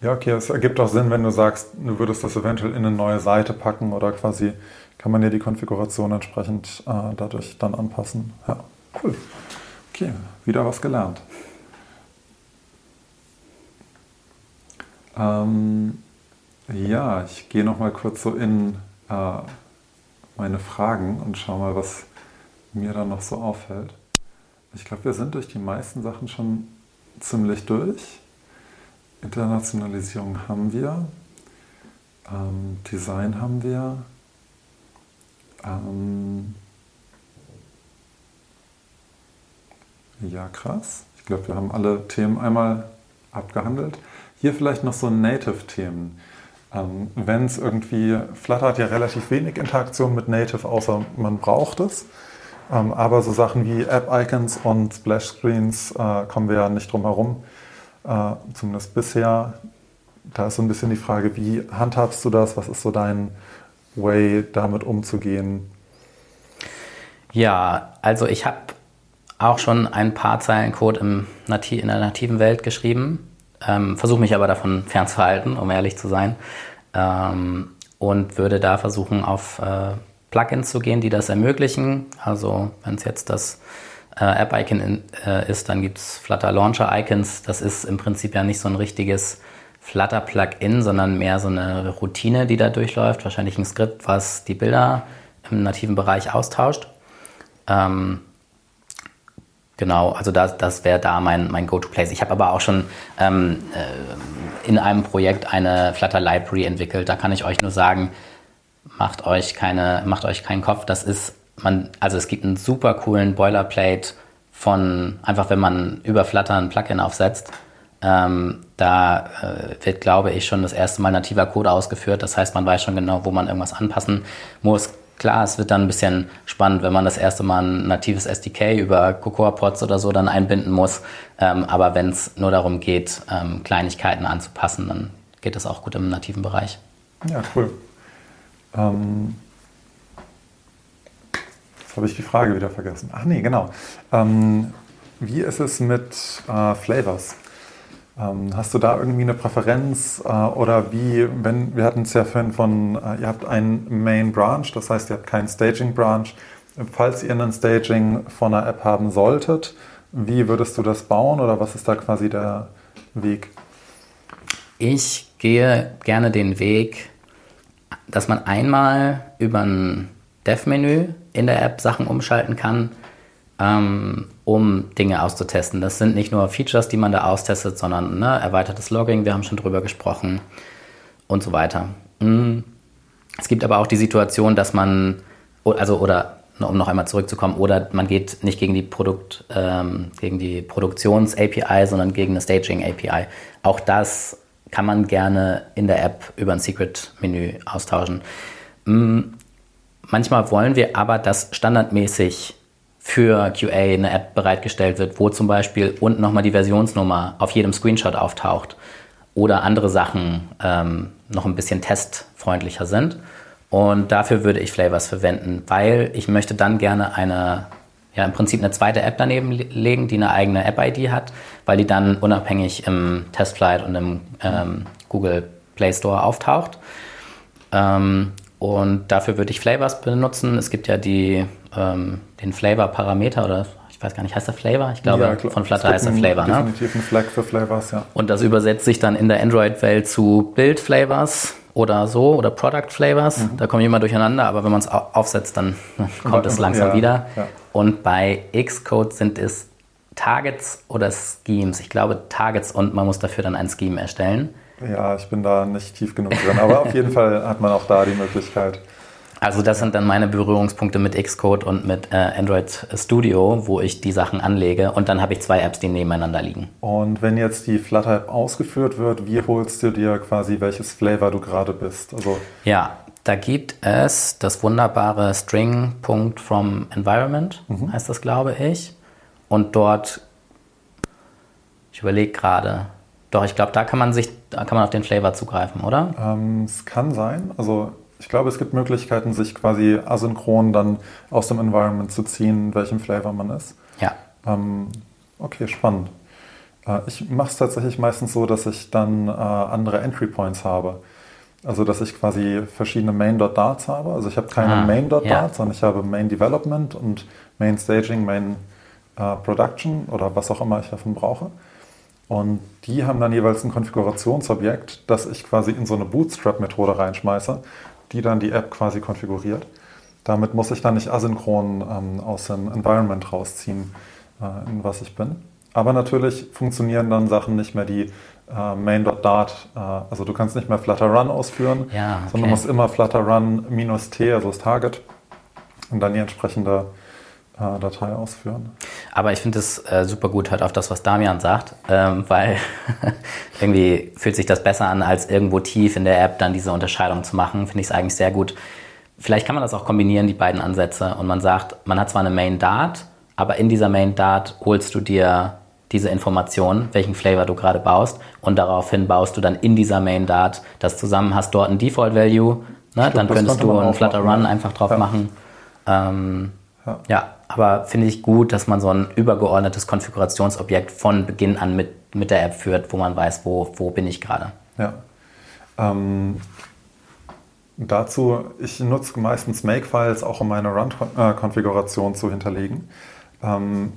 Ja, okay, es ergibt auch Sinn, wenn du sagst, du würdest das eventuell in eine neue Seite packen oder quasi kann man ja die Konfiguration entsprechend äh, dadurch dann anpassen. Ja, cool. Okay, wieder was gelernt. Ähm, ja, ich gehe noch mal kurz so in äh, meine Fragen und schaue mal, was mir dann noch so auffällt. Ich glaube, wir sind durch die meisten Sachen schon ziemlich durch. Internationalisierung haben wir. Ähm, Design haben wir. Ähm, ja, krass. Ich glaube, wir haben alle Themen einmal abgehandelt. Hier vielleicht noch so Native-Themen. Ähm, Wenn es irgendwie, Flutter hat ja relativ wenig Interaktion mit Native, außer man braucht es. Ähm, aber so Sachen wie App-Icons und Splash-Screens äh, kommen wir ja nicht drum herum. Äh, zumindest bisher. Da ist so ein bisschen die Frage, wie handhabst du das? Was ist so dein Way, damit umzugehen? Ja, also ich habe auch schon ein paar Zeilen Code im in der nativen Welt geschrieben. Ähm, Versuche mich aber davon fernzuhalten, um ehrlich zu sein. Ähm, und würde da versuchen, auf äh, Plugins zu gehen, die das ermöglichen. Also wenn es jetzt das äh, App-Icon äh, ist, dann gibt es Flutter Launcher Icons. Das ist im Prinzip ja nicht so ein richtiges Flutter Plugin, sondern mehr so eine Routine, die da durchläuft. Wahrscheinlich ein Skript, was die Bilder im nativen Bereich austauscht. Ähm, Genau, also das, das wäre da mein, mein Go-To-Place. Ich habe aber auch schon ähm, äh, in einem Projekt eine Flutter Library entwickelt. Da kann ich euch nur sagen, macht euch keine, macht euch keinen Kopf. Das ist, man, also es gibt einen super coolen Boilerplate von, einfach wenn man über Flutter ein Plugin aufsetzt. Ähm, da äh, wird, glaube ich, schon das erste Mal nativer Code ausgeführt. Das heißt, man weiß schon genau, wo man irgendwas anpassen muss Klar, es wird dann ein bisschen spannend, wenn man das erste Mal ein natives SDK über Cocoa Pods oder so dann einbinden muss. Ähm, aber wenn es nur darum geht, ähm, Kleinigkeiten anzupassen, dann geht das auch gut im nativen Bereich. Ja, cool. Ähm, jetzt habe ich die Frage wieder vergessen. Ach nee, genau. Ähm, wie ist es mit äh, Flavors? Ähm, hast du da irgendwie eine Präferenz äh, oder wie, wenn, wir hatten es ja vorhin von, äh, ihr habt einen Main Branch, das heißt, ihr habt keinen Staging Branch. Falls ihr einen Staging von einer App haben solltet, wie würdest du das bauen oder was ist da quasi der Weg? Ich gehe gerne den Weg, dass man einmal über ein Dev-Menü in der App Sachen umschalten kann ähm, um Dinge auszutesten. Das sind nicht nur Features, die man da austestet, sondern ne, erweitertes Logging, wir haben schon drüber gesprochen und so weiter. Mhm. Es gibt aber auch die Situation, dass man, also oder um noch einmal zurückzukommen, oder man geht nicht gegen die Produkt, ähm, gegen die Produktions-API, sondern gegen eine Staging-API. Auch das kann man gerne in der App über ein Secret-Menü austauschen. Mhm. Manchmal wollen wir aber das standardmäßig für QA eine App bereitgestellt wird, wo zum Beispiel unten nochmal die Versionsnummer auf jedem Screenshot auftaucht oder andere Sachen ähm, noch ein bisschen testfreundlicher sind. Und dafür würde ich Flavors verwenden, weil ich möchte dann gerne eine, ja im Prinzip eine zweite App daneben legen, die eine eigene App-ID hat, weil die dann unabhängig im Testflight und im ähm, Google Play Store auftaucht. Ähm, und dafür würde ich Flavors benutzen. Es gibt ja die, ähm, den Flavor-Parameter oder ich weiß gar nicht, heißt der Flavor? Ich glaube, ja, von Flutter heißt der Flavor. Ne? Definitiv ein Flag für Flavors, ja. Und das übersetzt sich dann in der Android-Welt zu Build-Flavors oder so oder Product Flavors. Mhm. Da komme ich immer durcheinander, aber wenn man es aufsetzt, dann kommt es langsam ja, wieder. Ja. Und bei Xcode sind es Targets oder Schemes. Ich glaube Targets und man muss dafür dann ein Scheme erstellen. Ja, ich bin da nicht tief genug drin, aber auf jeden Fall hat man auch da die Möglichkeit. Also das sind dann meine Berührungspunkte mit Xcode und mit äh, Android Studio, wo ich die Sachen anlege und dann habe ich zwei Apps, die nebeneinander liegen. Und wenn jetzt die Flutter-App ausgeführt wird, wie holst du dir quasi welches Flavor du gerade bist? Also ja, da gibt es das wunderbare String.fromEnvironment, mhm. heißt das, glaube ich. Und dort, ich überlege gerade, doch, ich glaube, da kann man sich, da kann man auf den Flavor zugreifen, oder? Ähm, es kann sein. Also ich glaube, es gibt Möglichkeiten, sich quasi asynchron dann aus dem Environment zu ziehen, in welchem Flavor man ist. Ja. Ähm, okay, spannend. Äh, ich mache es tatsächlich meistens so, dass ich dann äh, andere Entry Points habe. Also, dass ich quasi verschiedene Main.darts habe. Also, ich habe keine ah, Main.darts, ja. sondern ich habe Main Development und Main Staging, Main äh, Production oder was auch immer ich davon brauche. Und die haben dann jeweils ein Konfigurationsobjekt, das ich quasi in so eine Bootstrap-Methode reinschmeiße die dann die App quasi konfiguriert. Damit muss ich dann nicht asynchron ähm, aus dem Environment rausziehen, äh, in was ich bin. Aber natürlich funktionieren dann Sachen nicht mehr, die äh, main.dart, äh, also du kannst nicht mehr Flutter Run ausführen, ja, okay. sondern musst immer Flutter Run minus T, also das Target, und dann die entsprechende Datei ausführen. Aber ich finde es äh, super gut halt auf das, was Damian sagt, ähm, weil irgendwie fühlt sich das besser an, als irgendwo tief in der App dann diese Unterscheidung zu machen. Finde ich es eigentlich sehr gut. Vielleicht kann man das auch kombinieren, die beiden Ansätze. Und man sagt, man hat zwar eine Main Dart, aber in dieser Main Dart holst du dir diese Information, welchen Flavor du gerade baust und daraufhin baust du dann in dieser Main Dart das zusammen, hast dort ein Default Value, ne? Stimmt, dann könntest du einen Flutter Run einfach drauf ja. machen. Ähm, ja. ja. Aber finde ich gut, dass man so ein übergeordnetes Konfigurationsobjekt von Beginn an mit, mit der App führt, wo man weiß, wo, wo bin ich gerade. Ja. Ähm, dazu, ich nutze meistens Make-Files auch, um meine Run-Konfiguration zu hinterlegen. Ähm,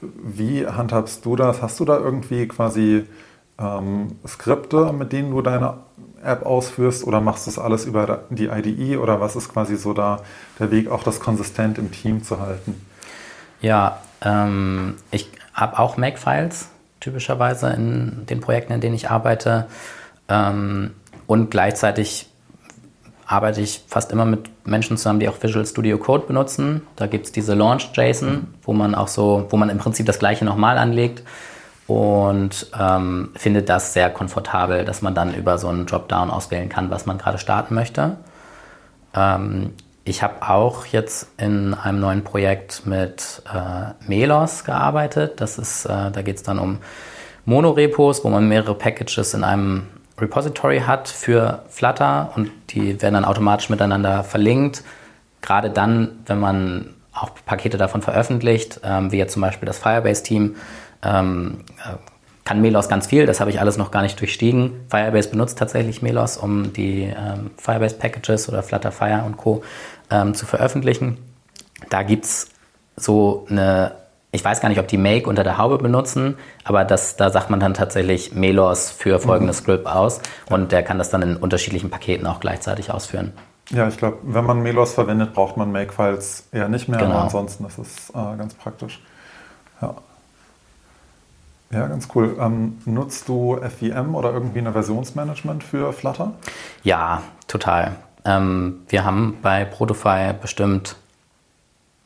wie handhabst du das? Hast du da irgendwie quasi ähm, Skripte, mit denen du deine App ausführst oder machst du das alles über die IDE oder was ist quasi so da der Weg, auch das konsistent im Team zu halten? Ja, ähm, ich habe auch Make-Files typischerweise in den Projekten, in denen ich arbeite ähm, und gleichzeitig arbeite ich fast immer mit Menschen zusammen, die auch Visual Studio Code benutzen. Da gibt es diese Launch-JSON, wo man auch so, wo man im Prinzip das gleiche nochmal anlegt und ähm, finde das sehr komfortabel, dass man dann über so einen Dropdown auswählen kann, was man gerade starten möchte. Ähm, ich habe auch jetzt in einem neuen Projekt mit äh, Melos gearbeitet. Das ist, äh, da geht es dann um Monorepos, wo man mehrere Packages in einem Repository hat für Flutter und die werden dann automatisch miteinander verlinkt. Gerade dann, wenn man auch Pakete davon veröffentlicht, ähm, wie jetzt zum Beispiel das Firebase-Team, ähm, äh, kann Melos ganz viel, das habe ich alles noch gar nicht durchstiegen. Firebase benutzt tatsächlich Melos, um die ähm, Firebase Packages oder Flutter Fire und Co. Ähm, zu veröffentlichen. Da gibt es so eine, ich weiß gar nicht, ob die Make unter der Haube benutzen, aber das, da sagt man dann tatsächlich Melos für folgendes mhm. Script aus und der kann das dann in unterschiedlichen Paketen auch gleichzeitig ausführen. Ja, ich glaube, wenn man Melos verwendet, braucht man Make-Files eher nicht mehr, genau. aber ansonsten ist es äh, ganz praktisch. Ja. Ja, ganz cool. Ähm, nutzt du FVM oder irgendwie ein Versionsmanagement für Flutter? Ja, total. Ähm, wir haben bei Protofy bestimmt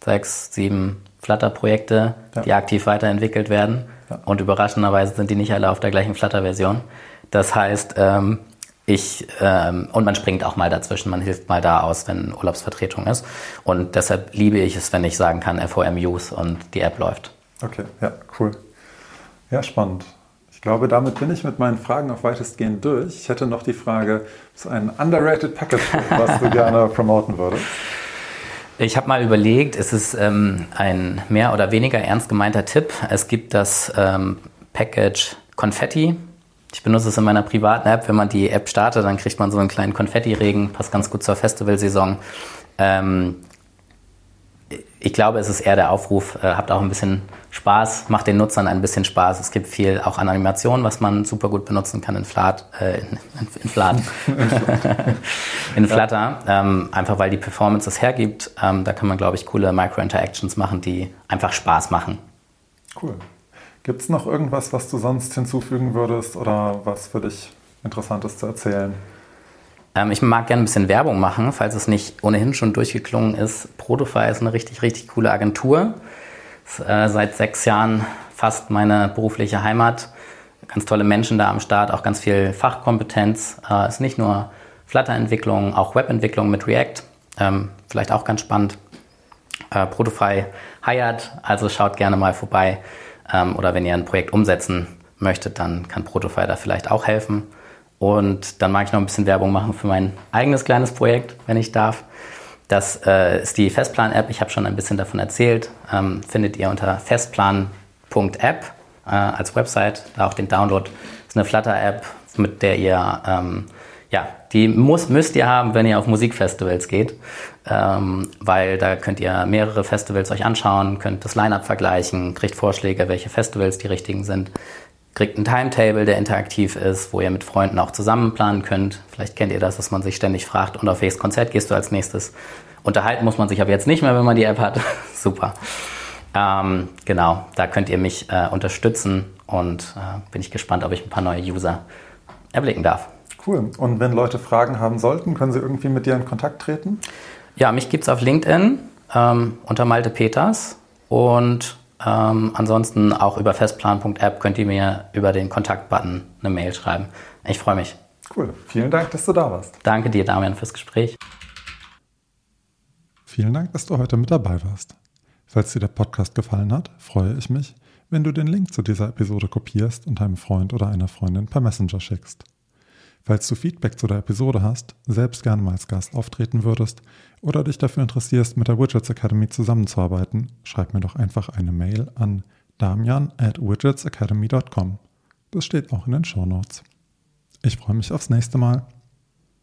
sechs, sieben Flutter-Projekte, ja. die aktiv weiterentwickelt werden. Ja. Und überraschenderweise sind die nicht alle auf der gleichen Flutter-Version. Das heißt, ähm, ich, ähm, und man springt auch mal dazwischen, man hilft mal da aus, wenn Urlaubsvertretung ist. Und deshalb liebe ich es, wenn ich sagen kann, FOM Use und die App läuft. Okay, ja, cool. Ja, spannend. Ich glaube, damit bin ich mit meinen Fragen auch weitestgehend durch. Ich hätte noch die Frage, ist ein underrated Package, was du gerne promoten würdest? Ich habe mal überlegt, es ist ähm, ein mehr oder weniger ernst gemeinter Tipp. Es gibt das ähm, Package Confetti ich benutze es in meiner privaten App. Wenn man die App startet, dann kriegt man so einen kleinen Konfetti-Regen. Passt ganz gut zur Festivalsaison. Ähm, ich glaube, es ist eher der Aufruf, äh, habt auch ein bisschen Spaß, macht den Nutzern ein bisschen Spaß. Es gibt viel auch an Animationen, was man super gut benutzen kann in Flat, äh, in, in, Flat, in Flutter, ähm, einfach weil die Performance es hergibt. Ähm, da kann man, glaube ich, coole Micro-Interactions machen, die einfach Spaß machen. Cool. Gibt es noch irgendwas, was du sonst hinzufügen würdest oder was für dich interessant ist zu erzählen? Ähm, ich mag gerne ein bisschen Werbung machen, falls es nicht ohnehin schon durchgeklungen ist. Protofy ist eine richtig, richtig coole Agentur. Ist, äh, seit sechs Jahren fast meine berufliche Heimat. Ganz tolle Menschen da am Start, auch ganz viel Fachkompetenz. Äh, ist nicht nur Flutter-Entwicklung, auch Webentwicklung mit React. Ähm, vielleicht auch ganz spannend. Äh, Protofy hired, also schaut gerne mal vorbei. Ähm, oder wenn ihr ein Projekt umsetzen möchtet, dann kann Protofy da vielleicht auch helfen. Und dann mag ich noch ein bisschen Werbung machen für mein eigenes kleines Projekt, wenn ich darf. Das äh, ist die Festplan-App. Ich habe schon ein bisschen davon erzählt. Ähm, findet ihr unter festplan.app äh, als Website. Da auch den Download. Ist eine Flutter-App, mit der ihr ähm, ja, die muss, müsst ihr haben, wenn ihr auf Musikfestivals geht, ähm, weil da könnt ihr mehrere Festivals euch anschauen, könnt das Line-Up vergleichen, kriegt Vorschläge, welche Festivals die richtigen sind, kriegt ein Timetable, der interaktiv ist, wo ihr mit Freunden auch zusammen planen könnt. Vielleicht kennt ihr das, dass man sich ständig fragt, und auf welches Konzert gehst du als nächstes? Unterhalten muss man sich aber jetzt nicht mehr, wenn man die App hat. Super. Ähm, genau, da könnt ihr mich äh, unterstützen und äh, bin ich gespannt, ob ich ein paar neue User erblicken darf. Cool. Und wenn Leute Fragen haben sollten, können sie irgendwie mit dir in Kontakt treten? Ja, mich gibt es auf LinkedIn ähm, unter Malte Peters und ähm, ansonsten auch über festplan.app könnt ihr mir über den Kontaktbutton eine Mail schreiben. Ich freue mich. Cool. Vielen Dank, dass du da warst. Danke dir, Damian, fürs Gespräch. Vielen Dank, dass du heute mit dabei warst. Falls dir der Podcast gefallen hat, freue ich mich, wenn du den Link zu dieser Episode kopierst und einem Freund oder einer Freundin per Messenger schickst. Falls du Feedback zu der Episode hast, selbst gerne mal als Gast auftreten würdest oder dich dafür interessierst, mit der Widgets Academy zusammenzuarbeiten, schreib mir doch einfach eine Mail an damian at widgetsacademy.com. Das steht auch in den Show Notes. Ich freue mich aufs nächste Mal.